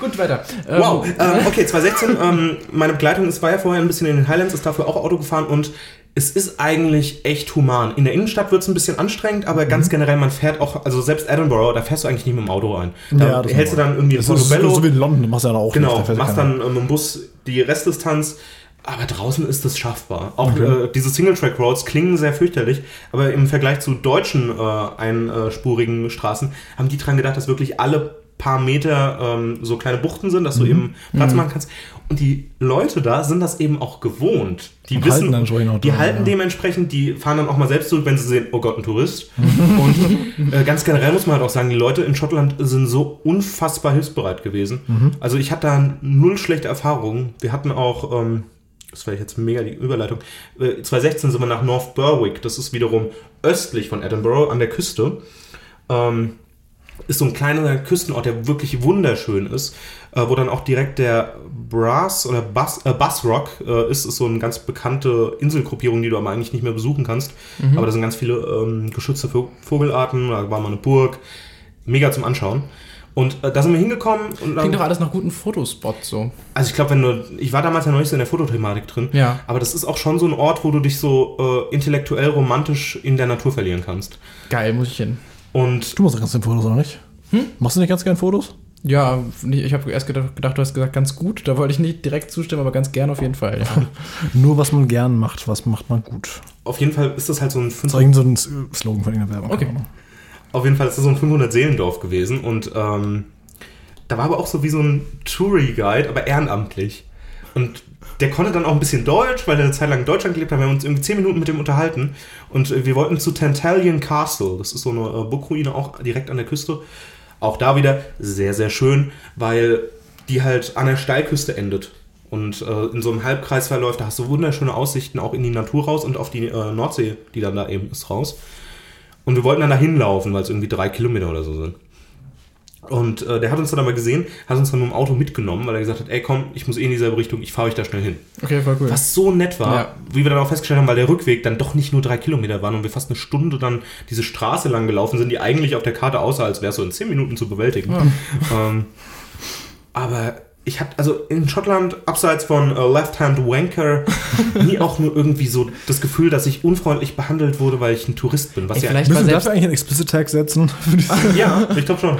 S3: Gut, weiter. Ähm,
S4: Wow, ähm, okay, 2016, ähm, meine Begleitung ist, war ja vorher ein bisschen in den Highlands, ist dafür auch Auto gefahren und es ist eigentlich echt human. In der Innenstadt wird es ein bisschen anstrengend, aber
S2: Mhm.
S4: ganz generell, man fährt auch, also selbst Edinburgh, da fährst du eigentlich nicht mit dem Auto rein. Da
S2: Ja, das
S4: hältst du
S2: ist
S4: dann irgendwie
S2: Das ist
S4: Portobello,
S2: so wie in London. Machst du ja auch
S4: genau,
S2: nicht. da
S4: machst dann ähm, im Bus die Restdistanz, aber draußen ist es schaffbar. Auch
S2: Okay.
S4: äh, diese Single-Track-Roads klingen sehr fürchterlich, aber im Vergleich zu deutschen äh, einspurigen Straßen haben die dran gedacht, dass wirklich alle paar Meter ähm, so kleine Buchten sind,
S2: Mhm.
S4: dass du eben Platz machen kannst. Und die Leute da sind das eben auch gewohnt. Die
S2: Und
S4: wissen,
S2: halten
S4: die halten
S2: ja.
S4: dementsprechend, die fahren dann auch mal selbst zurück, wenn sie sehen, oh Gott, ein Tourist. Und äh, ganz generell muss man halt auch sagen, die Leute in Schottland sind so unfassbar hilfsbereit gewesen.
S2: Mhm.
S4: Also ich hatte da null schlechte Erfahrungen. Wir hatten auch, ähm, das war jetzt mega die Überleitung, äh, 2016 sind wir nach North Berwick, das ist wiederum östlich von Edinburgh an der Küste. Ähm, ist so ein kleiner Küstenort, der wirklich wunderschön ist, äh, wo dann auch direkt der Brass oder Bus, äh, Bus Rock äh, ist, ist so eine ganz bekannte Inselgruppierung, die du aber eigentlich nicht mehr besuchen kannst. Aber da sind ganz viele ähm, geschützte Vo- Vogelarten, da war mal eine Burg, mega zum Anschauen. Und äh, da sind wir hingekommen und
S3: Klingt doch alles nach guten Fotospots so.
S4: also ich glaube, wenn du, ich war damals ja noch nicht so in der Fotothematik drin,
S3: Ja.
S4: aber das ist auch schon so ein Ort, wo du dich so äh, intellektuell romantisch in der Natur verlieren kannst.
S3: Geil, muss ich hin.
S4: Und
S2: Du machst ganz gerne Fotos, oder nicht?
S3: Hm?
S2: Machst du nicht ganz gern Fotos?
S3: Ja, ich habe erst gedacht, gedacht, du hast gesagt, ganz gut. Da wollte ich nicht direkt zustimmen, aber ganz gern auf jeden Fall. Ja.
S2: Nur was man gern macht, was macht man gut.
S4: auf jeden Fall ist das halt so ein
S2: Das ist so ein Slogan von irgendeiner Werbung.
S3: Okay.
S4: Auf jeden Fall ist das so ein 500 Seelendorf gewesen und ähm, da war aber auch so wie so ein Touri-Guide, aber ehrenamtlich. Und der konnte dann auch ein bisschen Deutsch, weil er eine Zeit lang in Deutschland gelebt hat. Wir haben uns irgendwie zehn Minuten mit dem unterhalten. Und äh, wir wollten zu Tantalian Castle. Das ist so eine äh, Burgruine auch direkt an der Küste. Auch da wieder sehr, sehr schön, weil die halt an der Steilküste endet. Und äh, in so einem Halbkreis verläuft, da hast du wunderschöne Aussichten auch in die Natur raus und auf die äh, Nordsee, die dann da eben ist, raus. Und wir wollten dann da hinlaufen, weil es irgendwie drei Kilometer oder so sind. Und äh, der hat uns dann aber gesehen, hat uns dann mit dem Auto mitgenommen, weil er gesagt hat, ey komm, ich muss eh in dieselbe Richtung, ich fahre euch da schnell hin.
S3: Okay, voll cool.
S4: Was so nett war,
S3: Ja.
S4: wie wir dann auch festgestellt haben, weil der Rückweg dann doch nicht nur drei Kilometer waren und wir fast eine Stunde dann diese Straße lang gelaufen sind, die eigentlich auf der Karte aussah, als wäre es so in zehn Minuten zu bewältigen. Ähm, aber ich hatte also in Schottland, abseits von äh, Left Hand Wanker, nie auch nur irgendwie so das Gefühl, dass ich unfreundlich behandelt wurde, weil ich ein Tourist bin. Was
S3: Ey,
S4: ja,
S3: vielleicht-
S2: Müssen wir dafür eigentlich einen Explicit Tag setzen?
S4: ja, ich glaube schon.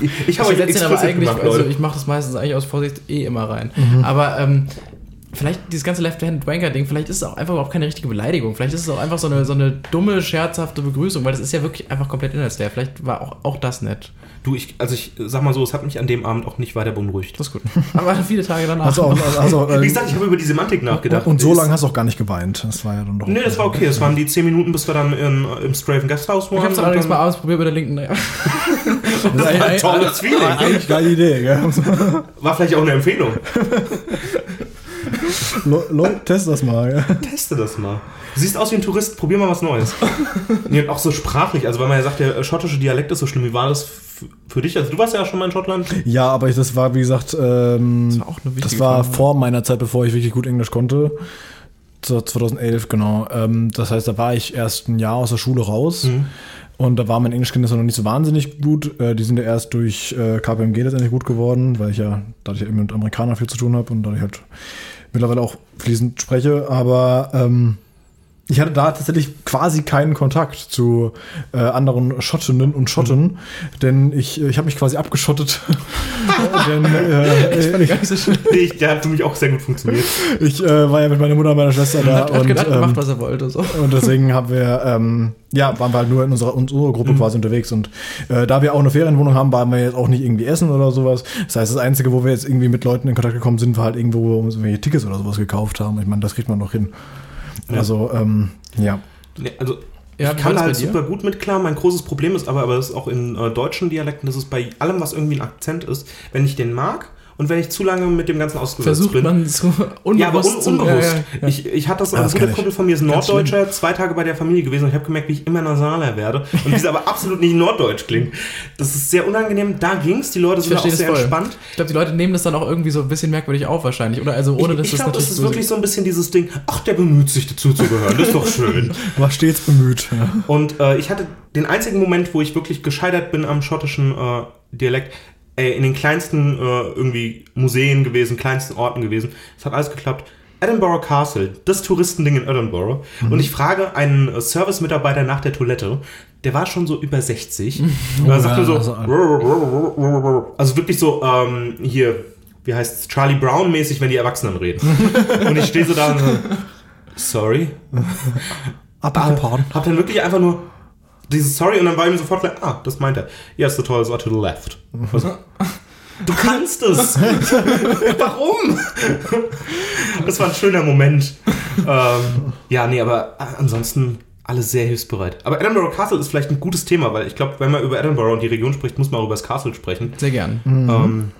S4: Ich, ich habe
S3: den aber
S4: explicit
S3: eigentlich,
S4: gemacht,
S3: also ich mache das meistens eigentlich aus Vorsicht eh immer rein. Aber ähm, vielleicht dieses ganze Left-Hand-Wanker-Ding, vielleicht ist es auch einfach überhaupt keine richtige Beleidigung. Vielleicht ist es auch einfach so eine, so eine dumme, scherzhafte Begrüßung, weil das ist ja wirklich einfach komplett inhaltsleer. Vielleicht war auch, auch das nett.
S4: Du, ich, also ich sag mal so, es hat mich an dem Abend auch nicht weiter beunruhigt.
S3: Das ist gut. Aber viele Tage danach.
S2: Auch, also,
S4: Wie
S2: äh,
S4: gesagt, ich habe über die Semantik nachgedacht.
S2: und so lange hast du auch gar nicht geweint. Das war ja dann doch.
S4: Nee, das war okay. Das waren die 10 Minuten, bis wir dann in, im Straven Gasthaus waren.
S3: ich habe es
S4: und
S3: allerdings mal ausprobiert mit der linken. Naja.
S2: Das
S4: war ein tolles Feeling.
S2: Eigentlich geile Idee, gell?
S4: War vielleicht auch eine Empfehlung.
S2: Le- Leute, test das mal. Gell?
S4: Teste das mal. Du siehst aus wie ein Tourist, probier mal was Neues. nee, auch so sprachlich, also weil man ja sagt, der schottische Dialekt ist so schlimm. Wie war das für dich? Also du warst ja schon mal in Schottland.
S2: Ja, aber ich, das war, wie gesagt, ähm,
S3: Das war auch eine
S2: das war
S3: Frage.
S2: vor meiner Zeit, bevor ich wirklich gut Englisch konnte. So 2011, genau. Ähm, das heißt, da war ich erst ein Jahr aus der Schule raus. Und da war mein Englischkenntnis noch nicht so wahnsinnig gut. Äh, die sind ja erst durch äh, KPMG letztendlich gut geworden, weil ich ja dadurch eben mit Amerikanern viel zu tun habe und dadurch halt mittlerweile auch fließend spreche. Aber ähm, ich hatte da tatsächlich quasi keinen Kontakt zu äh, anderen Schottinnen und Schotten, denn ich, ich habe mich quasi abgeschottet. denn äh, ich,
S3: Gar nicht so.
S4: Nee, ich- der hat für mich auch sehr gut funktioniert.
S2: ich äh, war ja mit meiner Mutter und meiner Schwester da
S3: Hat, hat
S2: und,
S3: gedacht, gemacht,
S2: ähm,
S3: was er wollte. So.
S2: und deswegen haben wir, ähm, ja, waren wir halt nur in unserer, unserer Gruppe quasi unterwegs. Und äh, da wir auch eine Ferienwohnung haben, waren wir jetzt auch nicht irgendwie essen oder sowas. Das heißt, das Einzige, wo wir jetzt irgendwie mit Leuten in Kontakt gekommen sind, war halt irgendwo, wo wir Tickets oder sowas gekauft haben. Ich meine, das kriegt man noch hin. Also, ähm, ja.
S4: Nee, also
S3: Ja,
S4: ich kann halt super gut mit klar. Mein großes Problem ist aber, aber das ist auch in äh, deutschen Dialekten, das ist bei allem, was irgendwie ein Akzent ist, wenn ich den mag und wenn ich zu lange mit dem Ganzen ausgesetzt
S3: Versucht
S4: bin.
S3: man so unbewusst
S4: Ja, aber un unbewusst.
S3: Ja, ja, ja.
S4: Ich, ich hatte das,
S2: Ja,
S4: ein
S2: das
S4: guter
S2: kenn ich.
S4: Kumpel von mir ist Norddeutscher, zwei Tage bei der Familie gewesen und ich habe gemerkt, wie ich immer nasaler werde und wie es aber absolut nicht norddeutsch klingt. Das ist sehr unangenehm. Da ging's, die Leute sind auch
S3: das
S4: sehr
S3: voll.
S4: entspannt.
S3: Ich glaube, die Leute nehmen das dann auch irgendwie so ein bisschen merkwürdig auf wahrscheinlich. Oder also ohne, dass
S4: ich
S3: das
S4: glaube,
S3: natürlich
S4: es ist
S3: so
S4: wirklich so ein bisschen dieses Ding, ach, der bemüht sich dazu zu gehören, das ist doch schön.
S2: War stets bemüht. Ja.
S4: Und äh, ich hatte den einzigen Moment, wo ich wirklich gescheitert bin am schottischen äh, Dialekt, äh, in den kleinsten äh, irgendwie Museen gewesen, kleinsten Orten gewesen. Es hat alles geklappt. Edinburgh Castle, das Touristending in Edinburgh. Und ich frage einen äh, Service-Mitarbeiter nach der Toilette. Der war schon so über 60. Und er sagt
S2: ja,
S4: mir so,
S2: also-
S4: also wirklich so, ähm, hier, wie heißt es, Charlie Brown-mäßig, wenn die Erwachsenen reden. und ich stehe so da und so, sorry.
S2: Abgepaart.
S4: Hab dann wirklich einfach nur dieses Sorry und dann war ihm sofort klar, ah, das meint er. Yes, the toilets are to the left. Also, du kannst es! Warum? das war ein schöner Moment. ähm, ja, nee, aber äh, ansonsten alles sehr hilfsbereit. Aber Edinburgh Castle ist vielleicht ein gutes Thema, weil ich glaube, wenn man über Edinburgh und die Region spricht, muss man auch über das Castle sprechen.
S3: Sehr gern.
S4: Ähm,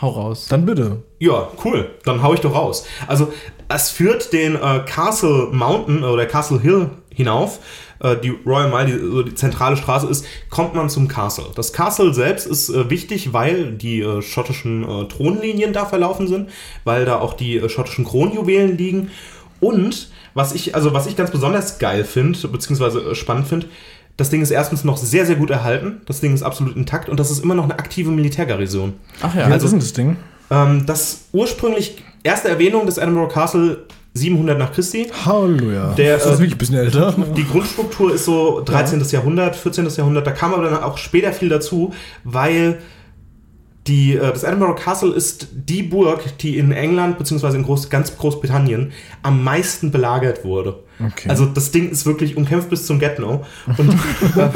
S3: Hau raus.
S2: Dann bitte.
S4: Ja, cool. Dann hau ich doch raus. Also, es führt den äh, Castle Mountain oder Castle Hill hinauf. Äh, die Royal Mile, die, so die zentrale Straße ist, kommt man zum Castle. Das Castle selbst ist äh, wichtig, weil die äh, schottischen äh, Thronlinien da verlaufen sind, weil da auch die äh, schottischen Kronjuwelen liegen. Und was ich, also was ich ganz besonders geil finde, beziehungsweise äh, spannend finde, das Ding ist erstens noch sehr, sehr gut erhalten. Das Ding ist absolut intakt und das ist immer noch eine aktive Militärgarnison.
S3: Ach ja, also
S2: ist denn das Ding?
S4: Ähm, das ursprünglich erste Erwähnung des Edinburgh Castle 700 nach Christi.
S2: Halleluja.
S4: Der,
S2: ist das
S4: äh,
S2: wirklich ein bisschen älter?
S4: Die Grundstruktur ist so 13. Jahrhundert, 14. Jahrhundert. Da kam aber dann auch später viel dazu, weil die, äh, das Edinburgh Castle ist die Burg, die in England bzw. in Groß, ganz Großbritannien am meisten belagert wurde.
S2: Okay.
S4: Also das Ding ist wirklich umkämpft bis zum Get-No. Und äh,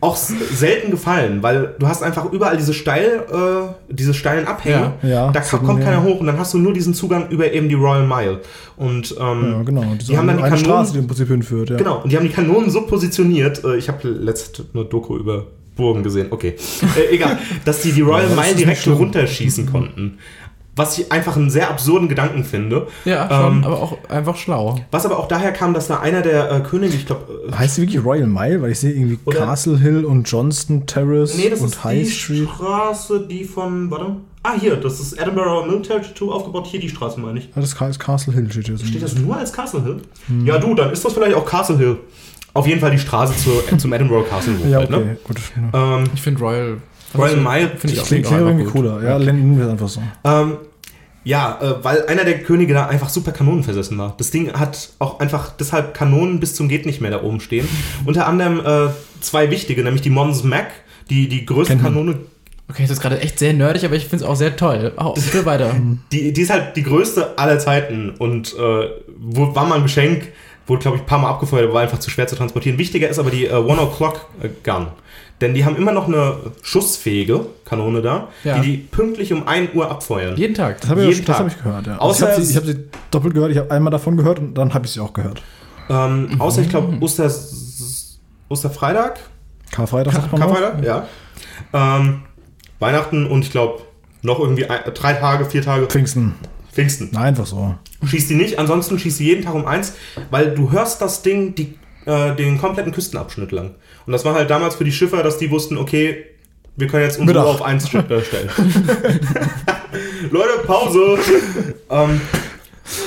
S4: auch selten gefallen, weil du hast einfach überall diese steil, äh, diese steilen Abhänge.
S2: Ja, ja,
S4: da kommt keiner hoch und dann hast du nur diesen Zugang über eben die Royal Mile. Und ähm,
S2: ja, genau.
S4: die haben dann die Kanonen,
S2: Straße, die im Prinzip hinführt, ja.
S4: Genau, und die haben die Kanonen so positioniert. Äh, ich habe letzt eine Doku über Burgen gesehen. Okay, äh, egal, dass die die Royal Mile direkt runterschießen konnten. Was ich einfach einen sehr absurden Gedanken finde.
S3: Ja, schon,
S4: Ähm,
S3: aber auch einfach schlau.
S4: Was aber auch daher kam, dass da einer der äh, Könige, ich glaube, äh,
S2: Heißt die wirklich Royal Mile? Weil ich sehe irgendwie
S4: Oder-
S2: Castle Hill und Johnston Terrace
S4: nee, das
S2: und
S4: ist
S2: High
S4: die
S2: Street.
S4: Straße, die von, warte, ah hier, das ist Edinburgh Military Tattoo aufgebaut. Hier die Straße meine ich.
S2: Ah, das ist Castle Hill steht
S4: das nur als Castle Hill? Ja, du, dann ist das vielleicht auch Castle Hill. Auf jeden Fall die Straße zu, zum Edinburgh Castle hoch.
S2: Ja,
S4: halt,
S2: okay,
S4: ne?
S2: gut.
S4: Ähm,
S3: Ich finde Royal.
S4: Royal Mile
S3: finde ich auch,
S2: Klingt
S3: auch
S2: irgendwie cooler. Ja, nennen wir es einfach so.
S4: Ähm, ja, äh, weil einer der Könige da einfach super Kanonen versessen war. Das Ding hat auch einfach deshalb Kanonen bis zum geht nicht mehr da oben stehen. Unter anderem äh, zwei wichtige, nämlich die Mons Mac, die die größte
S2: Kennt man.
S4: Kanone,
S3: Okay, das ist gerade echt sehr nerdig, aber ich finde es auch sehr toll. Oh, bitte weiter.
S4: die, die ist halt die größte aller Zeiten und äh, wo, war mal ein Geschenk, wurde glaube ich ein paar Mal abgefeuert, war einfach zu schwer zu transportieren. Wichtiger ist aber die äh, One O'Clock äh, Gun. Denn die haben immer noch eine schussfähige Kanone da,
S3: Ja.
S4: die die pünktlich um 1 Uhr abfeuern.
S3: Jeden Tag.
S2: Das habe ich,
S4: Jeden
S2: das
S4: Tag.
S2: hab ich gehört, ja.
S4: Außer
S2: ich habe sie, hab sie doppelt gehört. Ich habe einmal davon gehört und dann habe ich sie auch gehört.
S4: Ähm, außer ich glaube Oster, Osterfreitag,
S2: Karfreitag sagt man.
S4: Karfreitag, ja. Ähm, Weihnachten und ich glaube noch irgendwie ein, drei Tage, vier Tage
S2: Pfingsten.
S4: Pfingsten.
S2: Na, einfach so.
S4: Schießt die nicht, ansonsten schießt sie jeden Tag um eins, weil du hörst das Ding die, äh, den kompletten Küstenabschnitt lang. Und das war halt damals für die Schiffer, dass die wussten, okay, wir können jetzt unsere auf eins äh, stellen. Leute, Pause! ähm,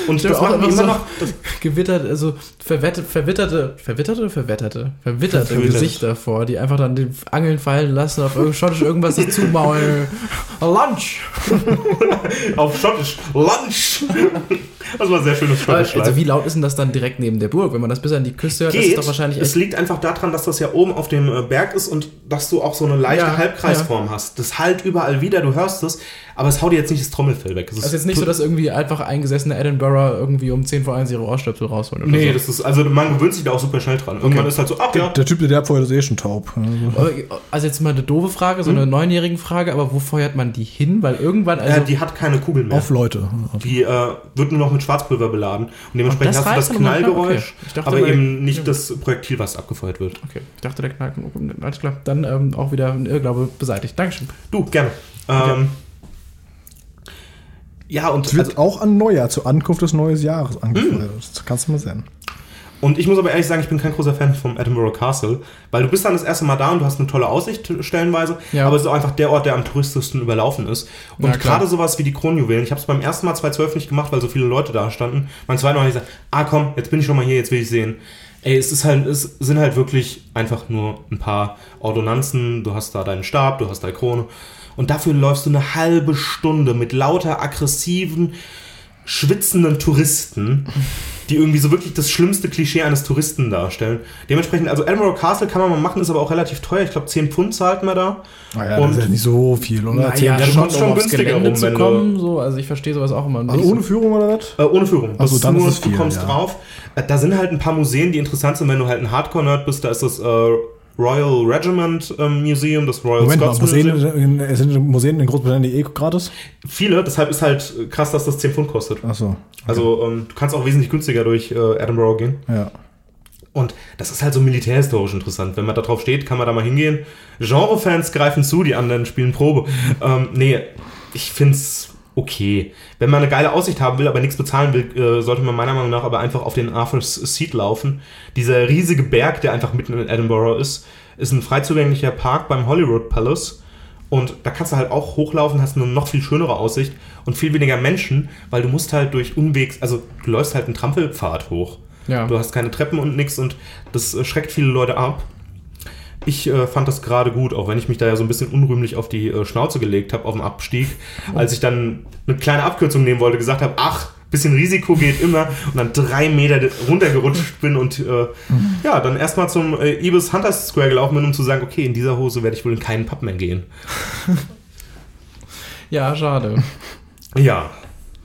S4: und das machen die
S3: einfach
S4: immer
S3: so
S4: noch.
S3: Gewittert, also verwette, verwitterte, verwitterte verwetterte? Verwitterte
S4: Verwittert.
S3: Gesichter vor, die einfach dann den Angeln fallen lassen, auf schottisch irgendwas sich zumaulen. Lunch!
S4: auf Schottisch. Lunch! Das war ein sehr schönes Schottisch.
S3: Also wie laut ist denn das dann direkt neben der Burg? Wenn man das bis an die Küste hört, das ist
S4: geht.
S3: doch wahrscheinlich
S4: es liegt einfach daran, dass das ja oben auf dem äh, Berg ist und dass du auch so eine leichte
S3: Ja,
S4: Halbkreisform hast. Das halt überall wieder, du hörst es, aber es haut dir jetzt nicht das Trommelfell weg. Es
S3: Das ist jetzt nicht so, dass irgendwie einfach eingesessene Edinburgh irgendwie um 10 vor 1 ihre Ohrstöpsel rausholen oder
S4: Nee,
S3: so.
S4: das ist, also man gewöhnt sich da auch super schnell dran. Irgendwann ist halt so, ach ja,
S2: Der Typ, der der abfeuert, ist eh schon taub. Also,
S3: Also jetzt mal eine doofe Frage, so
S4: Hm?
S3: eine neunjährige Frage, aber wo feuert man die hin? Weil irgendwann, also...
S4: äh, die hat keine Kugel mehr.
S2: auf Leute.
S4: Die äh, wird nur noch mit Schwarzpulver beladen. Und dementsprechend
S3: das
S4: hast du das
S3: okay.
S4: Knallgeräusch,
S3: Ich dachte,
S4: aber
S3: weil-
S4: eben nicht das Projektil, was abgefeuert wird.
S3: Okay, ich dachte, der Knall... Alles klar, dann ähm, auch wieder ein Irrglaube beseitigt. Dankeschön.
S4: Du, gerne. Ähm, ja, und
S2: Es wird
S4: also,
S2: auch an Neujahr, zur Ankunft des neuen Jahres angefeuert. Das kannst du mal sehen.
S4: Und ich muss aber ehrlich sagen, ich bin kein großer Fan vom Edinburgh Castle, weil du bist dann das erste Mal da und du hast eine tolle Aussicht stellenweise,
S3: Ja.
S4: aber es ist auch einfach der Ort, der am touristischsten überlaufen ist. Und
S3: Ja,
S4: gerade sowas wie die Kronjuwelen, ich habe es beim ersten Mal 2012 nicht gemacht, weil so viele Leute da standen. Beim zweiten Mal habe ich gesagt, ah komm, jetzt bin ich schon mal hier, jetzt will ich sehen. Ey, es ist halt, es sind halt wirklich einfach nur ein paar Ordonnanzen, du hast da deinen Stab, du hast deine Krone und dafür läufst du eine halbe Stunde mit lauter aggressiven, schwitzenden Touristen, die irgendwie so wirklich das schlimmste Klischee eines Touristen darstellen. Dementsprechend, also Edinburgh Castle kann man mal machen, ist aber auch relativ teuer. Ich glaube, 10 Pfund zahlt man da.
S2: Naja,
S4: Und-
S2: das ist ja nicht so viel, oder?
S3: Naja,
S4: du
S3: schon,
S4: kommst schon
S3: um
S4: günstiger rum,
S3: zu
S4: wenn du-
S3: kommen. So, also ich verstehe sowas auch immer.
S2: Also ohne
S3: so.
S2: Führung oder was?
S4: Äh, ohne Führung.
S2: Ach so,
S4: Das ist
S2: dann
S4: nur,
S2: ist es viel,
S4: du kommst
S2: ja.
S4: drauf. Äh, da sind halt ein paar Museen, die interessant sind, wenn du halt ein Hardcore-Nerd bist. Da ist das äh, Royal Regiment ähm, Museum, das Royal
S2: Moment mal,
S4: Scots
S2: Museen,
S4: Museum.
S2: in, sind Museen in Großbritannien eh gratis?
S4: Viele, deshalb ist halt krass, dass das 10 Pfund kostet.
S2: Achso.
S4: Also ähm, du kannst auch wesentlich günstiger durch äh, Edinburgh gehen.
S2: Ja.
S4: Und das ist halt so militärhistorisch interessant. Wenn man da drauf steht, kann man da mal hingehen. Genre-Fans greifen zu, die anderen spielen Probe. Ähm, nee, ich find's okay. Wenn man eine geile Aussicht haben will, aber nichts bezahlen will, äh, sollte man meiner Meinung nach aber einfach auf den Arthur's Seat laufen. Dieser riesige Berg, der einfach mitten in Edinburgh ist, ist ein frei zugänglicher Park beim Holyrood Palace. Und da kannst du halt auch hochlaufen, hast eine noch viel schönere Aussicht und viel weniger Menschen, weil du musst halt durch Unwegs, also du läufst halt einen Trampelpfad hoch.
S3: Ja.
S4: Du hast keine Treppen und nix und das äh, schreckt viele Leute ab. Ich äh, fand das gerade gut, auch wenn ich mich da ja so ein bisschen unrühmlich auf die äh, Schnauze gelegt habe auf dem Abstieg, als ich dann eine kleine Abkürzung nehmen wollte, gesagt habe, ach, bisschen Risiko geht immer und dann drei Meter runtergerutscht bin und äh, ja, dann erstmal zum äh, Ibis Hunters Square gelaufen bin, um zu sagen, okay, in dieser Hose werde ich wohl in keinen Pub mehr gehen.
S3: Ja, schade.
S4: Ja,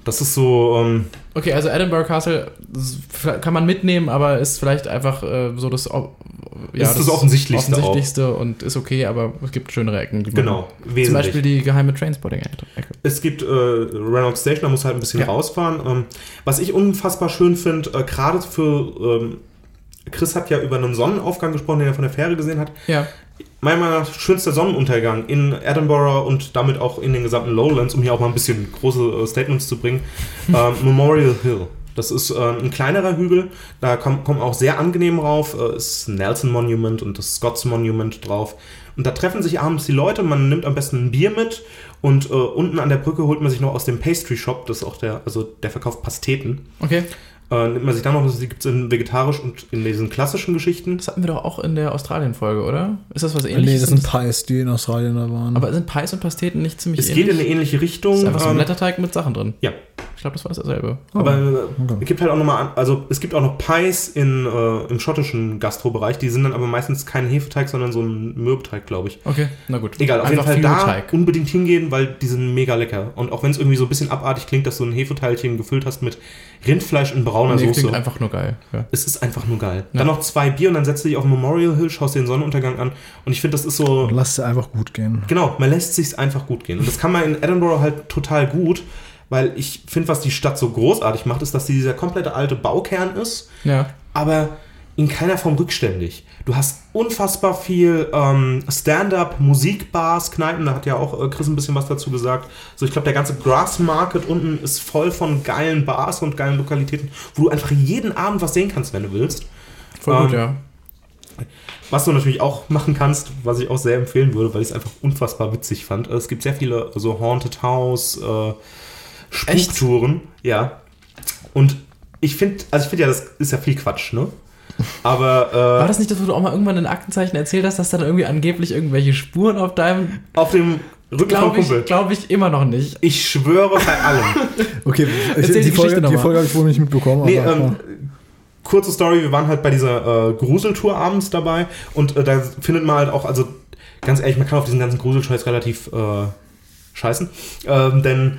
S4: Das ist so, ähm,
S3: Okay, also Edinburgh Castle kann man mitnehmen, aber ist vielleicht einfach äh, so das, o-
S4: Ist das Offensichtlichste auch.
S3: Offensichtlichste und ist okay, aber es gibt schönere Ecken.
S4: Genau,
S3: Zum
S4: wesentlich.
S3: Beispiel die geheime Trainspotting-Ecke.
S4: Es gibt äh, Reynolds Station, da muss halt ein bisschen
S3: Ja.
S4: rausfahren. Ähm, was ich unfassbar schön finde, äh, gerade für ähm, Chris hat ja über einen Sonnenaufgang gesprochen, den er von der Fähre gesehen hat.
S3: Ja.
S4: Meiner Meinung nach schönster Sonnenuntergang in Edinburgh und damit auch in den gesamten Lowlands, um hier auch mal ein bisschen große äh, Statements zu bringen. ähm, Memorial Hill. Das ist äh, ein kleinerer Hügel, da kommt kommt auch sehr angenehm rauf. Äh, ist Nelson Monument und das Scots Monument drauf. Und da treffen sich abends die Leute, man nimmt am besten ein Bier mit und äh, unten an der Brücke holt man sich noch aus dem Pastry Shop, das ist auch der, also der verkauft Pasteten.
S3: Okay.
S4: Äh, nimmt man sich dann noch, die gibt es in vegetarisch und in diesen klassischen Geschichten.
S3: Das hatten wir doch auch in der Australien-Folge, oder? Ist das was
S2: Nee,
S3: ähnliches?
S2: das sind Pies, die in Australien da waren.
S3: aber sind Pies und Pasteten nicht ziemlich
S4: Es
S3: ähnlich?
S4: geht in eine ähnliche Richtung.
S3: das ist einfach so ein
S4: ähm,
S3: Blätterteig mit Sachen drin.
S4: ja,
S3: Ich glaube, das war dasselbe.
S4: Aber äh,
S2: okay.
S4: es gibt halt auch nochmal, an- also es gibt auch noch Pies in, äh, im schottischen Gastrobereich, die sind dann aber meistens kein Hefeteig, sondern so ein Mürbeteig, glaube ich.
S3: Okay, na gut.
S4: Egal, auf
S3: Einfach
S4: jeden Fall da
S3: Teig.
S4: unbedingt hingehen, weil die sind mega lecker. Und auch wenn es irgendwie so ein bisschen abartig klingt, dass du ein Hefeteilchen gefüllt hast mit Rindfleisch in brauner
S3: Nee,
S4: Soße.
S3: klingt einfach nur geil. Ja.
S4: Es ist einfach nur geil.
S3: Ja.
S4: Dann noch zwei Bier und dann setzt du dich auf Memorial Hill, schaust dir den Sonnenuntergang an. Und ich finde, das ist so.
S2: Lass es einfach gut gehen.
S4: Genau, man lässt sich's einfach gut gehen. Und das kann man in Edinburgh halt total gut, weil ich finde, was die Stadt so großartig macht, ist, dass sie dieser komplette alte Baukern ist,
S3: ja.
S4: aber in keiner Form rückständig. Du hast unfassbar viel ähm, Stand-up, Musikbars, Kneipen, da hat ja auch äh, Chris ein bisschen was dazu gesagt. So, ich glaube, der ganze Grass Market unten ist voll von geilen Bars und geilen Lokalitäten, wo du einfach jeden Abend was sehen kannst, wenn du willst.
S3: Voll gut,
S4: Ähm,
S3: ja.
S4: Was du natürlich auch machen kannst, was ich auch sehr empfehlen würde, weil ich es einfach unfassbar witzig fand. Es gibt sehr viele so Haunted House, äh, Spuktouren. Ja. Und ich finde, also ich finde ja, das ist ja viel Quatsch, ne? Aber
S3: War
S4: äh,
S3: das nicht das, wo du auch mal irgendwann in Aktenzeichen erzählt hast, dass da dann irgendwie angeblich irgendwelche Spuren auf deinem.
S4: auf dem Rücken vom
S3: Glaube
S4: Kumpel.
S3: ich, glaub ich immer noch nicht.
S4: Ich schwöre bei allem.
S2: Okay, ich,
S3: Erzähl
S2: die,
S3: die
S2: Folge, die. Folge habe ich wohl nicht mitbekommen.
S4: Nee,
S2: aber,
S4: ähm, kurze Story, wir waren halt bei dieser äh, Gruseltour abends dabei und äh, da findet man halt auch, also ganz ehrlich, man kann auf diesen ganzen Gruselscheiß relativ äh, scheißen, ähm, denn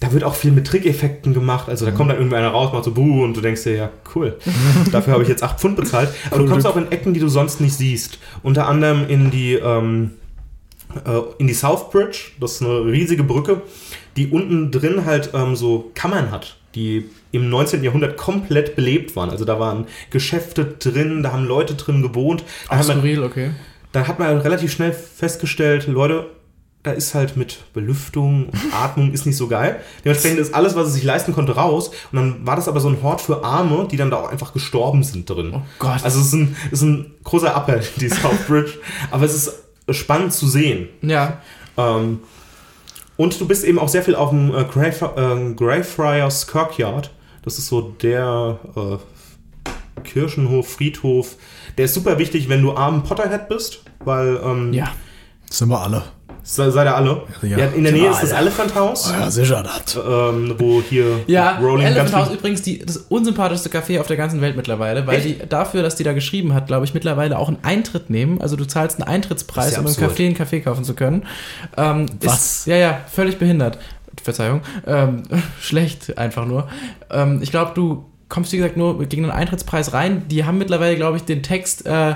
S4: da wird auch viel mit Trickeffekten gemacht, also da kommt dann irgendwer einer raus, macht so Buh und du denkst dir, ja, cool, dafür habe ich jetzt 8 Pfund bezahlt, aber du kommst auch in Ecken, die du sonst nicht siehst, unter anderem in die, ähm, äh, in die South Bridge, das ist eine riesige Brücke, die unten drin halt ähm, so Kammern hat, die im 19. Jahrhundert komplett belebt waren. Also da waren Geschäfte drin, da haben Leute drin gewohnt. Da,
S3: Ach, skurril, okay.
S4: da hat man relativ schnell festgestellt, Leute, da ist halt mit Belüftung und Atmung ist nicht so geil. Dementsprechend ist alles, was es sich leisten konnte, raus. Und dann war das aber so ein Hort für Arme, die dann da auch einfach gestorben sind drin.
S3: Oh Gott.
S4: Also es ist ein, es ist ein großer Appell, die South Bridge. aber es ist spannend zu sehen.
S3: Ja.
S4: Ähm, und du bist eben auch sehr viel auf dem äh, Greyf äh, Greyfriars Kirkyard. Das ist so der äh, Kirchenhof, Friedhof. Der ist super wichtig, wenn du arm Potterhead bist, weil ähm,
S3: Ja.
S2: sind wir alle.
S4: Se- seid ihr alle.
S2: Ja.
S4: Ja, in der Nähe ist das. Elephant House,
S2: Ja, sicher das.
S4: ähm, wo hier
S3: Ja,
S4: Rowling
S3: Elephant House übrigens die, das unsympathischste Café auf der ganzen Welt mittlerweile, weil
S4: Echt?
S3: die dafür, dass die da geschrieben hat, glaube ich, mittlerweile auch einen Eintritt nehmen. Also du zahlst einen Eintrittspreis,
S4: ja
S3: um im. Café einen Kaffee kaufen zu können. Ähm,
S2: Was?
S3: Ist, ja, ja, völlig behindert. Verzeihung. Ähm, schlecht einfach nur. Ähm, ich glaube, du kommst, wie gesagt, nur gegen einen Eintrittspreis rein. Die haben mittlerweile, glaube ich, den Text äh,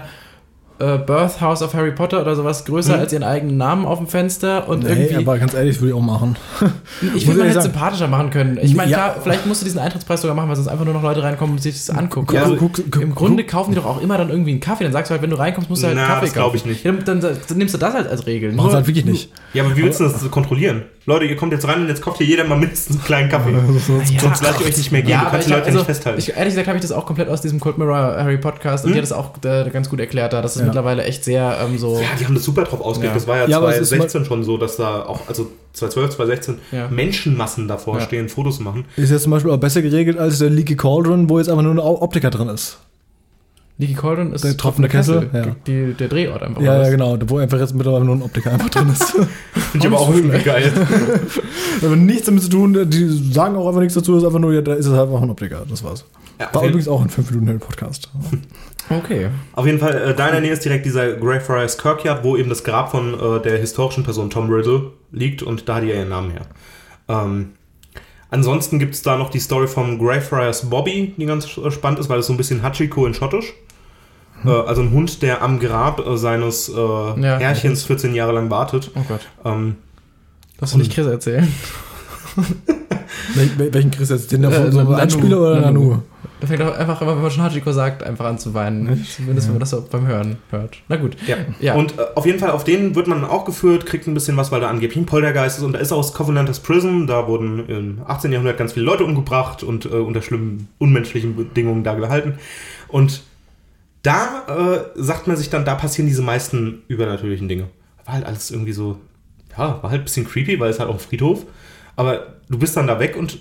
S3: äh, Birth House of Harry Potter oder sowas größer
S4: Mhm.
S3: als ihren eigenen Namen auf dem Fenster und
S2: Nee,
S3: irgendwie.
S2: aber ganz ehrlich, würde ich auch machen.
S3: Ich man
S2: ehrlich
S3: hätte
S2: sagen-
S3: sympathischer machen können. Ich meine,
S2: Ja.
S3: klar, vielleicht musst du diesen Eintrittspreis sogar machen, weil sonst einfach nur noch Leute reinkommen und sich das angucken.
S4: Ja,
S3: also,
S2: guck- guck-
S3: Im
S2: guck-
S3: Grunde kaufen die doch auch immer dann irgendwie einen Kaffee. Dann sagst du halt, wenn du reinkommst, musst du halt
S4: Na,
S3: einen Kaffee
S4: das
S3: kaufen.
S4: ich nicht.
S3: Ja, dann, dann, dann nimmst du das halt als Regel.
S2: Machen sie halt wirklich nicht.
S4: Ja, aber wie willst du das kontrollieren? Leute, ihr kommt jetzt rein und jetzt kauft hier jeder mal mindestens einen kleinen Kaffee.
S3: Ja,
S4: Sonst lasst ihr euch nicht mehr gehen.
S3: Ja,
S4: du kannst
S3: ich,
S4: die Leute
S3: also,
S4: nicht festhalten.
S3: ich, ehrlich gesagt habe ich das auch komplett aus diesem Cold Mirror Harry Podcast und
S4: Hm?
S3: die hat das auch äh, ganz gut erklärt da. Das ist
S2: Ja.
S3: mittlerweile echt sehr ähm, so.
S4: Ja, die haben das super drauf ausgelegt.
S3: Ja.
S4: Das war ja,
S2: Ja, aber es ist
S4: 2016 schon so, dass da auch, also 2012, 2016,
S3: Ja.
S4: Menschenmassen davor
S3: Ja.
S4: stehen, Fotos machen.
S2: Ist jetzt zum Beispiel auch besser geregelt als der Leaky Cauldron, wo jetzt einfach nur eine Au- Optiker drin ist.
S3: Leaky Cauldron ist
S2: Der tropfende Kessel, ja.
S3: Die, der Drehort einfach.
S2: Ja, ja, genau. Wo einfach jetzt mittlerweile nur ein Optiker einfach drin ist.
S4: Finde ich aber auch irgendwie geil.
S2: Aber nichts damit zu tun, die sagen auch einfach nichts dazu, ist einfach nur, ja, da ist es halt einfach ein Optiker. Das war's.
S4: Ja,
S2: War übrigens auch ein 5 Minuten Podcast.
S3: Okay.
S4: auf jeden Fall, äh, da in der Nähe ist direkt dieser Greyfriars Kirkyard, wo eben das Grab von äh, der historischen Person Tom Riddle liegt und da hat die ja ihren Namen her. Ähm, Ansonsten gibt es da noch die Story vom Greyfriars Bobby, die ganz äh, spannend ist, weil es so ein bisschen Hachiko in Schottisch. Äh, also ein Hund, der am Grab äh, seines äh, Herrchens 14 Jahre lang wartet.
S3: Oh Gott.
S4: Ähm,
S3: Darfst du nicht Chris erzählen?
S2: Wel wel- welchen Chris jetzt? Den da
S3: Äh,
S2: von so. Einspieler oder
S3: Nanu.
S2: Nanu?
S3: Da fängt auch einfach, immer, wenn man schon Hachiko sagt, einfach an zu weinen. Zumindest, wenn man das so beim Hören hört. Na gut.
S4: Ja.
S3: Ja.
S4: Und äh, auf jeden Fall auf den wird man auch geführt, kriegt ein bisschen was, weil da angeblich ein Poltergeist ist. Und da ist aus Covenanters Prison, da wurden im 18. Jahrhundert ganz viele Leute umgebracht und äh, unter schlimmen, unmenschlichen Bedingungen da gehalten. Und da äh, sagt man sich dann, da passieren diese meisten übernatürlichen Dinge. War halt alles irgendwie so, ja, war halt ein bisschen creepy, weil es halt auch ein Friedhof. Aber du bist dann da weg und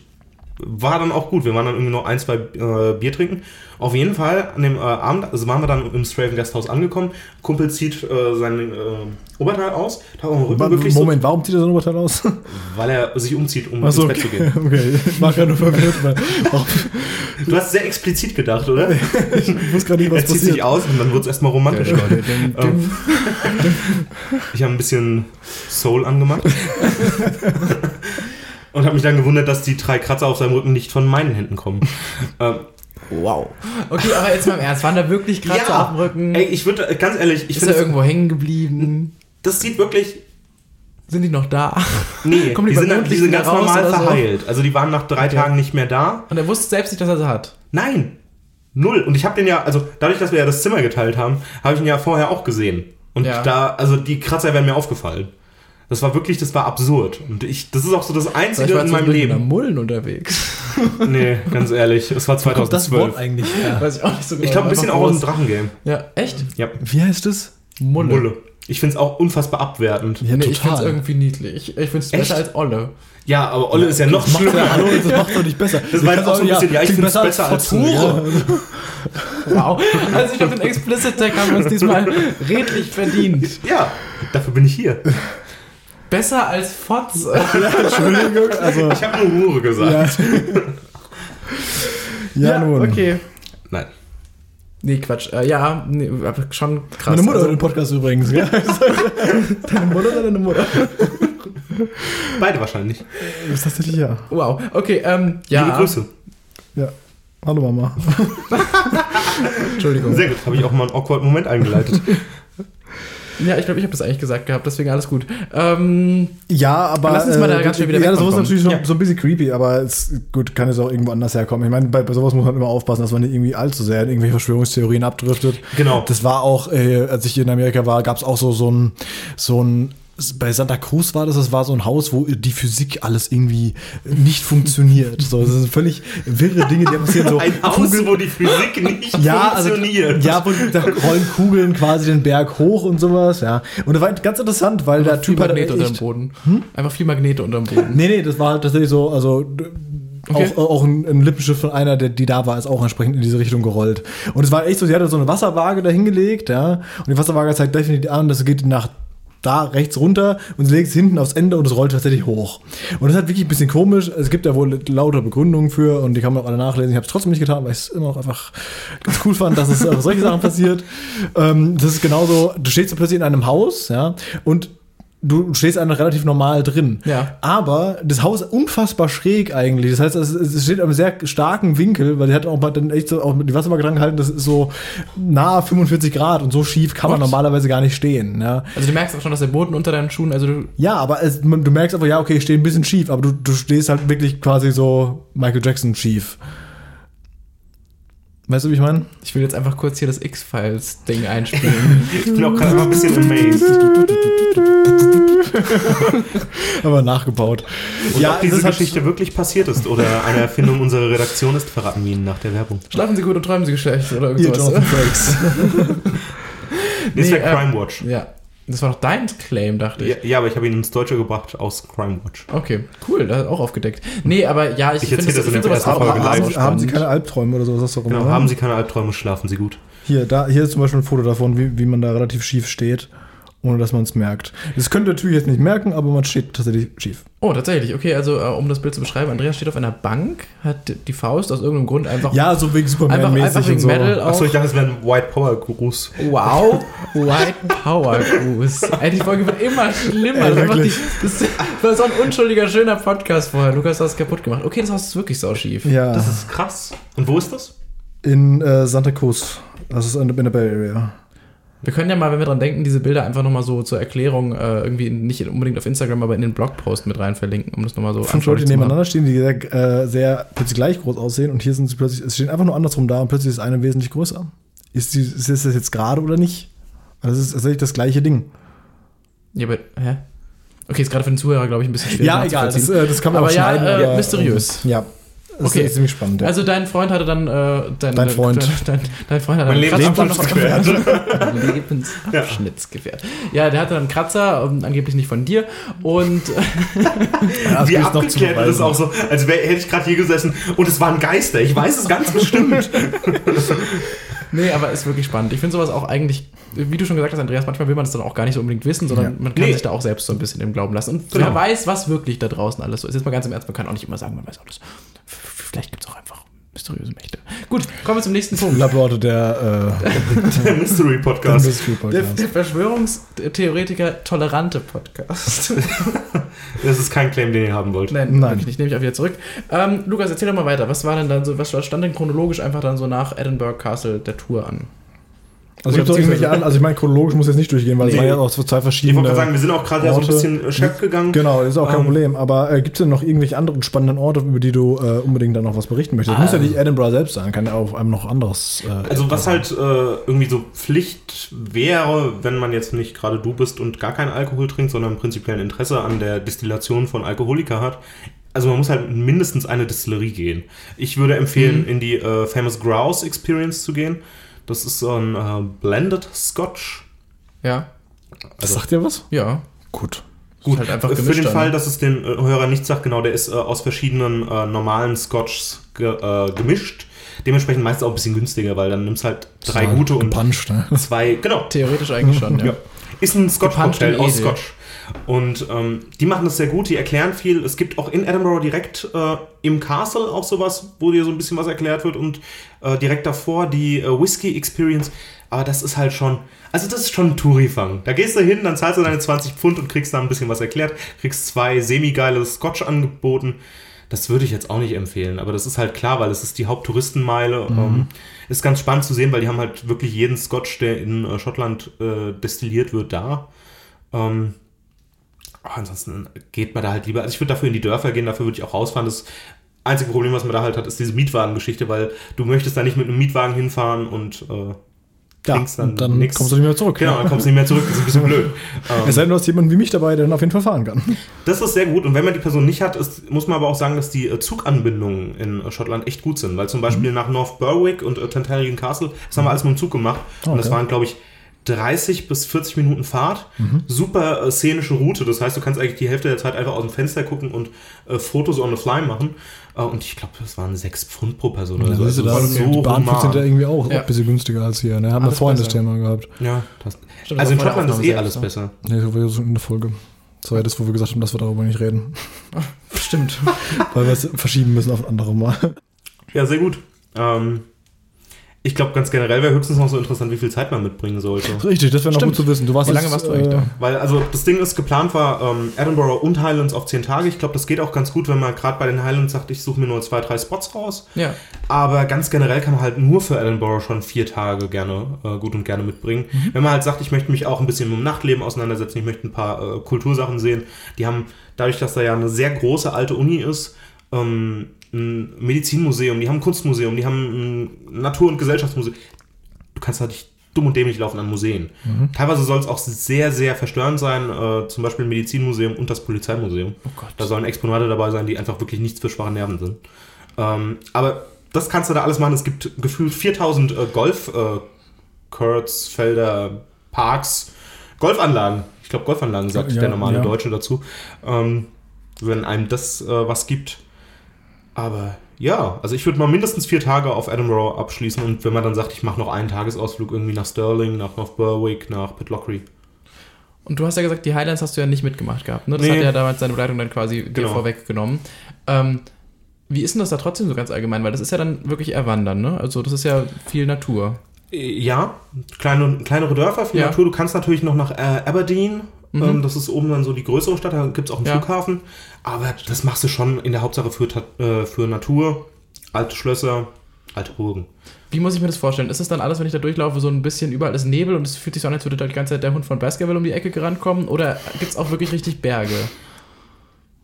S4: war dann auch gut. Wir waren dann irgendwie noch ein, zwei äh, Bier trinken. Auf jeden Fall an dem äh, Abend, also waren wir dann im Straven Gasthaus angekommen. Kumpel zieht äh, sein äh, Oberteil aus.
S2: Moment, warum zieht er so ein Oberteil aus?
S4: so, weil er sich umzieht, um
S2: Achso,
S4: ins Bett
S2: okay.
S4: zu gehen.
S2: okay. Ich war gerade nur verwirrt, weil
S4: Du hast sehr explizit gedacht, oder?
S2: ich wusste gerade nicht, was
S4: er zieht sich
S2: passiert.
S4: aus und dann wird es erstmal romantisch.
S3: Dim.
S4: Ich habe ein bisschen Soul angemacht. Und habe mich dann gewundert, dass die drei Kratzer auf seinem Rücken nicht von meinen Händen kommen. ähm,
S3: Wow. Okay, aber jetzt mal im Ernst. Waren da wirklich Kratzer auf dem Rücken?
S4: Ey, ich würde, ganz ehrlich, ich
S3: ist
S4: finde,
S3: er irgendwo hängen geblieben?
S4: das sieht wirklich,
S3: Sind die noch da?
S4: nee,
S3: Kommen die
S4: die, sind, die sind ganz
S3: raus
S4: normal
S3: so?
S4: verheilt. Also die waren nach drei Tagen nicht mehr da.
S3: Und er wusste selbst nicht, dass er sie hat.
S4: Nein, null. Und ich habe den ja, also dadurch, dass wir ja das Zimmer geteilt haben, habe ich ihn ja vorher auch gesehen. Und
S3: Ja.
S4: da, also die Kratzer wären mir aufgefallen. Das war wirklich, das war absurd. Und ich, das ist auch so das Einzige
S3: war
S4: in meinem Leben.
S3: Mullen unterwegs.
S4: Nee, ganz ehrlich, es war
S2: Kommt das
S4: 2012.
S2: Wort eigentlich her?
S3: Weiß ich auch nicht so genau.
S4: Ich glaube, ein bisschen auch aus dem. Drachengame.
S3: Ja, echt?
S4: Ja,
S2: Wie heißt es?
S3: Mulle.
S4: Mulle. Ich finde es auch unfassbar abwertend.
S2: Ja,
S3: Nee, ich finde es
S2: total.
S3: irgendwie niedlich. Ich finde es
S4: Echt?
S3: besser als Olle.
S4: Ja, aber Olle ist ja noch schlimmer.
S2: ja, hallo, das macht doch nicht besser.
S4: Das war jetzt auch so ein bisschen, ja, ich
S2: klingt
S4: find's besser als
S2: Fotore.
S3: Wow. Also ich glaube, den Explicit-Tag haben wir uns diesmal redlich verdient.
S4: Ja, dafür bin ich hier.
S3: Besser als Fotze.
S2: Entschuldigung, also,
S4: Ich habe nur Hure gesagt.
S2: ja. ja, nun.
S3: okay.
S4: Nein.
S3: Nee, Quatsch. Äh, ja, nee, aber schon krass.
S2: Meine Mutter
S3: Also,
S2: den Podcast übrigens, ja?
S3: deine Mutter oder deine Mutter?
S4: Beide wahrscheinlich.
S2: Das ist tatsächlich ja.
S3: Wow. Okay, ähm, ja.
S4: Liebe Grüße.
S2: Ja. Hallo Mama.
S3: Entschuldigung.
S4: Sehr gut, habe ich auch mal einen awkward Moment eingeleitet.
S3: Ja, ich glaube, ich habe das eigentlich gesagt gehabt, deswegen alles gut. Ähm,
S2: Ja, aber.
S3: Lass uns mal da ganz schnell wieder
S2: Ja, das ist natürlich noch
S4: Ja.
S2: so ein bisschen creepy, aber es, gut, kann jetzt auch irgendwo anders herkommen. Ich meine, bei, bei sowas muss man immer aufpassen, dass man nicht irgendwie allzu sehr in irgendwelche Verschwörungstheorien abdriftet.
S4: Genau.
S2: Das war auch, äh, als ich hier in Amerika war, gab es auch so, so ein, so ein bei Santa Cruz war das, das war so ein Haus, wo die Physik alles irgendwie nicht funktioniert. So, das sind völlig wirre Dinge, die passieren so.
S4: Ein Haus, wo die Physik nicht
S2: ja, also,
S4: funktioniert.
S2: ja, wo da rollen Kugeln quasi den Berg hoch und sowas, ja. Und das war ganz interessant, weil der
S3: viel
S2: Typ hat
S3: Magnete unterm
S2: echt,
S3: Boden. Einfach viel Magnete unterm Boden.
S2: Nee, nee, das war halt tatsächlich so, also
S3: Okay.
S2: auch, auch ein, ein Lippenschiff von einer, der, die da war, ist auch entsprechend in diese Richtung gerollt. Und es war echt so, sie hatte so eine Wasserwaage da hingelegt, ja, und die Wasserwaage zeigt definitiv an, das geht nach da rechts runter und sie legt es hinten aufs Ende und es rollt tatsächlich hoch. Und das ist halt wirklich ein bisschen komisch. Es gibt ja wohl lauter Begründungen für und die kann man auch alle nachlesen. Ich habe es trotzdem nicht getan, weil ich es immer noch einfach ganz cool fand, dass es solche Sachen passiert. Ähm, das ist genauso, du stehst so plötzlich in einem Haus, ja, und du stehst einfach relativ normal drin.
S3: Ja.
S2: Aber das Haus ist unfassbar schräg eigentlich. Das heißt, es, steht am sehr starken Winkel, weil die hat auch mal dann echt so auch die Wassermarke dran gehalten, das ist so nahe 45 Grad und so schief kann man
S3: What?
S2: normalerweise gar nicht stehen. Ja,
S3: Also du merkst auch schon, dass der Boden unter deinen Schuhen, also du,
S2: ja aber es, du merkst einfach, ja, okay, ich stehe ein bisschen schief, aber du, du stehst halt wirklich quasi so Michael Jackson schief. Weißt du, wie ich meine?
S3: ich will jetzt einfach kurz hier das X-Files-Ding einspielen.
S4: Ich bin auch gerade immer ein bisschen amazed.
S2: Aber nachgebaut.
S4: Und ob diese Geschichte wirklich passiert ist oder eine Erfindung unserer Redaktion ist, verraten wir Ihnen nach der Werbung.
S3: Schlafen Sie gut und träumen Sie Geschlecht oder irgendwas.
S2: Jonathan Frakes.
S4: Das ist
S3: Nee,
S4: ja
S3: äh,
S4: Crime Watch.
S3: Ja. Das war doch dein Claim, dachte ich.
S4: Ja, ja, aber ich habe ihn ins Deutsche gebracht aus Crime Watch.
S3: Okay, cool, das hat auch aufgedeckt. Nee, aber ja, ich,
S4: Ich
S3: finde
S4: erzähl das in der ersten
S3: auch,
S4: Folge live.
S2: haben, haben Sie keine Albträume oder sowas? Auch
S4: Genau,
S2: immer,
S4: haben Sie keine Albträume, schlafen Sie gut.
S2: Hier, da, hier ist zum Beispiel ein Foto davon, wie, wie man da relativ schief steht, ohne dass man es merkt. Das könnt ihr natürlich jetzt nicht merken, aber man steht tatsächlich schief.
S3: Oh, tatsächlich. Okay, also äh, um das Bild zu beschreiben, Andreas steht auf einer Bank, hat die Faust aus irgendeinem Grund einfach.
S2: Ja, so wegen
S3: einfach, einfach
S2: Superman-mäßig
S3: wegen
S2: und so.
S3: Metal auch.
S4: Achso, ich dachte, es wäre ein White Power Gruß.
S3: Wow, White Power Gruß. Ey, die Folge wird immer schlimmer.
S2: Ey,
S3: Das einfach die, das, war so ein unschuldiger, schöner Podcast vorher. Lukas hat es kaputt gemacht. Okay, das Haus ist wirklich sauschief.
S2: Ja,
S4: Das ist krass. Und wo ist das?
S2: in äh, Santa Cruz. Das ist in, in der Bay Area.
S3: Wir können ja mal, wenn wir dran denken, diese Bilder einfach nochmal so zur Erklärung äh, irgendwie nicht unbedingt auf Instagram, aber in den Blogpost mit rein verlinken, um das nochmal so
S2: Fünf Leute, nebeneinander stehen, die sehr, äh, sehr plötzlich gleich groß aussehen und hier sind sie plötzlich, es stehen einfach nur andersrum da und plötzlich ist eine wesentlich größer. Ist, die, ist das jetzt gerade oder nicht? Das ist tatsächlich das gleiche Ding.
S3: Ja, aber, hä? Okay, ist gerade für den Zuhörer, glaube ich, ein bisschen schwierig
S2: Ja, egal, das, äh, das kann man
S3: Aber
S2: auch
S3: ja,
S2: schneiden.
S3: äh,
S2: aber,
S3: mysteriös.
S2: ähm, ja, das
S3: Okay.
S2: ist ziemlich spannend. Ja.
S3: Also dein Freund hatte dann äh, dein,
S2: Dein Freund.
S3: Dein, dein Freund hatte
S4: Mein
S3: einen Kratzer
S4: Lebensabschnittsgefährte.
S3: Lebensabschnittsgefährt. Ja, der hatte dann einen Kratzer, ähm, angeblich nicht von dir. Und
S2: Ja, das
S4: Wie
S2: gilt noch zu
S4: abgeklärt es
S2: beweisen.
S4: auch so, als wär, hätte ich gerade hier gesessen und es waren Geister. Ich weiß es ganz bestimmt.
S3: nee, aber ist wirklich spannend. Ich finde sowas auch eigentlich, wie du schon gesagt hast, Andreas, manchmal will man das dann auch gar nicht so unbedingt wissen, sondern
S2: Ja.
S3: man kann
S4: Nee.
S3: sich da auch selbst so ein bisschen im Glauben lassen. Und
S4: Genau.
S3: wer weiß, was wirklich da draußen alles so ist. Jetzt mal ganz im Ernst, man kann auch nicht immer sagen, man weiß alles. Vielleicht gibt es auch einfach mysteriöse Mächte. Gut, kommen wir zum nächsten Punkt.
S2: Laborte der, äh,
S4: Der Mystery
S2: der
S4: Podcast.
S2: Mystery
S3: Der,
S2: Podcast.
S3: der Verschwörungstheoretiker tolerante Podcast.
S4: Das ist kein Claim, den ihr haben wollt.
S3: Nein,
S2: Nein.
S3: wirklich nicht. Nehme ich auch wieder zurück. Ähm, Lukas, erzähl doch mal weiter. Was war denn dann so, was stand denn chronologisch einfach dann so nach Edinburgh Castle der Tour an?
S2: Also es irgendwelche
S3: beziehungsweise-
S2: an, also ich meine, chronologisch muss jetzt nicht durchgehen, weil es
S4: Nee.
S2: waren ja auch so zwei
S4: Ich
S2: verschiedene.
S4: wollte gerade sagen, wir sind auch gerade ja so ein bisschen äh, Chef gegangen.
S2: Genau, ist auch kein
S4: Ähm,
S2: Problem. Aber äh, gibt es denn noch irgendwelche anderen spannenden Orte, über die du äh, unbedingt dann noch was berichten möchtest?
S3: Ah.
S2: Muss ja nicht Edinburgh selbst sein, kann ja auch einem noch anderes. Äh,
S4: Also was halt äh, irgendwie so Pflicht wäre, wenn man jetzt nicht gerade du bist und gar keinen Alkohol trinkt, sondern prinzipiell ein Interesse an der Destillation von Alkoholika hat. Also man muss halt mindestens eine Distillerie gehen. Ich würde empfehlen, in die äh, Famous Grouse Experience zu gehen. Das ist so ein äh, Blended Scotch.
S3: Ja.
S2: das sagt dir was?
S3: Ja.
S2: Gut.
S3: Gut, halt einfach
S4: Für den
S3: dann.
S4: Fall, dass es den äh, Hörer nicht sagt, genau, der ist äh, aus verschiedenen äh, normalen Scotchs ge äh, gemischt. Dementsprechend meistens auch ein bisschen günstiger, weil dann nimmst halt drei
S2: Ja,
S4: gute und
S2: gepuncht, ne?
S4: zwei, genau,
S3: Theoretisch eigentlich schon, ja.
S4: Ja. Ist ein Scotch-Cocktail aus
S3: Edel.
S4: Scotch. Und ähm, die machen das sehr gut, die erklären viel. Es gibt auch in Edinburgh direkt äh, im Castle auch sowas, wo dir so ein bisschen was erklärt wird und äh, direkt davor die äh, Whisky Experience. Aber das ist halt schon, also das ist schon ein Touri-Fang. Da gehst du hin, dann zahlst du deine 20 Pfund und kriegst da ein bisschen was erklärt, kriegst zwei semi-geile Scotch angeboten. Das würde ich jetzt auch nicht empfehlen, aber das ist halt klar, weil es ist die Haupttouristenmeile. Ähm, ist ganz spannend zu sehen, weil die haben halt wirklich jeden Scotch, der in äh, Schottland äh, destilliert wird, da. Ähm, aber ansonsten geht man da halt lieber. Also ich würde dafür in die Dörfer gehen, dafür würde ich auch rausfahren. Das einzige Problem, was man da halt hat, ist diese Mietwagengeschichte, weil du möchtest da nicht mit einem Mietwagen hinfahren und äh,
S2: Ja,
S4: dann,
S2: dann
S4: nix.
S2: kommst du nicht mehr zurück.
S4: Genau, dann kommst du nicht mehr zurück, das ist ein bisschen blöd.
S2: Es sei denn, du hast jemanden wie mich dabei, der dann auf jeden Fall fahren kann.
S4: das ist sehr gut und wenn man die Person nicht hat, ist, muss man aber auch sagen, dass die äh, Zuganbindungen in äh, Schottland echt gut sind, weil zum Beispiel nach North Berwick und äh, Tantallien Castle, das haben wir alles mit dem Zug gemacht und das
S2: Okay.
S4: waren, glaube ich, 30 bis 40 Minuten Fahrt. Super äh, szenische Route. Das heißt, du kannst eigentlich die Hälfte der Zeit einfach aus dem Fenster gucken und äh, Fotos on the fly machen. Äh, und ich glaube, das waren 6 Pfund pro Person oder
S2: Ja,
S4: so. Also
S2: da,
S4: das war
S2: die Bahn
S4: human.
S2: sind ja irgendwie auch,
S3: Ja.
S2: auch ein bisschen günstiger als hier. Ne? Haben wir vorhin das
S3: besser.
S2: Thema gehabt.
S4: Ja, das,
S3: Stimmt,
S4: also in
S3: das
S4: Schottland ist eh alles
S3: selbst,
S4: besser.
S2: Nee, so war so in der Folge. Das war ja das, wo wir gesagt haben, dass wir darüber nicht reden.
S3: Stimmt.
S2: Weil wir es verschieben müssen auf ein anderes Mal.
S4: Ja, sehr gut. Ähm, ich glaube, ganz generell wäre höchstens noch so interessant, wie viel Zeit man mitbringen sollte.
S2: Richtig, das wäre noch
S3: Stimmt.
S2: gut zu wissen. Du warst
S3: Wie lange warst du eigentlich
S2: äh,
S3: da?
S4: Weil, also, das Ding ist, geplant war ähm, Edinburgh und Highlands auf 10 Tage. Ich glaube, das geht auch ganz gut, wenn man gerade bei den Highlands sagt, ich suche mir nur zwei, drei Spots raus.
S3: Ja.
S4: Aber ganz generell kann man halt nur für Edinburgh schon vier Tage gerne, äh, gut und gerne mitbringen. Wenn man halt sagt, ich möchte mich auch ein bisschen mit dem Nachtleben auseinandersetzen, ich möchte ein paar äh, Kultursachen sehen. Die haben, dadurch, dass da ja eine sehr große alte Uni ist, ähm, ein Medizinmuseum, die haben ein Kunstmuseum, die haben ein Natur- und Gesellschaftsmuseum. Du kannst halt nicht dumm und dämlich laufen an Museen. Teilweise soll es auch sehr, sehr verstörend sein, äh, zum Beispiel ein Medizinmuseum und das Polizeimuseum.
S3: Oh Gott.
S4: Da sollen Exponate dabei sein, die einfach wirklich nichts für schwache Nerven sind. Ähm, aber das kannst du da alles machen. Es gibt gefühlt 4000 äh, Golf, äh, Kurts, Felder, Parks, Golfanlagen. Ich glaube, Golfanlagen sagt
S2: Ja,
S4: der normale
S2: ja.
S4: Deutsche dazu. Ähm, wenn einem das äh, was gibt. Aber ja, also ich würde mal mindestens vier Tage auf Edinburgh abschließen und wenn man dann sagt, ich mache noch einen Tagesausflug irgendwie nach Stirling, nach North Berwick, nach Pitlochry.
S3: Und du hast ja gesagt, die Highlands hast du ja nicht mitgemacht gehabt. Ne? Das
S4: Nee.
S3: hat ja damals seine Begleitung dann quasi dir
S4: Genau.
S3: vorweggenommen. Ähm, wie ist denn das da trotzdem so ganz allgemein? Weil das ist ja dann wirklich Erwandern, ne? Also das ist ja viel Natur.
S4: Äh, Ja, kleine, kleinere Dörfer, viel
S3: Ja.
S4: Natur. Du kannst natürlich noch nach äh, Aberdeen Ähm, das ist oben dann so die größere Stadt, da gibt es auch einen
S3: Mhm. Ja.
S4: Flughafen. Aber das machst du schon in der Hauptsache für, äh, für Natur, alte Schlösser, alte Burgen.
S3: Wie muss ich mir das vorstellen? Ist es dann alles, wenn ich da durchlaufe, so ein bisschen überall ist Nebel und es fühlt sich so an, als würde da die ganze Zeit der Hund von Baskerville um die Ecke gerannt kommen? Oder gibt es auch wirklich richtig Berge?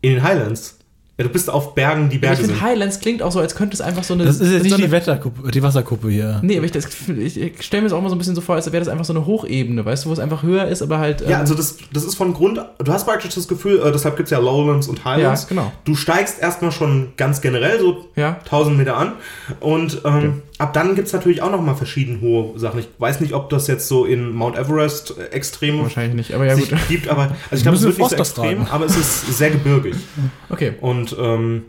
S4: In den Highlands. Ja, du bist auf Bergen, die
S3: ich
S4: Berge
S3: finde,
S4: sind.
S3: Highlands klingt auch so, als könnte es einfach so eine.
S2: Das ist jetzt nicht
S3: so
S2: die,
S3: eine,
S2: Wetterkuppe, die Wasserkuppe hier.
S3: Nee, aber ich, ich, ich stelle mir das auch mal so ein bisschen so vor, als wäre das einfach so eine Hochebene, weißt du, wo es einfach höher ist, aber halt.
S4: Ja,
S3: ähm,
S4: also das, das ist von Grund, du hast praktisch das Gefühl, äh, deshalb gibt es ja Lowlands und Highlands.
S3: Ja, genau.
S4: Du steigst erstmal schon ganz generell so
S3: Ja.
S4: 1000 Meter an und ähm, ab dann gibt es natürlich auch nochmal verschieden hohe Sachen. Ich weiß nicht, ob das jetzt so in Mount Everest äh, extrem
S3: Wahrscheinlich nicht, aber ja gut.
S4: gibt, aber also ich glaube, es wird nicht so extrem,
S2: tragen.
S4: aber es ist sehr gebirgig.
S3: Okay.
S4: Und ähm,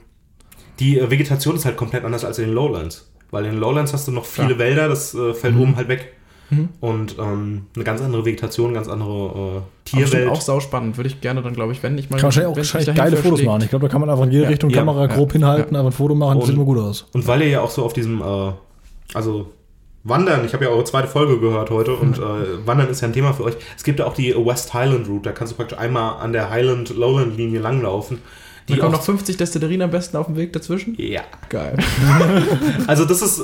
S4: die äh, Vegetation ist halt komplett anders als in den Lowlands. Weil in den Lowlands hast du noch viele
S3: Klar.
S4: Wälder, das äh, fällt
S2: Mhm.
S4: oben halt weg. Und ähm, eine ganz andere Vegetation, ganz andere äh, Tierwelt.
S3: auch sauspannend. Würde ich gerne dann, glaube ich, wenn ich mal.
S2: Kann wahrscheinlich auch wahrscheinlich geile Fotos machen. Ich glaube, da kann man einfach in jede
S3: Ja,
S2: Richtung
S4: ja,
S2: Kamera
S3: ja,
S2: grob hinhalten,
S3: ja.
S2: einfach ein Foto machen, sieht
S4: Und-
S2: immer gut aus.
S4: Und weil ihr ja auch so auf diesem, äh, also Wandern, ich habe ja eure zweite Folge gehört heute und äh, Wandern ist ja ein Thema für euch. Es gibt ja auch die West Highland Route, da kannst du praktisch einmal an der Highland-Lowland-Linie langlaufen.
S3: Da
S4: Die
S3: kommen
S4: auch-
S3: noch 50 Destillerien am besten auf dem Weg dazwischen.
S4: ja,
S3: Geil.
S4: also das ist,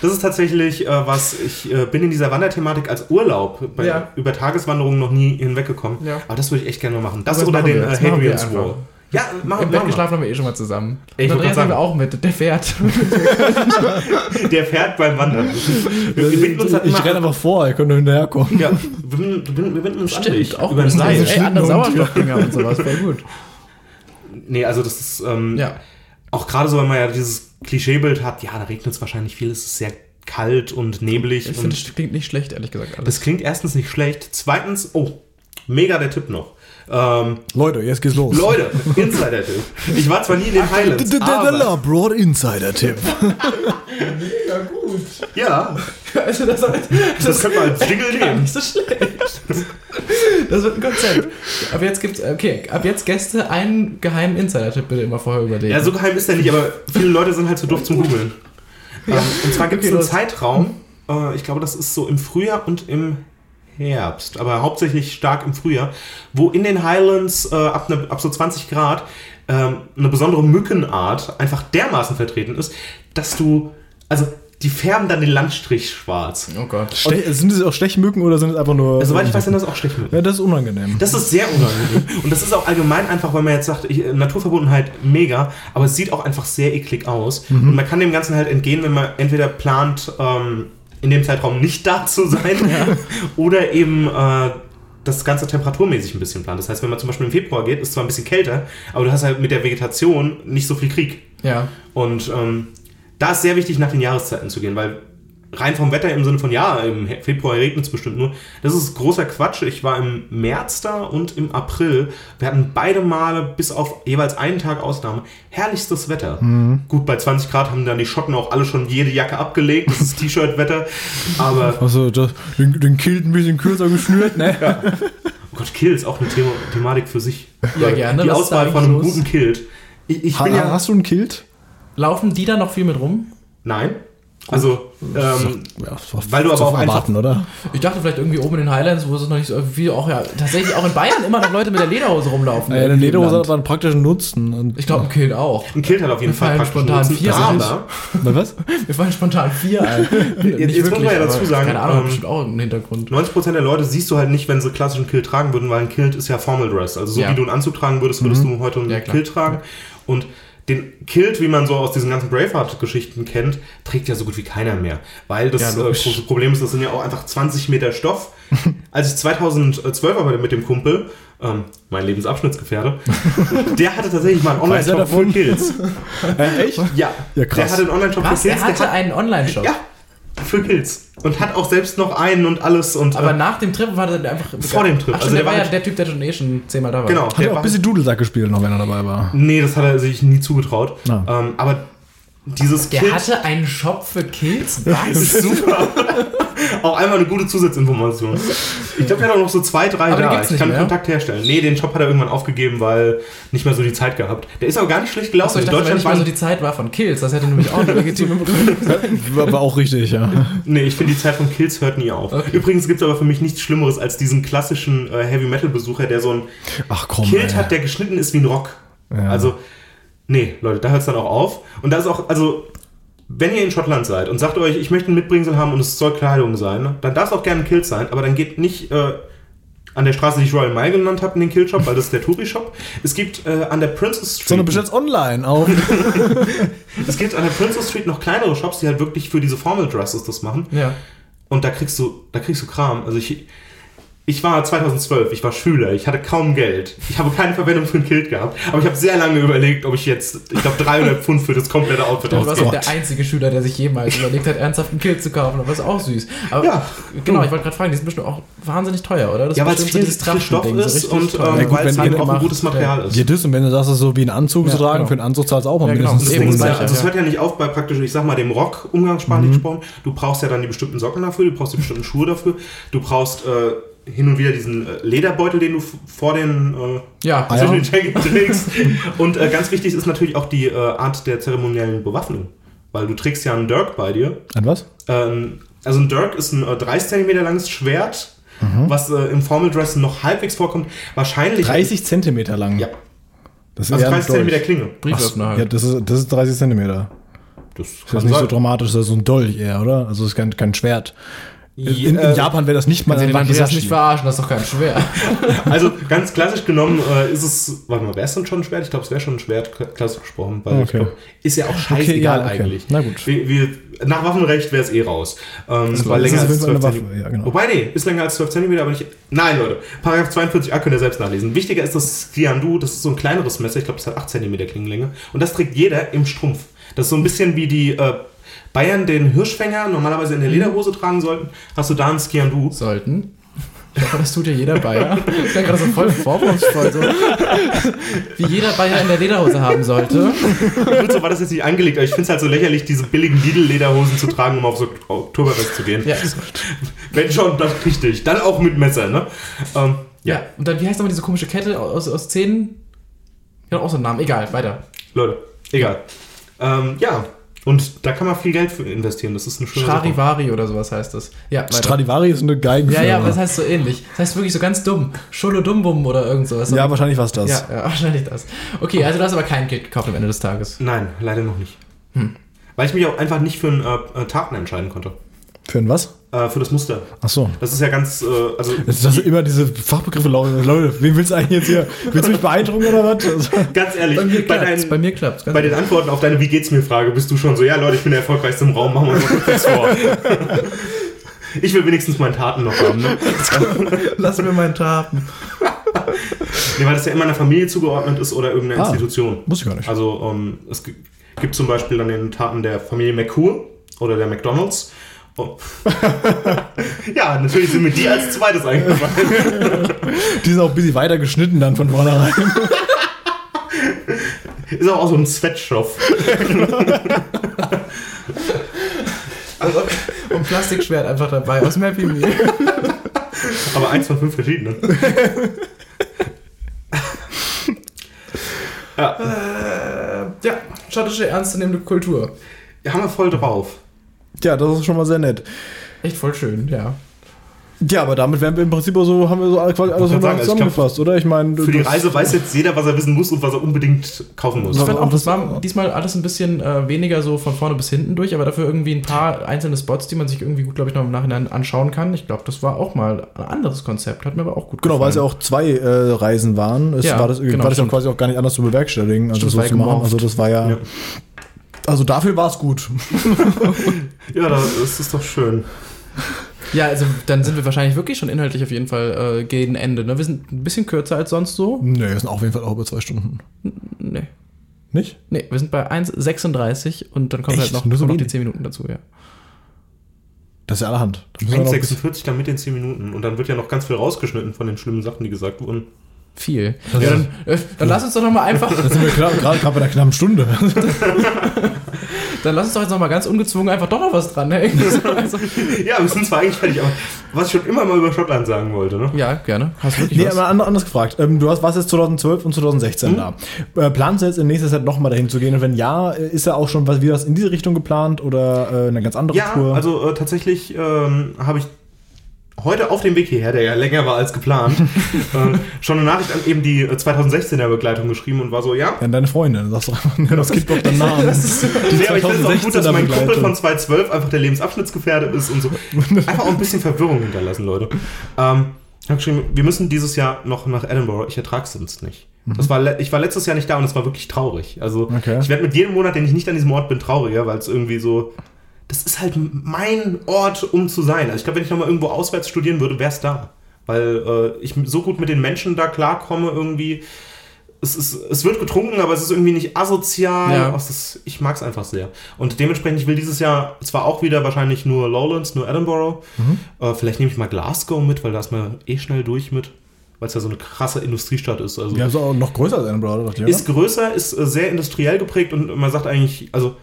S4: das ist tatsächlich äh, was, ich äh, bin in dieser Wanderthematik als Urlaub bei,
S3: Ja.
S4: über Tageswanderungen noch nie hinweggekommen.
S3: Ja.
S4: Aber das würde ich echt gerne mal machen. Das
S3: das
S4: oder
S3: machen
S4: den
S3: wir,
S4: äh,
S3: einfach.
S4: Wall. Ja, machen
S3: Im Bett
S4: wir.
S3: geschlafen haben wir eh schon mal zusammen.
S4: Ich
S3: Und
S4: wollte
S3: Andreas haben wir auch mit. Der fährt.
S4: Der fährt beim Wandern. Wir, wir binden uns halt
S2: ich renne einfach vor, ihr könnt nur hinterherkommen.
S4: Ja, wir binden, wir binden, wir binden uns an dich.
S3: auch
S4: über
S3: mit
S4: Seil.
S3: Ey, andere. Sauerstoffdinger und sowas. Voll gut.
S4: Nee, also das ist ähm,
S3: Ja.
S4: auch gerade so, wenn man ja dieses Klischeebild hat, ja, da regnet es wahrscheinlich viel, es ist sehr kalt und neblig.
S3: Ich finde, das klingt nicht schlecht, ehrlich gesagt. Alles.
S4: das klingt erstens nicht schlecht. Zweitens, oh, mega der Tipp noch. Ähm,
S2: Leute, jetzt geht's los.
S4: Leute, Insider-Tipp. Ich war zwar nie in den Highlands,
S2: Der
S4: aber,
S2: Labroad Insider-Tipp.
S4: ja,
S3: Also das,
S4: das könnte man als Jingle nehmen.
S3: nicht so schlecht. Das wird ein Konzept. Ab jetzt gibt's, okay, ab jetzt Gäste einen geheimen Insider-Tipp bitte immer vorher überlegen.
S4: Ja, so geheim ist der nicht, aber viele Leute sind halt zu doof zum Googeln. Ähm, und zwar gibt es
S3: Okay,
S4: einen. Zeitraum, äh, ich glaube, das ist so im Frühjahr und im Herbst, aber hauptsächlich stark im Frühjahr, wo in den Highlands äh, ab, ne, ab so 20 Grad ähm, eine besondere Mückenart einfach dermaßen vertreten ist, dass du, also die färben dann den Landstrich schwarz.
S3: oh Gott.
S2: Ste sind es auch Stechmücken oder sind es einfach nur.
S4: Also, soweit ich weiß, sind das auch Stechmücken.
S2: Ja, das ist unangenehm.
S4: Das ist sehr unangenehm. Und das ist auch allgemein einfach, weil man jetzt sagt, ich, Naturverbundenheit mega, aber es sieht auch einfach sehr eklig aus. Und man kann dem Ganzen halt entgehen, wenn man entweder plant, ähm, in dem Zeitraum nicht da zu sein oder eben äh, das Ganze temperaturmäßig ein bisschen plant. Das heißt, wenn man zum Beispiel im Februar geht, ist zwar ein bisschen kälter, aber du hast halt mit der Vegetation nicht so viel Krieg.
S3: Ja.
S4: Und ähm, da ist sehr wichtig, nach den Jahreszeiten zu gehen, weil rein vom Wetter im Sinne von, ja, im Februar regnet es bestimmt nur, das ist großer Quatsch. Ich war im März da und im April. Wir hatten beide Male, bis auf jeweils einen Tag Ausnahme, herrlichstes Wetter. Gut, bei 20 Grad haben dann die Schotten auch alle schon jede Jacke abgelegt. Das ist T-Shirt-Wetter. Aber,
S2: Also, das, den, den Kilt ein bisschen kürzer geschnürt, ne?
S4: oh Gott, Kill ist auch eine Thema, Thematik für sich.
S3: Ja, gerne.
S4: Die
S3: Lass
S4: Auswahl von einem
S3: los.
S4: guten Kilt. Ich, ich
S2: Ha,
S4: bin ja...
S2: hast du einen Kilt?
S3: Laufen die da noch viel mit rum?
S4: Nein. Also, ähm,
S2: Ja,
S4: Weil du aber auch einfach-
S2: erwarten, oder?
S3: Ich dachte vielleicht irgendwie oben in den Highlands, wo es noch nicht so wie auch ja tatsächlich auch in Bayern immer noch Leute mit der Lederhose rumlaufen.
S2: Ja, eine
S3: irgendwie
S2: Lederhose hat einen praktischen Nutzen. Und
S3: Ich glaube, ein Kilt auch.
S4: ein Kilt hat auf jeden Fall praktischen
S3: spontan
S4: Nutzen,
S3: vier
S4: aber...
S2: Na, was?
S3: Mir fallen spontan vier ein. Nicht
S4: jetzt muss man ja dazu
S3: aber
S4: sagen,
S3: Keine Ahnung,
S4: ähm,
S3: bestimmt auch einen Hintergrund.
S4: 90% der Leute siehst du halt nicht, wenn sie klassischen Kilt tragen würden, weil ein Kilt ist ja Formal Dress. Also so
S3: Ja.
S4: wie du einen Anzug tragen würdest, würdest du heute einen
S3: Ja.
S4: Kilt tragen. Und den Kilt, wie man so aus diesen ganzen Braveheart-Geschichten kennt, trägt ja so gut wie keiner mehr. Weil das
S3: Ja,
S4: äh, große Problem ist, das sind ja auch einfach 20 Meter Stoff. Als ich 2012 aber mit dem Kumpel, ähm, mein Lebensabschnittsgefährde, der hatte tatsächlich mal einen
S2: er
S4: Online-Shop für? Kills.
S2: Äh, echt?
S4: Ja,
S2: Ja, krass.
S4: der hatte einen Online-Shop für? Kills.
S3: Er hatte
S4: der hat,
S3: einen Online-Shop.
S4: ja, für Kills. Und hat auch selbst noch einen und alles. Und,
S3: Aber
S4: äh,
S3: nach dem Trip war der einfach.
S4: Vor dem Trip.
S3: Ach,
S4: Also
S3: der,
S4: der
S3: war ja
S4: halt-
S3: der Typ, der schon eh schon zehnmal da war.
S4: genau.
S2: Hat er auch ein bisschen Dudelsack gespielt, noch wenn er dabei war.
S4: Nee, das hat er sich nie zugetraut.
S2: Ah.
S4: Ähm, aber dieses
S3: Der
S4: Kilt
S3: hatte einen Shop für Kills? Was?
S4: ist super. auch einmal eine gute Zusatzinformation. Ich glaube, er hat auch noch so zwei, drei
S3: Aber
S4: da. Ich kann
S3: mehr?
S4: Kontakt herstellen. Nee, den Shop hat er irgendwann aufgegeben, weil nicht mehr so die Zeit gehabt. Der ist aber gar nicht schlecht gelaufen.
S3: Achso, ich
S4: In
S3: dachte, wenn
S4: Deutschland
S3: nicht mehr so die Zeit war von Kills, das hätte nämlich auch eine legitime Begründung
S2: war auch richtig, ja.
S4: Nee, ich finde, die Zeit von Kills hört nie auf.
S3: Okay.
S4: Übrigens gibt es aber für mich nichts Schlimmeres als diesen klassischen äh, Heavy-Metal-Besucher, der so ein
S2: Ach komm.
S4: Kilt
S2: ey.
S4: hat, der geschnitten ist wie ein Rock.
S2: Ja.
S4: Also, nee, Leute, da hört es dann auch auf. Und da ist auch, also, wenn ihr in Schottland seid und sagt euch, ich möchte ein Mitbringsel haben und es soll Kleidung sein, dann darf es auch gerne ein Kilt sein, aber dann geht nicht äh, an der Straße, die ich Royal Mile genannt habe, in den Kilt-Shop, weil das ist der Touri-Shop. Es gibt äh, an der Princess Street.
S2: Sondern bestellst online auf.
S4: es gibt an der Princess Street noch kleinere Shops, die halt wirklich für diese Formal Dresses das machen.
S3: Ja.
S4: Und da kriegst du, da kriegst du Kram. Also ich, ich war 2012, ich war Schüler, ich hatte kaum Geld. Ich habe keine Verwendung für ein Kilt gehabt. Aber ich habe sehr lange überlegt, ob ich jetzt, ich glaube, 300 Pfund für das komplette Outfit
S3: Du warst auch
S4: ausgebe.
S3: der einzige Schüler, der sich jemals überlegt hat, ernsthaft einen Kill zu kaufen. Aber das ist auch süß. Aber
S4: Ja.
S3: genau, ich wollte gerade fragen, die sind bestimmt auch wahnsinnig teuer, oder? Das
S4: Ja,
S3: ist
S4: weil es
S3: bestimmt
S4: viel,
S3: so
S4: viel Stoff
S3: so
S4: ist
S3: richtig
S4: und ähm,
S2: Ja,
S4: weil es halt auch ein gutes Material ist.
S2: Ja, das, und wenn du sagst, das ist so wie ein Anzug
S3: Ja,
S2: zu tragen,
S3: genau.
S2: für einen Anzug zahlst du auch mal
S3: Ja, genau.
S2: mindestens
S3: Eben,
S4: Deswegen,
S3: das
S2: Stunden.
S3: Gleiche,
S4: also es
S3: ja.
S4: hört ja nicht auf bei praktisch, ich sag mal, dem Rock umgangssprachlich
S2: Mhm.
S4: gesprochen. Du brauchst ja dann die bestimmten Socken dafür, du brauchst die bestimmten Schuhe dafür, du brauchst äh, hin und wieder diesen äh, Lederbeutel, den du vor den äh,
S3: Ja,
S2: Ah, ja.
S4: trägst. und äh, ganz wichtig ist natürlich auch die äh, Art der zeremoniellen Bewaffnung. Weil du trägst ja einen Dirk bei dir.
S2: An was?
S4: Ähm, also ein Dirk ist ein äh, 30 cm langes Schwert,
S2: Mhm.
S4: was äh, im Formal Dress noch halbwegs vorkommt. Wahrscheinlich.
S2: 30 Zentimeter lang.
S4: Ja,
S2: Das ist
S4: also
S2: eher ein
S4: 30 cm. Klinge.
S3: Brieföffner halt.
S2: Ja, das ist, das ist 30 Zentimeter.
S4: Das
S2: Das ist nicht so dramatisch, das ist so ein Dolch eher, oder? Also es ist kein, kein Schwert. In, in
S4: äh,
S2: Japan wäre das nicht mal ein Wakizashi.
S3: nicht verarschen, das ist doch kein Schwer.
S4: Also ganz klassisch genommen äh, ist es, warte mal, wäre es denn schon ein Schwert? Ich glaube, es wäre schon ein Schwert, kla- klassisch gesprochen. Weil ich
S2: Okay.
S4: glaub, ist ja auch scheißegal
S2: ja, okay.
S4: eigentlich.
S2: Na gut.
S4: Wir, wir, nach Waffenrecht wäre es eh raus. Ähm, weil
S2: das
S4: länger
S2: ist auf
S4: als
S2: jeden Fall eine
S4: 12
S2: Waffe,
S4: Zentimeter.
S2: ja, genau.
S4: Wobei, nee, ist länger als 12 cm, aber nicht. Nein, Leute. Paragraph 42a könnt ihr selbst nachlesen. Wichtiger ist das Skiandu, das ist so ein kleineres Messer, ich glaube, das hat 8 cm Klingenlänge. Und das trägt jeder im Strumpf. Das ist so ein bisschen wie die äh, Bayern den Hirschfänger normalerweise in der Lederhose tragen sollten. Hast du da ein Skiandu?
S3: Sollten. Ich hoffe, das tut ja jeder Bayer. Ich bin gerade so voll vorwurfsvoll. So. Wie jeder Bayer in der Lederhose haben sollte.
S4: Gut, so war das jetzt nicht angelegt, aber ich finde es halt so lächerlich, diese billigen Lidl-Lederhosen zu tragen, um auf so Oktoberfest zu gehen.
S3: Ja.
S4: Wenn schon, dann richtig. Dann auch mit Messer, ne? Ähm,
S3: Ja, und dann, wie heißt nochmal diese komische Kette aus, aus Zähnen? Ja, auch so einen Namen. Egal, weiter.
S4: Leute, egal. Ähm, ja, und da kann man viel Geld für investieren. Das ist eine schöne Sache.
S3: Charivari oder sowas heißt das. Ja, weiter.
S2: Stradivari ist eine Geigenfirma.
S3: Ja, ja, aber das heißt so ähnlich. Das heißt wirklich so ganz dumm. Scholodumbum oder irgend sowas.
S2: Ja, wahrscheinlich war es das.
S3: ja, ja, wahrscheinlich das. Okay, also du hast aber kein Geld gekauft am Ende des Tages.
S4: Nein, leider noch nicht.
S3: Hm.
S4: Weil ich mich auch einfach nicht für einen äh, Taten entscheiden konnte.
S2: Für ein was?
S4: Äh, für das Muster.
S2: Ach so.
S4: Das ist ja ganz, äh, also
S2: Das ist immer diese Fachbegriffe, Leute. Leute, wen willst du eigentlich jetzt hier? Willst du mich beeindrucken oder was? Also,
S4: ganz ehrlich,
S3: Bei mir
S4: bei,
S3: klappt's.
S4: deinen,
S3: Bei mir klappt's. ganz
S4: bei den Antworten auf deine Wie geht's mir Frage bist du schon so, ja Leute, ich bin der erfolgreichste im Raum, machen wir uns mal kurz vor. Ich will wenigstens meinen Taten noch haben, ne?
S3: Lass mir meinen Taten.
S4: Nee, weil das ja immer einer Familie zugeordnet ist oder irgendeiner
S2: Ah.
S4: Institution.
S2: muss ich gar nicht.
S4: Also ähm, es gi- gibt zum Beispiel dann den Taten der Familie McCool oder der McDonalds. Oh. ja, natürlich sind mir die als zweites eingefallen.
S2: Die sind auch ein bisschen weiter geschnitten dann von vornherein.
S4: Ist aber auch so ein Sweatshop.
S3: Also, und Plastikschwert einfach dabei aus dem Happy Meal.
S4: Aber eins von fünf verschiedenen. ja,
S3: Äh, ja, schottische ernstzunehmende Kultur.
S4: haben wir voll drauf.
S2: Ja, das ist schon mal sehr nett.
S3: Echt voll schön, ja.
S2: Ja, aber damit wären wir im Prinzip auch so, haben wir so quasi alles
S4: sagen, also ich
S2: zusammengefasst, oder? Ich meine,
S4: Für die Reise weiß jetzt jeder, was er wissen muss und was er unbedingt kaufen muss.
S3: Ich fand auch, das war diesmal alles ein bisschen äh, weniger so von vorne bis hinten durch, aber dafür irgendwie ein paar einzelne Spots, die man sich irgendwie gut, glaube ich, noch im Nachhinein anschauen kann. Ich glaube, das war auch mal ein anderes Konzept. Hat mir aber auch gut
S2: Genau, weil es ja
S3: gefallen.
S2: auch zwei äh, Reisen waren. Es
S3: Ja,
S2: war das,
S3: genau,
S2: war das
S3: stimmt.
S2: quasi auch gar nicht anders zu bewerkstelligen, also
S3: Stimmt,
S2: so zu machen. Also das war ja,
S4: Ja.
S2: Also dafür war es gut.
S4: Ja, das ist doch schön.
S3: Ja, also dann sind wir wahrscheinlich wirklich schon inhaltlich auf jeden Fall äh, gegen Ende. Ne? Wir sind ein bisschen kürzer als sonst so.
S2: Nee, es sind auf jeden Fall auch über zwei Stunden.
S3: Nee.
S2: Nicht?
S3: Nee, wir sind bei 1,36 und dann kommen
S2: Echt?
S3: halt noch,
S2: Nur so
S3: kommen noch die
S2: wenig?
S3: 10 Minuten dazu, ja.
S2: Das ist ja allerhand. Da müssen wir noch ein bisschen-
S4: 1,46 dann mit den 10 Minuten. Und dann wird ja noch ganz viel rausgeschnitten von den schlimmen Sachen, die gesagt wurden.
S3: Viel. Ja, dann, äh, dann lass uns doch noch mal einfach,
S2: Jetzt sind wir gerade gerade bei einer knappen Stunde.
S3: dann lass uns doch jetzt noch mal ganz ungezwungen einfach doch noch was dranhängen. Also,
S4: Ja, wir sind zwar eigentlich fertig, aber was ich schon immer mal über Schottland sagen wollte, ne?
S3: ja, gerne. Hast du wirklich
S2: Nee,
S3: was?
S2: aber anders, gefragt. Ähm, du hast, warst jetzt 2012 und 2016 da. Äh, planst du jetzt in nächster Zeit nochmal dahin zu gehen? Und wenn ja, äh, ist ja auch schon was wieder was in diese Richtung geplant oder äh, eine ganz andere
S4: Ja,
S2: Tour?
S4: also äh, tatsächlich ähm, habe ich heute auf dem Weg hierher, der ja länger war als geplant, äh, schon eine Nachricht an eben die äh, 2016er Begleitung geschrieben und war so, ja.
S2: Ja, deine Freundin, sagst du einfach, das Kind doch den Namen.
S4: Nee, aber ich finde es auch gut, dass
S2: 2016er
S4: mein Kumpel von 2012 einfach der Lebensabschnittsgefährde ist und so. Einfach auch ein bisschen Verwirrung hinterlassen, Leute. Ähm, ich habe geschrieben, wir müssen dieses Jahr noch nach Edinburgh, ich ertrage es sonst nicht. Das war, ich war letztes Jahr nicht da und es war wirklich traurig. Also
S2: Okay.
S4: ich werde mit jedem Monat, den ich nicht an diesem Ort bin, trauriger, weil es irgendwie so, das ist halt mein Ort, um zu sein. Also ich glaube, wenn ich nochmal irgendwo auswärts studieren würde, wäre es da. Weil äh, ich so gut mit den Menschen da klarkomme irgendwie. Es, ist, es wird getrunken, aber es ist irgendwie nicht asozial.
S3: Ja.
S4: Ist, ich mag es einfach sehr. Und dementsprechend, ich will dieses Jahr zwar auch wieder wahrscheinlich nur Lowlands, nur Edinburgh. Äh, vielleicht nehme ich mal Glasgow mit, weil da ist man eh schnell durch mit. Weil es ja so eine krasse Industriestadt ist. Also
S2: Ja, ist auch noch größer als Edinburgh, oder?
S4: ist größer, ist äh, sehr industriell geprägt und man sagt eigentlich, also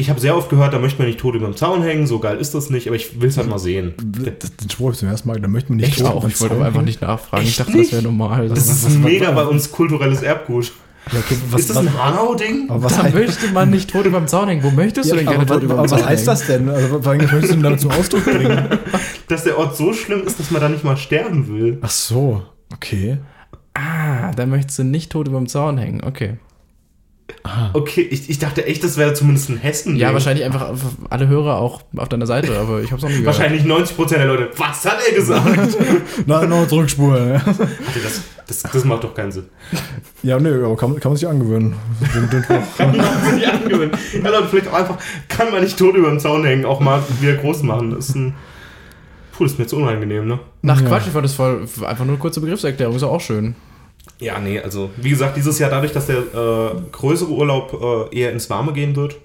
S4: ich habe sehr oft gehört, da möchte man nicht tot über dem Zaun hängen, so geil ist das nicht, aber ich will es halt mal sehen.
S2: Das- Den Spruch habe ich zum ersten Mal, da möchte man nicht
S3: Ich auch. Ich wollte aber einfach nicht nachfragen. ich
S4: Echt
S3: dachte,
S4: nicht?
S3: das wäre normal.
S4: Das ist
S2: was-
S4: mega bei uns kulturelles Erbgut.
S2: Ja, okay, was,
S4: ist das ein Hanau-Ding?
S3: da
S2: heißt,
S3: möchte man nicht tot über dem Zaun hängen. Wo möchtest
S2: ja,
S3: du denn gerne tot
S2: was,
S3: über dem Zaun
S2: was heißt
S3: hängen?
S2: das denn? Also, was möchtest du denn damit zum Ausdruck bringen?
S4: Dass der Ort so schlimm ist, dass man da nicht mal sterben will.
S2: Ach so, okay.
S3: Ah, da möchtest du nicht tot über dem Zaun hängen. Okay.
S4: Okay, ich, ich dachte echt, das wäre zumindest ein Hessen.
S3: Ja, wahrscheinlich einfach alle Hörer auch auf deiner Seite, aber ich hab's auch nie gehört.
S4: Wahrscheinlich 90% der Leute. Was hat er gesagt?
S2: Na, noch
S4: Hatte das, das, das macht doch keinen Sinn.
S2: ja nö, aber kann, kann man sich angewöhnen. Den, den.
S4: Kann man sich angewöhnen. Ja, Leute, vielleicht auch einfach, kann man nicht tot über dem Zaun hängen, auch mal wieder groß machen. Das ist ein. Puh, das ist mir zu unangenehm, ne?
S3: Nach
S2: Ja.
S3: Quatsch, ich fand das voll einfach nur eine kurze Begriffserklärung, ist ja auch schön.
S4: Ja, nee, also wie gesagt, dieses Jahr dadurch, dass der äh, größere Urlaub äh, eher ins Warme gehen wird,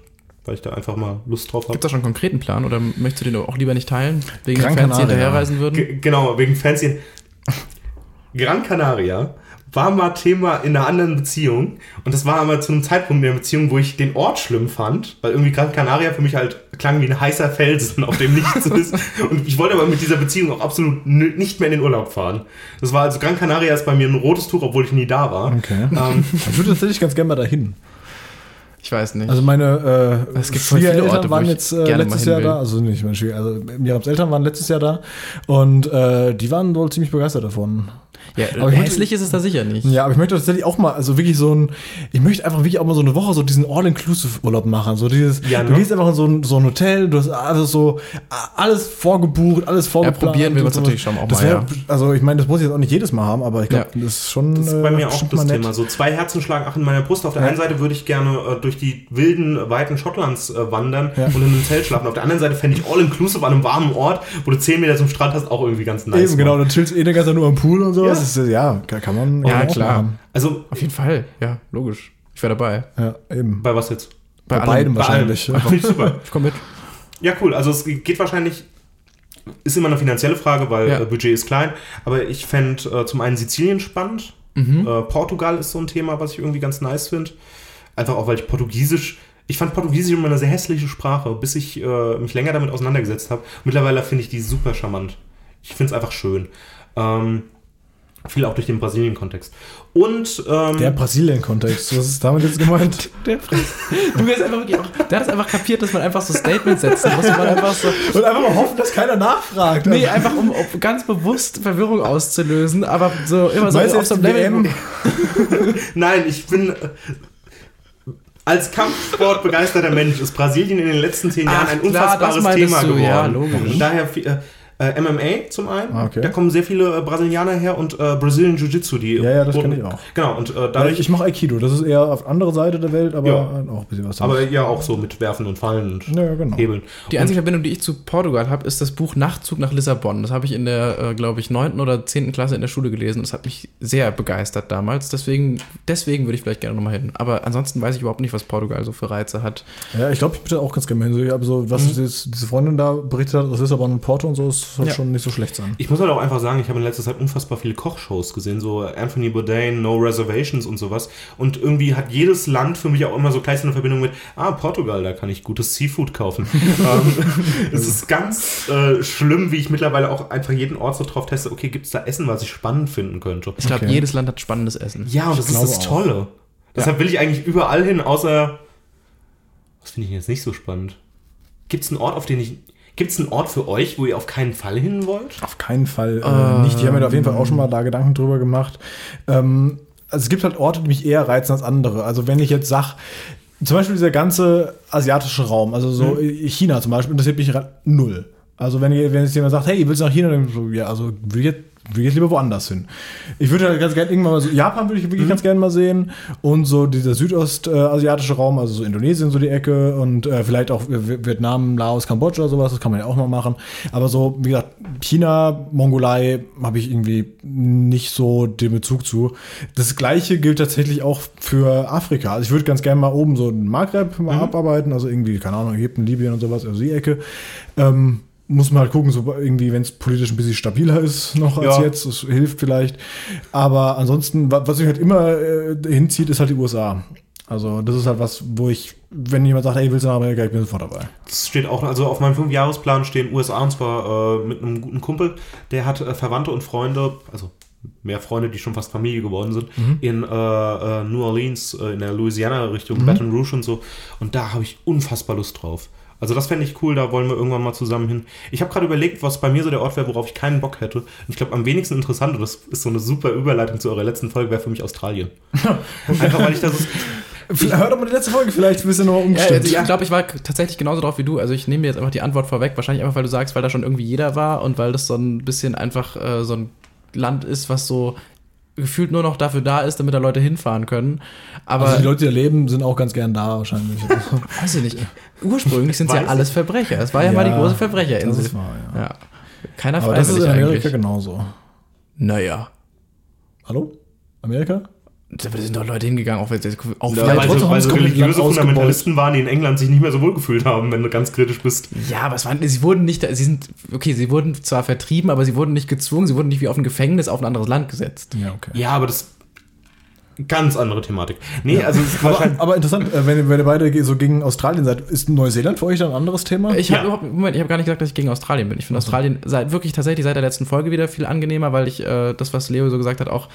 S4: weil ich da einfach mal Lust drauf habe.
S3: Gibt es da schon einen konkreten Plan oder möchtest du den auch lieber nicht teilen? Wegen
S2: Gran
S3: Fans, die
S2: Canaria.
S3: hinterherreisen würden?
S4: G genau, wegen Fancy. Gran Canaria war mal Thema in einer anderen Beziehung und das war aber zu einem Zeitpunkt in der Beziehung, wo ich den Ort schlimm fand, weil irgendwie Gran Canaria für mich halt klang wie ein heißer Felsen, auf dem nichts ist und ich wollte aber mit dieser Beziehung auch absolut nicht mehr in den Urlaub fahren. Das war also Gran Canaria ist bei mir ein rotes Tuch, obwohl ich nie da war.
S2: Okay.
S4: Ähm,
S2: Ich würde tatsächlich ganz gerne mal dahin.
S3: Ich weiß nicht.
S2: Also meine äh,
S3: Es gibt
S2: Schwiegereltern
S3: Orte,
S2: waren jetzt äh, letztes Jahr
S3: will.
S2: da, also nicht meine Schwieger, also Mirams Eltern waren letztes Jahr da und äh, die waren wohl ziemlich begeistert davon.
S3: Ja,
S2: aber ich
S3: hässlich ist es da sicher nicht.
S2: Ja, aber ich möchte tatsächlich auch mal, also wirklich so ein, ich möchte einfach wirklich auch mal so eine Woche so diesen All-Inclusive-Urlaub machen. So dieses,
S4: Ja,
S2: du
S4: ne?
S2: gehst einfach in so ein, so ein Hotel, du hast alles so, alles vorgebucht, alles vorgeplant.
S3: probieren will
S2: und
S3: man's
S2: sowas.
S3: natürlich schon auch
S2: das
S3: mal,
S2: wär,
S3: ja.
S2: Also ich meine, das muss ich jetzt auch nicht jedes Mal haben, aber ich glaube,
S3: Ja.
S2: das ist schon
S4: Das ist bei
S2: äh,
S4: mir auch
S2: bestimmt
S4: das. Thema. So zwei Herzen schlagen ach in meiner Brust. Auf der
S2: Ja.
S4: einen Seite würde ich gerne äh, durch die wilden, weiten Schottlands äh, wandern
S2: Ja.
S4: und in einem Zelt schlafen. Auf der anderen Seite fände ich all-inclusive an einem warmen Ort, wo du 10 Meter zum Strand hast, auch irgendwie ganz nice.
S2: Eben, genau, dann chillst du eh den ganzen Tag nur am Pool und so. Ist, ja, kann man
S3: Ja,
S2: man auch
S3: klar.
S2: machen.
S4: Also,
S3: Auf jeden Fall, ja, logisch. Ich wäre dabei.
S2: Ja, eben.
S4: bei was jetzt?
S2: Bei,
S3: allem.
S2: beidem
S4: Bei allem.
S2: wahrscheinlich.
S4: Finde ich super.
S3: Ich komme mit.
S4: Ja, cool. Also es geht wahrscheinlich, ist immer eine finanzielle Frage, weil
S3: Ja.
S4: äh, Budget ist klein. Aber ich fände äh, zum einen Sizilien spannend.
S3: Mhm.
S4: Äh, Portugal ist so ein Thema, was ich irgendwie ganz nice finde. Einfach auch, weil ich Portugiesisch, ich fand Portugiesisch immer eine sehr hässliche Sprache, bis ich äh, mich länger damit auseinandergesetzt habe. Mittlerweile finde ich die super charmant. Ich finde es einfach schön. Ähm, viel auch durch den Brasilien-Kontext. Und ähm,
S2: Der Brasilien-Kontext, was ist damit jetzt gemeint?
S3: Der Fritz. Du hast einfach wirklich auch, der hat es einfach kapiert, dass man einfach so Statements setzen muss. und Man einfach so,
S2: Und einfach mal hoffen, dass keiner nachfragt.
S3: nee, einfach um, um ganz bewusst Verwirrung auszulösen, aber so immer so auf so einem Level.
S4: Nein, ich bin. äh, Als Kampfsport begeisterter Mensch ist Brasilien in den letzten zehn Jahren
S3: Ach,
S4: ein
S3: klar,
S4: unfassbares Thema
S3: du,
S4: geworden.
S3: ja, logisch.
S4: Und daher äh, MMA zum einen,
S2: Ah, okay.
S4: da kommen sehr viele äh, Brasilianer her und äh, Brazilian Jiu-Jitsu, die.
S2: Ja, ja, das kenn ich auch.
S4: Genau, und äh, dadurch.
S2: ich mache Aikido, das ist eher auf andere Seite der Welt, aber
S4: Ja.
S2: auch ein bisschen was.
S4: aber ja, auch so mit Werfen und Fallen und
S2: ja, genau.
S4: Hebeln.
S3: Die einzige Verbindung, die ich zu Portugal habe, ist das Buch Nachtzug nach Lissabon. Das habe ich in der, äh, glaube ich, 9. oder 10. Klasse in der Schule gelesen. Das hat mich sehr begeistert damals. Deswegen, deswegen würde ich vielleicht gerne nochmal hin. Aber ansonsten weiß ich überhaupt nicht, was Portugal so für Reize hat.
S2: Ja, ich glaube, ich bitte auch ganz gerne hin. So, Ich habe so, was
S3: Mhm.
S2: jetzt diese Freundin da berichtet hat, aus Lissabon und Porto und so, ist soll
S3: Ja.
S2: schon nicht so schlecht sein.
S4: Ich muss halt auch einfach sagen, ich habe in letzter Zeit unfassbar viele Kochshows gesehen, so Anthony Bourdain, No Reservations und sowas. Und irgendwie hat jedes Land für mich auch immer so gleich so eine Verbindung mit, ah, Portugal, da kann ich gutes Seafood kaufen. ähm, es ist ganz äh, schlimm, wie ich mittlerweile auch einfach jeden Ort so drauf teste, okay, gibt es da Essen, was ich spannend finden könnte?
S3: Ich glaube,
S2: Okay.
S3: jedes Land hat spannendes Essen.
S4: Ja, und das ist das
S2: auch.
S4: Tolle. Deshalb will ich eigentlich überall hin, außer. Was finde ich jetzt nicht so spannend? Gibt es einen Ort, auf den ich. Gibt es einen Ort für euch, wo ihr auf keinen Fall hin wollt?
S2: Auf keinen Fall äh, nicht. Ich habe mir da auf jeden Fall auch schon mal da Gedanken drüber gemacht. Ähm, also es gibt halt Orte, die mich eher reizen als andere. Also wenn ich jetzt sag, zum Beispiel dieser ganze asiatische Raum, also so China zum Beispiel, interessiert mich null. Also wenn, wenn jetzt jemand sagt, hey, willst du nach China? Dann so, ja, also will jetzt, will ich lieber woanders hin. Ich würde halt ganz gerne irgendwann mal so, Japan würde ich wirklich ganz gerne mal sehen und so dieser südostasiatische Raum, also so Indonesien so die Ecke und äh, vielleicht auch Vi- Vietnam, Laos, Kambodscha, sowas, das kann man ja auch mal machen. Aber so, wie gesagt, China, Mongolei habe ich irgendwie nicht so den Bezug zu. Das gleiche gilt tatsächlich auch für Afrika. Also ich würde ganz gerne mal oben so den Maghreb mal abarbeiten, also irgendwie, keine Ahnung, Ägypten, Libyen und sowas, also die Ecke. Ähm, muss man halt gucken, so irgendwie, wenn es politisch ein bisschen stabiler ist noch als
S4: Ja.
S2: jetzt, das hilft vielleicht. Aber ansonsten, wa- was mich halt immer äh, hinzieht, ist halt die USA. Also das ist halt was, wo ich, wenn jemand sagt, hey, willst du nach Amerika, ich bin sofort dabei.
S4: Das steht auch, also auf meinem Fünfjahresplan stehen USA und zwar äh, mit einem guten Kumpel. Der hat äh, Verwandte und Freunde, also mehr Freunde, die schon fast Familie geworden sind, in äh, äh, New Orleans, äh, in der Louisiana-Richtung, Baton Rouge und so. Und da habe ich unfassbar Lust drauf. Also das fände ich cool, da wollen wir irgendwann mal zusammen hin. Ich habe gerade überlegt, was bei mir so der Ort wäre, worauf ich keinen Bock hätte. Und ich glaube, am wenigsten interessant, und das ist so eine super Überleitung zu eurer letzten Folge, wäre für mich Australien. Einfach weil ich das ist,
S2: Hör doch mal die letzte Folge, vielleicht ein bisschen noch
S3: Ja,
S2: umgestimmt.
S3: also ich glaube, ich war tatsächlich genauso drauf wie du. Also ich nehme mir jetzt einfach die Antwort vorweg. Wahrscheinlich einfach, weil du sagst, weil da schon irgendwie jeder war und weil das so ein bisschen einfach äh, so ein Land ist, was so gefühlt nur noch dafür da ist, damit da Leute hinfahren können. Aber
S2: also die Leute, die da leben, sind auch ganz gern da wahrscheinlich.
S3: weiß ich nicht. Ursprünglich sind es ja alles Verbrecher. Es war ja, mal die
S2: Ja,
S3: große
S2: das
S3: Verbrecherinsel.
S2: ist wahr, ja.
S3: ja. Keiner
S2: Aber das ist in Amerika
S3: eigentlich.
S2: genauso.
S3: Naja.
S2: Hallo? Amerika?
S3: Da sind doch Leute hingegangen, auch, wenn sie- auch
S4: Ja, weil, so, weil so religiöse. Fundamentalisten waren, die in England sich nicht mehr so wohl gefühlt haben, wenn du ganz kritisch bist.
S3: Ja, aber es waren, sie wurden nicht, sie sind, okay, sie wurden zwar vertrieben, aber sie wurden nicht gezwungen, sie wurden nicht wie auf ein Gefängnis auf ein anderes Land gesetzt.
S2: Ja, okay.
S4: Ja, aber das ganz andere Thematik. Nee, also es ist
S2: Aber,
S4: wahrscheinlich.
S2: aber interessant, äh, wenn, ihr- wenn ihr beide so gegen Australien seid, ist Neuseeland für euch dann ein anderes Thema?
S3: Ich habe
S4: Ja.
S3: überhaupt, Moment, ich habe gar nicht gesagt, dass ich gegen Australien bin. Ich finde Australien seit, wirklich tatsächlich seit der letzten Folge wieder viel angenehmer, weil ich äh, das, was Leo so gesagt hat, auch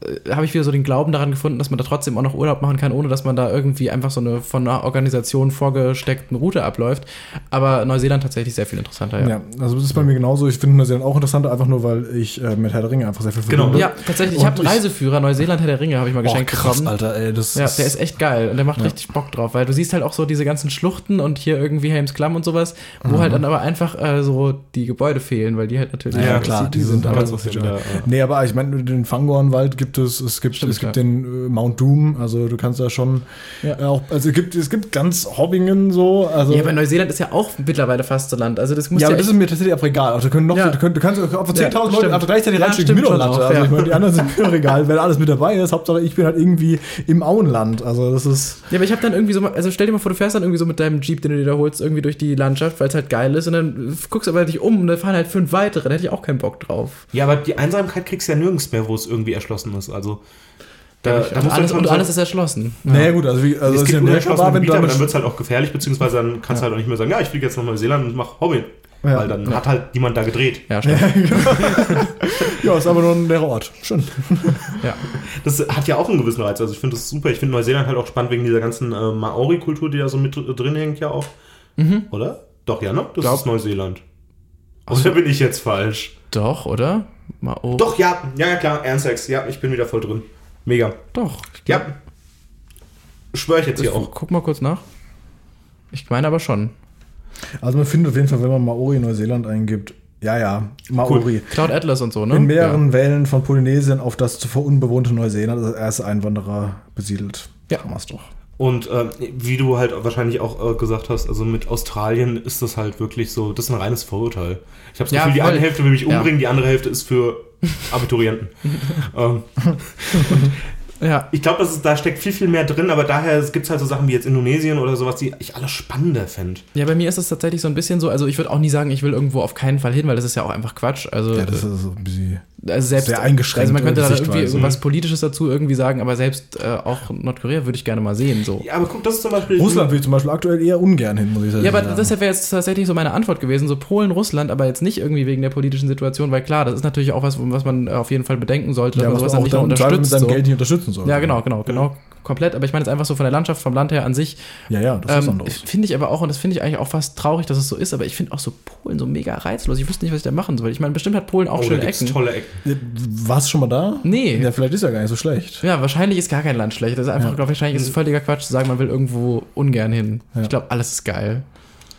S3: äh, habe ich wieder so den Glauben daran gefunden, dass man da trotzdem auch noch Urlaub machen kann, ohne dass man da irgendwie einfach so eine von einer Organisation vorgesteckten Route abläuft. Aber Neuseeland tatsächlich sehr viel interessanter, ja.
S2: Ja, also das ist bei mir genauso. Ich finde Neuseeland auch interessant, einfach nur, weil ich äh, mit Herr der Ringe einfach sehr viel
S4: Genau.
S2: verbinde.
S3: Ja, tatsächlich. Ich habe einen Reiseführer, Neuseeland Herr der Ringe, habe ich mal geschenkt
S2: krass,
S3: bekommen.
S2: Alter, ey, das
S3: Ja, der ist echt geil und der macht richtig Bock drauf, weil du siehst halt auch so diese ganzen Schluchten und hier irgendwie Helms Klamm und sowas, wo
S2: Mhm.
S3: halt dann aber einfach äh, so die Gebäude fehlen, weil die halt natürlich.
S2: Ja,
S4: Ja,
S2: klar,
S3: die,
S2: die sind
S4: aber
S2: aber
S4: so ja.
S2: Nee, aber ich meine, den Fangornwald gibt es, es gibt,
S3: Stimmt,
S2: es gibt
S3: ja.
S2: den äh, Mount Doom, also du kannst da schon
S3: Ja.
S2: äh, auch, also es gibt, es gibt ganz Hobbingen so, also.
S3: Ja, aber Neuseeland ist ja auch mittlerweile fast so Land. Also das muss
S2: ja,
S3: ja,
S2: aber das ist mir tatsächlich auch egal. Also, du, können noch,
S3: Ja.
S2: du, können, du kannst auch auf 10.000
S3: Ja,
S2: Leute
S3: stimmt.
S2: also gleichzeitig
S3: Ja, schon
S2: Mittellatte.
S3: auch,
S2: Also
S3: ja.
S2: ich meine, die anderen sind mir egal, wenn alles mit dabei ist. Hauptsache ich bin halt irgendwie im Auenland. Also das ist.
S3: Ja, aber ich habe dann irgendwie so, also stell dir mal vor, du fährst dann irgendwie so mit deinem Jeep, den du dir da holst, irgendwie durch die Landschaft, weil es halt geil ist und dann guckst du aber dich um und da fahren halt fünf weitere, da hätte ich auch keinen Bock drauf.
S4: Ja, aber die Einsamkeit kriegst du ja nirgends mehr, wo es irgendwie erschlossen ist. Also da, da
S3: und, alles, und
S4: so-
S3: alles ist erschlossen.
S2: Naja, gut, also wie, also
S4: es
S2: ist
S4: gibt
S2: ja war, wenn
S4: aber dann wird es halt auch gefährlich, beziehungsweise dann kannst du halt auch nicht mehr sagen, ja, ich fliege jetzt nach Neuseeland und mach Hobby.
S2: Ja.
S4: Weil dann hat halt niemand da gedreht.
S3: Ja, stimmt.
S2: Ja, ist aber nur ein leerer Ort. Schön.
S3: Ja.
S4: Das hat ja auch einen gewissen Reiz. Also ich finde das super. Ich finde Neuseeland halt auch spannend wegen dieser ganzen äh, Maori-Kultur, die da so mit drin hängt ja auch. Oder? Doch, ja, ne? Das
S3: Glaub-
S4: ist Neuseeland. Oder bin ich jetzt falsch?
S3: Doch, oder? Mal, oh,
S4: Doch, ja, ja, ja, klar, Ernsex. Ja, ich bin wieder voll drin. Mega.
S3: Doch. Ich
S4: Ja. Schwöre ich jetzt hier
S3: Ich
S4: auch.
S3: guck mal kurz nach. Ich meine aber schon.
S2: Also man findet auf jeden Fall, wenn man Maori Neuseeland eingibt, ja, ja, Maori.
S3: Cloud Atlas und so, ne?
S2: In mehreren Wellen von Polynesien auf das zuvor unbewohnte Neuseeland als erste Einwanderer besiedelt.
S3: Ja.
S2: Hammer's doch.
S4: Und äh, wie du halt wahrscheinlich auch äh, gesagt hast, also mit Australien ist das halt wirklich so, das ist ein reines Vorurteil. Ich habe das
S3: Ja,
S4: Gefühl, die
S3: voll.
S4: eine Hälfte will mich
S3: Ja.
S4: umbringen, die andere Hälfte ist für Abiturienten. ähm,
S3: Ja.
S4: Ich glaube, da steckt viel, viel mehr drin, aber daher gibt es halt so Sachen wie jetzt Indonesien oder sowas, die ich alles spannender fände.
S3: Ja, bei mir ist es tatsächlich so ein bisschen so, also ich würde auch nie sagen, ich will irgendwo auf keinen Fall hin, weil das ist ja auch einfach Quatsch. Also,
S2: Ja, das ist so ein bisschen.
S3: Also selbst,
S2: sehr eingeschränkt,
S3: Also man könnte da irgendwie irgendwas Politisches dazu irgendwie sagen, aber selbst äh, auch Nordkorea würde ich gerne mal sehen. So.
S4: Ja, aber guck, das ist zum Beispiel.
S2: Russland will ich zum Beispiel aktuell eher ungern hin, muss ich sagen.
S3: Ja, aber das wäre jetzt tatsächlich so meine Antwort gewesen, so Polen, Russland, aber jetzt nicht irgendwie wegen der politischen Situation, weil klar, das ist natürlich auch was, was man äh, auf jeden Fall bedenken sollte,
S2: ja,
S3: dass man
S2: was
S3: sowas
S2: man
S3: dann
S2: auch
S3: nicht
S2: dann mit
S3: unterstützt.
S2: seinem
S3: So.
S2: Geld nicht unterstützen soll.
S3: Ja, genau, genau, genau, komplett. Aber ich meine jetzt einfach so von der Landschaft, vom Land her an sich,
S2: Ja, ja, das ist
S3: ähm,
S2: anderes.
S3: finde ich aber auch, und das finde ich eigentlich auch fast traurig, dass es so ist, aber ich finde auch so Polen so mega reizlos. Ich wüsste nicht, was ich da machen soll. Ich meine, bestimmt hat Polen auch
S4: oh,
S3: schöne Ecken.
S4: tolle Ecken.
S2: Warst du schon mal da?
S3: Nee.
S2: Ja, vielleicht ist ja gar nicht so schlecht.
S3: Ja, wahrscheinlich ist gar kein Land schlecht. Das ist einfach,
S2: Ja.
S3: glaube ich, wahrscheinlich ist es völliger Quatsch zu sagen, man will irgendwo ungern hin.
S2: Ja.
S3: Ich glaube, alles ist geil.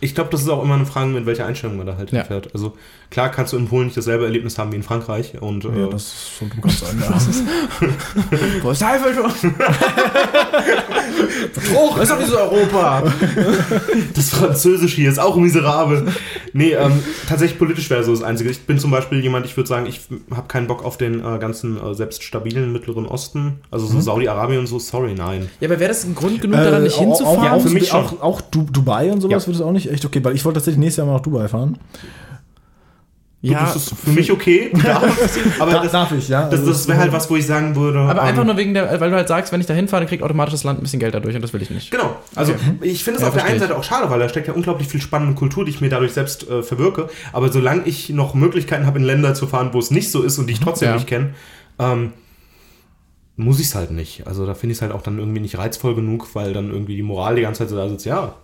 S4: Ich glaube, das ist auch immer eine Frage, mit welcher Einstellung man da halt
S3: Ja.
S4: hinfährt. Also klar kannst du in Polen nicht dasselbe Erlebnis haben wie in Frankreich. Und
S2: Ja,
S4: äh,
S2: das ist so dumm kannst sein. Ja.
S3: Wo ist Teufel schon? Betrug, das ist doch dieses Europa.
S4: das Französische hier ist auch miserabel. Nee, ähm, tatsächlich politisch wäre so das Einzige. Ich bin zum Beispiel jemand, ich würde sagen, ich habe keinen Bock auf den äh, ganzen äh, selbst stabilen Mittleren Osten. Also so Saudi-Arabien und so, sorry, nein.
S3: Ja, aber wäre das ein Grund genug, da dann nicht
S2: Äh, auch-
S3: hinzufahren?
S2: Auch,
S4: Ja,
S2: auch,
S4: für mich
S2: auch, auch Du- Dubai und sowas
S4: Ja.
S2: wird es auch nicht echt okay, weil ich wollte tatsächlich nächstes Jahr mal nach Dubai fahren.
S3: Ja,
S4: das ist für mich okay. Darf, aber
S2: Da-
S4: das,
S2: darf ich, ja.
S4: das,
S2: Also
S4: das wäre halt was, wo ich sagen würde.
S3: aber
S4: ähm,
S3: einfach nur wegen der, weil du halt sagst, wenn ich da hinfahre, dann kriegt automatisch das Land ein bisschen Geld dadurch und das will ich nicht.
S4: Genau. Also
S3: Okay.
S4: ich finde es
S3: Ja,
S4: auf der einen Seite auch schade, weil da steckt ja unglaublich viel spannende Kultur, die ich mir dadurch selbst äh, verwirke. Aber solange ich noch Möglichkeiten habe, in Länder zu fahren, wo es nicht so ist und die ich trotzdem
S3: Ja.
S4: nicht kenne, ähm, muss ich es halt nicht. Also da finde ich es halt auch dann irgendwie nicht reizvoll genug, weil dann irgendwie die Moral die ganze Zeit so da sitzt, ja,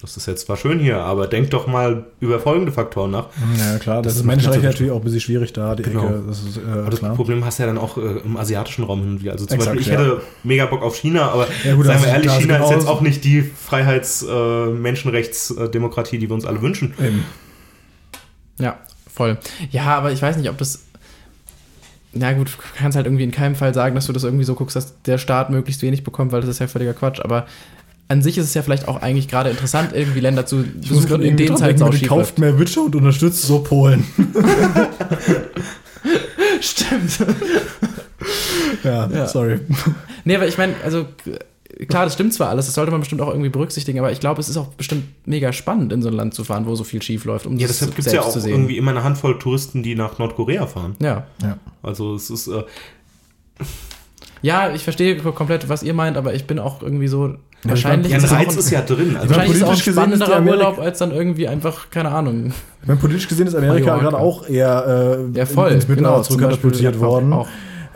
S4: das ist jetzt zwar schön hier, aber denk doch mal über folgende Faktoren nach.
S2: Ja, klar, das,
S4: Das
S2: ist Menschenrechte
S4: natürlich-
S2: auch ein bisschen schwierig da, die
S4: Genau.
S2: Ecke. Das ist äh,
S4: Aber das
S2: klar.
S4: Problem hast du ja dann auch äh, im asiatischen Raum hin und wieder. Also zum
S2: Exakt,
S4: Beispiel, ich
S2: ja.
S4: hätte mega Bock auf China, aber
S2: Ja, gut,
S4: seien wir ehrlich, China ist jetzt auch nicht die Freiheits-, äh, Menschenrechts-Demokratie, die wir uns alle wünschen.
S2: Eben.
S3: Ja, voll. Ja, aber ich weiß nicht, ob das. Na gut, du kannst halt irgendwie in keinem Fall sagen, dass du das irgendwie so guckst, dass der Staat möglichst wenig bekommt, weil das ist ja völliger Quatsch. Aber an sich ist es ja vielleicht auch eigentlich gerade interessant, irgendwie Länder zu besuchen,
S2: gerade
S3: in denen es halt sau
S2: kauft mehr Witcher und unterstützt so Polen.
S3: Stimmt.
S2: ja,
S3: Ja.
S2: sorry.
S3: Nee, aber ich meine, also klar, das stimmt zwar alles, das sollte man bestimmt auch irgendwie berücksichtigen, aber ich glaube, es ist auch bestimmt mega spannend, in so ein Land zu fahren, wo so viel schief läuft, um
S4: Ja,
S3: das
S4: deshalb gibt es ja auch
S3: zu sehen.
S4: irgendwie immer eine Handvoll Touristen, die nach Nordkorea fahren.
S3: Ja.
S2: Ja.
S4: Also es ist, äh,
S3: ja, ich verstehe komplett, was ihr meint, aber ich bin auch irgendwie so, wahrscheinlich
S4: ja, ein
S3: ist es auch
S4: Reiz
S3: ein,
S4: ist ja drin. Also
S3: wahrscheinlich ist es auch ein
S2: politisch gesehen ist die
S3: spannenderer
S2: Amerika-
S3: Urlaub als dann irgendwie einfach, keine Ahnung.
S2: Ich meine, politisch gesehen ist Amerika gerade auch eher äh,
S3: Ja, voll.
S2: ins Mittelalter
S3: genau,
S2: zurückkatapultiert
S3: Beispiel
S2: worden.
S3: Auch.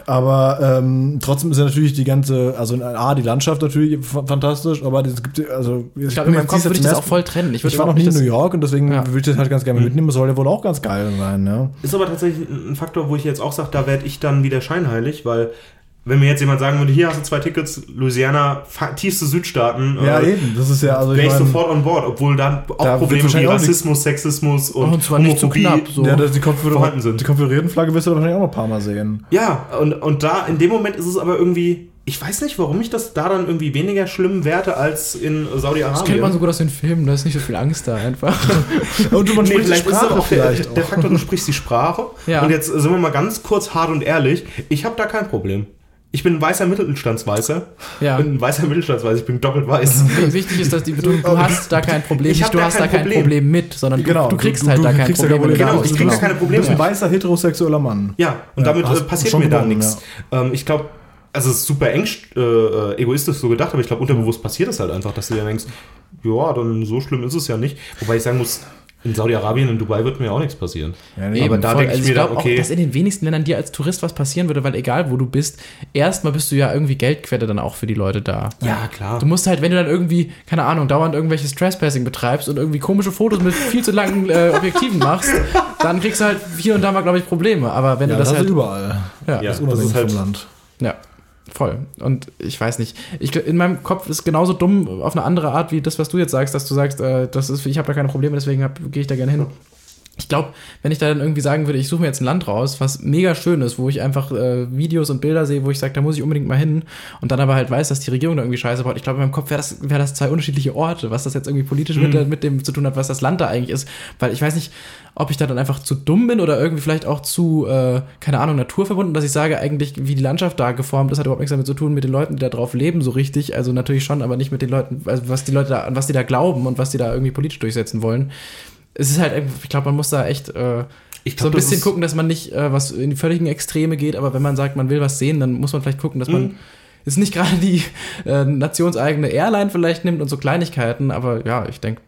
S2: Aber ähm, trotzdem ist ja natürlich die ganze, also A, die Landschaft natürlich fantastisch, aber es gibt, also
S3: Ich glaube, in meinem Kopf würde ich das auch voll trennen. Ich,
S2: Ich, war noch nie in New York und deswegen
S3: Ja.
S2: würde ich das halt ganz gerne mitnehmen. Das soll ja wohl auch ganz geil sein, ja.
S4: ist aber tatsächlich ein Faktor, wo ich jetzt auch sage, da werde ich dann wieder scheinheilig, weil wenn mir jetzt jemand sagen würde, hier hast du zwei Tickets, Louisiana, tiefste Südstaaten,
S2: Ja,
S4: äh,
S2: eben. Das ist ja, also
S4: wäre ich
S2: ich mein,
S4: sofort on board, obwohl da auch
S2: Da
S4: Probleme wie Rassismus, Sexismus und,
S3: Und zwar nicht so
S4: Homophobie
S3: knapp, so.
S2: ja, das, die,
S4: vorhanden sind.
S2: die Konföderiertenflagge wirst du wahrscheinlich auch noch ein paar Mal sehen.
S4: Ja, und, und da, in dem Moment ist es aber irgendwie, ich weiß nicht, warum ich das da dann irgendwie weniger schlimm werte als in
S3: Das kennt man
S4: Saudi-Arabien.
S3: so gut aus den Filmen, da ist nicht so viel Angst da einfach.
S2: Und du, man
S4: Nee,
S2: spricht die Sprache
S4: auch der,
S2: vielleicht
S4: der
S2: auch.
S4: Faktor, du sprichst die Sprache.
S3: Ja.
S4: Und jetzt sind wir mal ganz kurz hart und ehrlich. Ich habe da kein Problem. Ich bin ein weißer Mittelstandsweißer.
S3: Ja.
S4: Ich bin ein weißer Mittelstandsweißer. Ich bin doppelt weiß.
S3: Wichtig ist, dass die Betonung, du hast da kein Problem,
S4: Ich
S3: nicht du
S4: da
S3: hast
S4: kein
S3: da kein
S4: Problem.
S3: Problem mit, sondern du,
S2: Genau,
S3: du kriegst
S2: du-
S3: halt
S2: du
S3: da kein
S2: kriegst ja
S3: Problem mit.
S4: Genau, ich
S2: du
S4: krieg da
S2: bist-
S4: keine
S2: Du
S4: Probleme.
S2: bist ein weißer heterosexueller Mann.
S4: Ja, und
S2: Ja,
S4: damit äh, passiert mir da nichts. Ähm, ich glaube, also es ist super eng, äh, äh, egoistisch so gedacht, aber ich glaube, unterbewusst passiert es halt einfach, dass du dir denkst, ja, dann so schlimm ist es ja nicht. Wobei ich sagen muss, in Saudi-Arabien und Dubai wird mir auch nichts passieren.
S2: Ja, nee,
S4: aber da denke ich
S3: also
S4: mir dann, okay.
S3: auch, dass in den wenigsten Ländern dir als Tourist was passieren würde, weil egal wo du bist, erstmal bist du ja irgendwie Geldquelle dann auch für die Leute da.
S4: Ja, klar.
S3: Du musst halt, wenn du dann irgendwie, keine Ahnung, dauernd irgendwelches Trespassing betreibst und irgendwie komische Fotos mit viel zu langen äh, Objektiven machst, dann kriegst du halt hier und da mal, glaube ich, Probleme. Aber wenn
S2: ja,
S3: du das,
S2: das
S3: halt.
S2: ist überall.
S3: ja,
S4: Ja.
S2: Das ist
S4: das ist halt-
S2: vom Land.
S3: Ja, voll. Und ich weiß nicht. Ich, in meinem Kopf ist genauso dumm auf eine andere Art wie das, was du jetzt sagst, dass du sagst, äh, das ist, ich habe da keine Probleme, deswegen gehe ich da gerne hin. Ich glaube, wenn ich da dann irgendwie sagen würde, ich suche mir jetzt ein Land raus, was mega schön ist, wo ich einfach äh, Videos und Bilder sehe, wo ich sage, da muss ich unbedingt mal hin und dann aber halt weiß, dass die Regierung da irgendwie scheiße baut. Ich glaube, in meinem Kopf wäre das, wär das zwei unterschiedliche Orte, was das jetzt irgendwie politisch mit, der- mit dem zu tun hat, was das Land da eigentlich ist. Weil ich weiß nicht, ob ich da dann einfach zu dumm bin oder irgendwie vielleicht auch zu, äh, keine Ahnung, naturverbunden, dass ich sage, eigentlich, wie die Landschaft da geformt ist, hat überhaupt nichts damit zu tun mit den Leuten, die da drauf leben, so richtig. Also natürlich schon, aber nicht mit den Leuten, also was die Leute da, an was die da glauben und was die da irgendwie politisch durchsetzen wollen es ist halt, ich glaube, man muss da echt äh,
S4: Ich
S3: so ein
S4: glaub,
S3: bisschen gucken, dass man nicht äh, was in die völligen Extreme geht, aber wenn man sagt, man will was sehen, dann muss man vielleicht gucken, dass
S4: Mhm.
S3: man jetzt nicht gerade die äh, nationseigene Airline vielleicht nimmt und so Kleinigkeiten, aber ja, ich denke,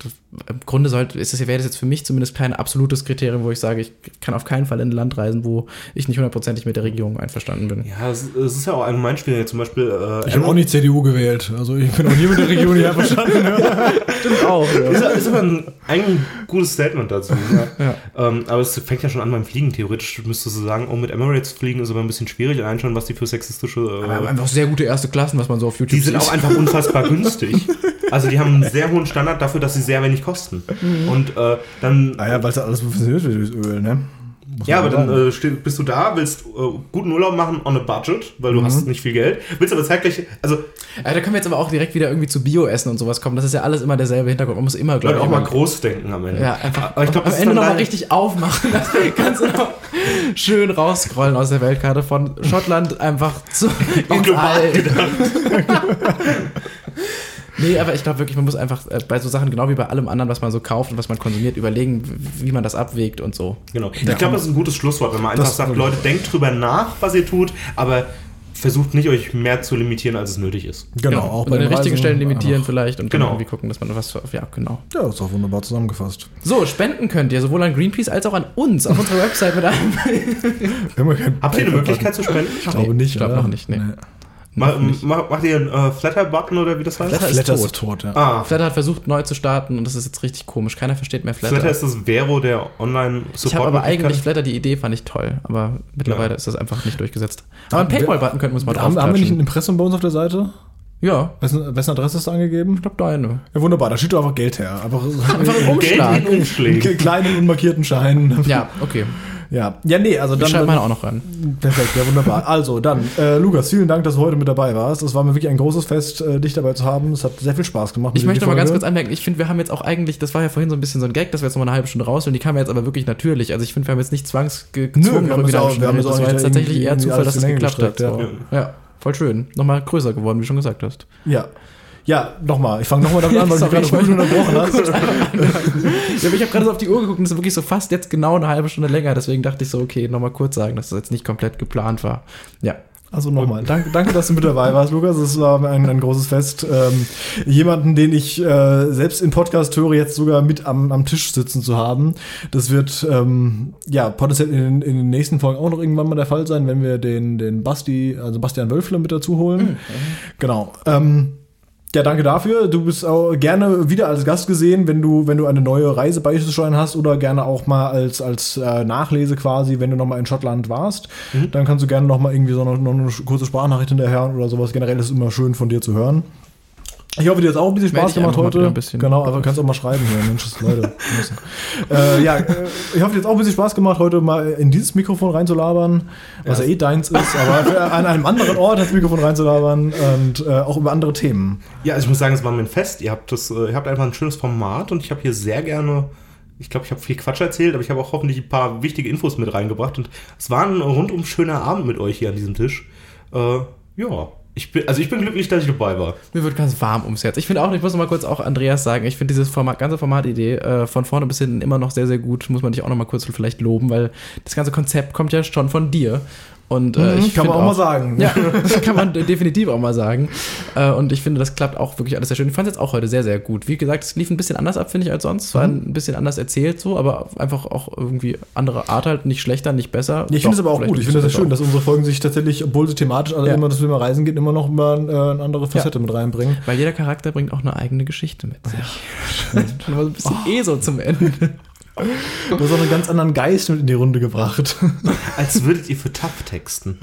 S3: im Grunde sollte, ist das, wäre das jetzt für mich zumindest kein absolutes Kriterium, wo ich sage, ich kann auf keinen Fall in ein Land reisen, wo ich nicht hundertprozentig mit der Regierung einverstanden bin.
S4: Ja, es, es ist ja auch allgemein schwierig. Zum Beispiel. Äh,
S2: Ich habe auch nicht CDU gewählt. Also ich bin auch nie mit der Regierung nicht einverstanden.
S3: Stimmt auch,
S4: Ist, ist aber ein, eigentlich ein gutes Statement dazu. Ja. Ähm, aber es fängt ja schon an beim Fliegen. Theoretisch müsstest du sagen, oh, mit Emirates fliegen ist aber ein bisschen schwierig. Allein schon, was die für sexistische. Äh,
S3: einfach sehr gute erste Klassen, was man so auf YouTube
S4: die sind
S3: sieht.
S4: auch einfach unfassbar günstig. Also die haben einen sehr hohen Standard dafür, dass sie sehr wenig kosten. Und äh, dann.
S2: Naja, weil es alles funktioniert wie das Öl, ne?
S4: Ja, aber dann äh, steh, bist du da, willst äh, guten Urlaub machen on a budget, weil du hast nicht viel Geld, willst aber zeitgleich, also
S3: Ja, da können wir jetzt aber auch direkt wieder irgendwie zu Bio-Essen und sowas kommen. Das ist ja alles immer derselbe Hintergrund. Man muss immer, glaube ich,
S4: auch mal groß denken am Ende.
S3: Ja, einfach
S4: Aber ich glaube,
S3: am Ende nochmal richtig aufmachen. Das kannst du noch schön rausscrollen aus der Weltkarte von Schottland einfach zu ins
S4: global.
S3: Nee, aber ich glaube wirklich, man muss einfach äh, bei so Sachen, genau wie bei allem anderen, was man so kauft und was man konsumiert, überlegen, wie man das abwägt und so.
S4: Genau. Ich glaube, das ist ein gutes Schlusswort, wenn man einfach
S2: Das-
S4: sagt, Leute, denkt drüber nach, was ihr tut, aber versucht nicht, euch mehr zu limitieren, als es nötig ist.
S2: Genau, auch
S3: und
S2: bei
S3: an den richtigen Stellen limitieren
S2: einfach-
S3: vielleicht und
S4: Genau.
S3: irgendwie gucken, dass man was, ja, genau.
S2: Ja, ist auch wunderbar zusammengefasst.
S3: So, spenden könnt ihr sowohl an Greenpeace als auch an uns auf unserer Website mit einem.
S4: Habt ihr eine. Möglichkeit zu spenden?
S2: Ich glaube nicht.
S3: Ich glaube noch nicht, nee.
S4: Ma ma macht ihr einen äh, Flatter-Button oder wie das heißt?
S3: Flatter ist
S2: Flatter
S3: tot.
S2: ist tot, ja.
S4: Ah,
S3: Flatter hat versucht, neu zu starten und das ist jetzt richtig komisch. Keiner versteht mehr Flatter.
S4: Flatter ist das Vero der online
S3: ich habe aber eigentlich Flatter, die Idee fand ich toll, aber mittlerweile
S4: Ja.
S3: ist das einfach nicht durchgesetzt. Aber einen Paypal-Button könnten wir uns mal
S2: Haben, haben wir nicht ein. Impressum bei uns auf der Seite?
S3: Ja,
S2: Wessen, wessen Adresse ist da angegeben?
S3: ich glaube deine.
S2: Ja, wunderbar. Da steht doch einfach Geld her. Einfach,
S3: Einfach ein
S4: Geld
S3: Umschlag.
S4: in Umschlägen.
S2: kleinen unmarkierten Scheinen.
S3: Ja, okay.
S2: Ja, ja nee, also dann,
S3: schreibe
S2: dann
S3: meine auch noch ran.
S2: perfekt, ja wunderbar. Also dann, äh, Lukas, vielen Dank, dass du heute mit dabei warst. Es war mir wirklich ein großes Fest, äh, dich dabei zu haben. Es hat sehr viel Spaß gemacht.
S3: Ich möchte mal ganz kurz anmerken, ich finde, wir haben jetzt auch eigentlich, das war ja vorhin so ein bisschen so ein Gag, dass wir jetzt noch mal eine halbe Stunde raus und die kam ja jetzt aber wirklich natürlich. Also ich finde, wir haben jetzt nicht zwangsgezwungen,
S2: Nö, wir haben es auch- wir haben auch
S3: war jetzt tatsächlich eher Zufall, dass es geklappt hat. So. Ja, voll schön. Nochmal größer geworden, wie du schon gesagt hast.
S2: Ja. Ja, nochmal. Ich fange nochmal damit an, weil du gerade
S3: wollte-
S2: unterbrochen hast.
S3: Ja, aber ich habe gerade so auf die Uhr geguckt und es ist wirklich so fast jetzt genau eine halbe Stunde länger. Deswegen dachte ich so, okay, nochmal kurz sagen, dass das jetzt nicht komplett geplant war. Ja.
S2: Also nochmal, danke, danke, dass du mit dabei warst, Lukas. Es war ein, ein großes Fest. Ähm, jemanden, den ich äh, selbst in Podcast höre, jetzt sogar mit am, am Tisch sitzen zu haben. Das wird ähm, ja potenziell in, in den nächsten Folgen auch noch irgendwann mal der Fall sein, wenn wir den, den Basti, also Bastian Wölfle mit dazu holen. Genau. Ähm, ja, danke dafür. Du bist auch gerne wieder als Gast gesehen, wenn du, wenn du eine neue Reise beizusteuern hast oder gerne auch mal als, als äh, Nachlese quasi, wenn du nochmal in Schottland warst. Dann kannst du gerne nochmal irgendwie so noch, noch eine kurze Sprachnachricht hinterher oder sowas. Generell ist es immer schön von dir zu hören. Ich hoffe, dir hat auch ein bisschen Spaß gemacht heute. Genau, aber kannst auch mal schreiben hier. Mensch, das Leute. äh, ja, äh, ich hoffe, dir hat auch ein bisschen Spaß gemacht, heute mal in dieses Mikrofon reinzulabern, was ja,
S4: Ja.
S2: eh deins ist, aber an einem anderen Ort das Mikrofon reinzulabern und äh, auch über andere Themen.
S4: Ja, also ich muss sagen, es war mir ein Fest. Ihr habt, das, äh, ihr habt einfach ein schönes Format und ich habe hier sehr gerne, ich glaube, ich habe viel Quatsch erzählt, aber ich habe auch hoffentlich ein paar wichtige Infos mit reingebracht und es war ein rundum schöner Abend mit euch hier an diesem Tisch. Äh, ja, ich bin, also ich bin glücklich, dass ich dabei war.
S3: Mir wird ganz warm ums Herz. Ich finde auch, ich muss noch mal kurz auch Andreas sagen, ich finde dieses Format, ganze Formatidee äh, von vorne bis hinten immer noch sehr, sehr gut. Muss man dich auch noch mal kurz vielleicht loben, weil das ganze Konzept kommt ja schon von dir. Und äh, ich
S2: Mhm, kann man
S3: find
S2: auch mal sagen.
S3: Ja, das kann man definitiv auch mal sagen. Äh, und ich finde, das klappt auch wirklich alles sehr schön. Ich fand es jetzt auch heute sehr, sehr gut. Wie gesagt, es lief ein bisschen anders ab, finde ich, als sonst. Es war
S2: Mhm.
S3: ein bisschen anders erzählt so, aber einfach auch irgendwie andere Art halt. Nicht schlechter, nicht besser.
S2: Ja, ich finde es aber auch gut. Ich finde das
S3: bisschen
S2: schön, dass unsere Folgen sich tatsächlich, obwohl sie thematisch alle
S3: Ja.
S2: immer das Thema Reisen geht, immer noch mal äh, eine andere Facette mit reinbringen.
S3: Weil jeder Charakter bringt auch eine eigene Geschichte mit sich. Schon mal so ein bisschen
S2: Oh.
S3: eh so zum Ende.
S2: Du hast auch einen ganz anderen Geist mit in die Runde gebracht.
S4: Als würdet ihr für Tough texten.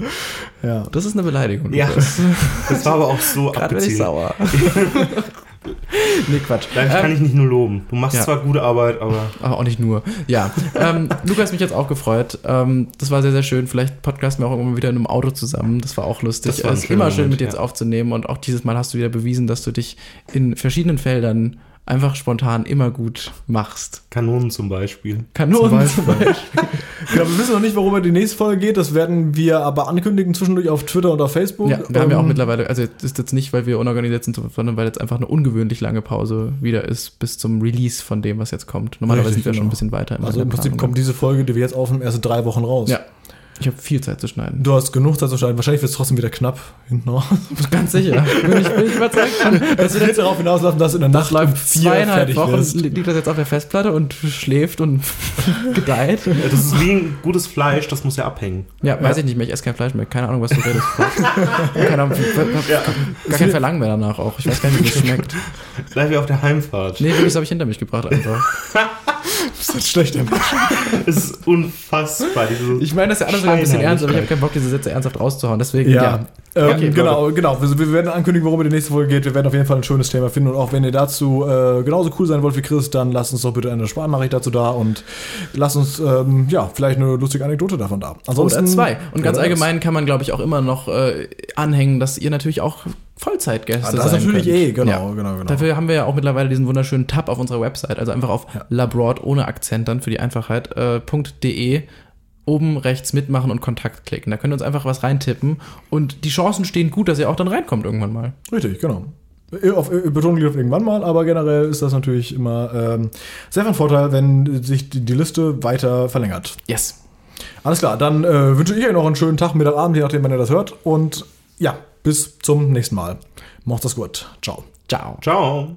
S2: ja.
S3: Das ist eine Beleidigung.
S4: Ja,
S3: Lukas.
S4: das war aber auch so
S3: Gerade ich sauer. nee, Quatsch.
S4: Kann
S3: Ähm,
S4: ich nicht nur loben. Du machst
S3: ja.
S4: zwar gute Arbeit, aber
S3: aber auch nicht nur. Ja. Ähm, Lukas, mich jetzt auch gefreut. Ähm, das war sehr, sehr schön. Vielleicht podcasten wir auch irgendwann wieder in einem Auto zusammen. Das war auch lustig.
S4: Das war ein
S3: es ist immer schön,
S4: Moment,
S3: mit dir jetzt
S4: ja.
S3: aufzunehmen. Und auch dieses Mal hast du wieder bewiesen, dass du dich in verschiedenen Feldern einfach spontan immer gut machst.
S4: Kanonen zum Beispiel.
S3: Kanonen
S2: Zum Beispiel. Ja, wir wissen noch nicht, worüber die nächste Folge geht. Das werden wir aber ankündigen zwischendurch auf Twitter und auf Facebook.
S3: Ja, wir haben ja auch
S2: Ähm,
S3: mittlerweile, also ist jetzt nicht, weil wir unorganisiert sind, sondern weil jetzt einfach eine ungewöhnlich lange Pause wieder ist bis zum Release von dem, was jetzt kommt. Normalerweise sind wir schon
S2: genau.
S3: ein bisschen weiter.
S2: Also im Prinzip kommt diese Folge, die wir jetzt aufnehmen, erst in drei Wochen raus.
S3: Ja, ich habe viel Zeit zu schneiden.
S2: Du hast genug Zeit zu schneiden. Wahrscheinlich wird es trotzdem wieder knapp hinten raus.
S3: Ganz sicher. Bin ich, bin ich überzeugt.
S2: Es wird jetzt darauf hinauslaufen, dass in der Nacht vier
S3: Zweieinhalb
S2: fertig
S3: Wochen
S2: wirst.
S3: liegt das jetzt auf der Festplatte und schläft und gedeiht.
S4: Ja, Das ist wie ein gutes Fleisch, das muss ja abhängen.
S3: Ja, weiß ich nicht mehr. Ich esse kein Fleisch mehr. Keine Ahnung, was du redest. Keine Ahnung, gar kein Verlangen mehr danach auch. Ich weiß gar nicht, wie es schmeckt.
S4: Gleich wie auf der Heimfahrt.
S3: Nee, wirklich, das habe ich hinter mich gebracht einfach.
S2: Das ist ein schlechter Mensch.
S4: Es ist unfassbar. Diese
S3: Ich meine das ist ja alles sogar ein bisschen ernst, aber ich habe keinen Bock, diese Sätze ernsthaft rauszuhauen. Deswegen,
S2: Ja.
S3: ja.
S2: Ähm,
S3: Okay,
S2: genau, genau. Wir, wir werden ankündigen, worum es die nächste Folge geht. Wir werden auf jeden Fall ein schönes Thema finden. Und auch wenn ihr dazu äh, genauso cool sein wollt wie Chris, dann lasst uns doch bitte eine Sprachnachricht dazu da und lasst uns ähm, ja vielleicht eine lustige Anekdote davon da.
S3: Oder zwei. Und ganz allgemein kann man, glaube ich, auch immer noch äh, anhängen, dass ihr natürlich auch Vollzeitgäste
S2: Ah, das
S3: sein
S2: natürlich
S3: könnt.
S2: eh, genau,
S3: Ja.
S2: genau, genau.
S3: Dafür haben wir ja auch mittlerweile diesen wunderschönen Tab auf unserer Website, also einfach auf labroad ohne Akzent dann für die Einfachheit äh, .de oben rechts mitmachen und Kontakt klicken. Da könnt ihr uns einfach was reintippen und die Chancen stehen gut, dass ihr auch dann reinkommt irgendwann mal.
S2: Richtig, genau. Auf, Betonung liegt auf irgendwann mal, aber generell ist das natürlich immer ähm, sehr von Vorteil, wenn sich die, die Liste weiter verlängert.
S3: Yes.
S2: Alles klar, dann äh, wünsche ich euch noch einen schönen Tag, Mittag, Abend, je nachdem, wann ihr das hört. Und ja, bis zum nächsten Mal. Macht das gut. Ciao.
S3: Ciao.
S4: Ciao.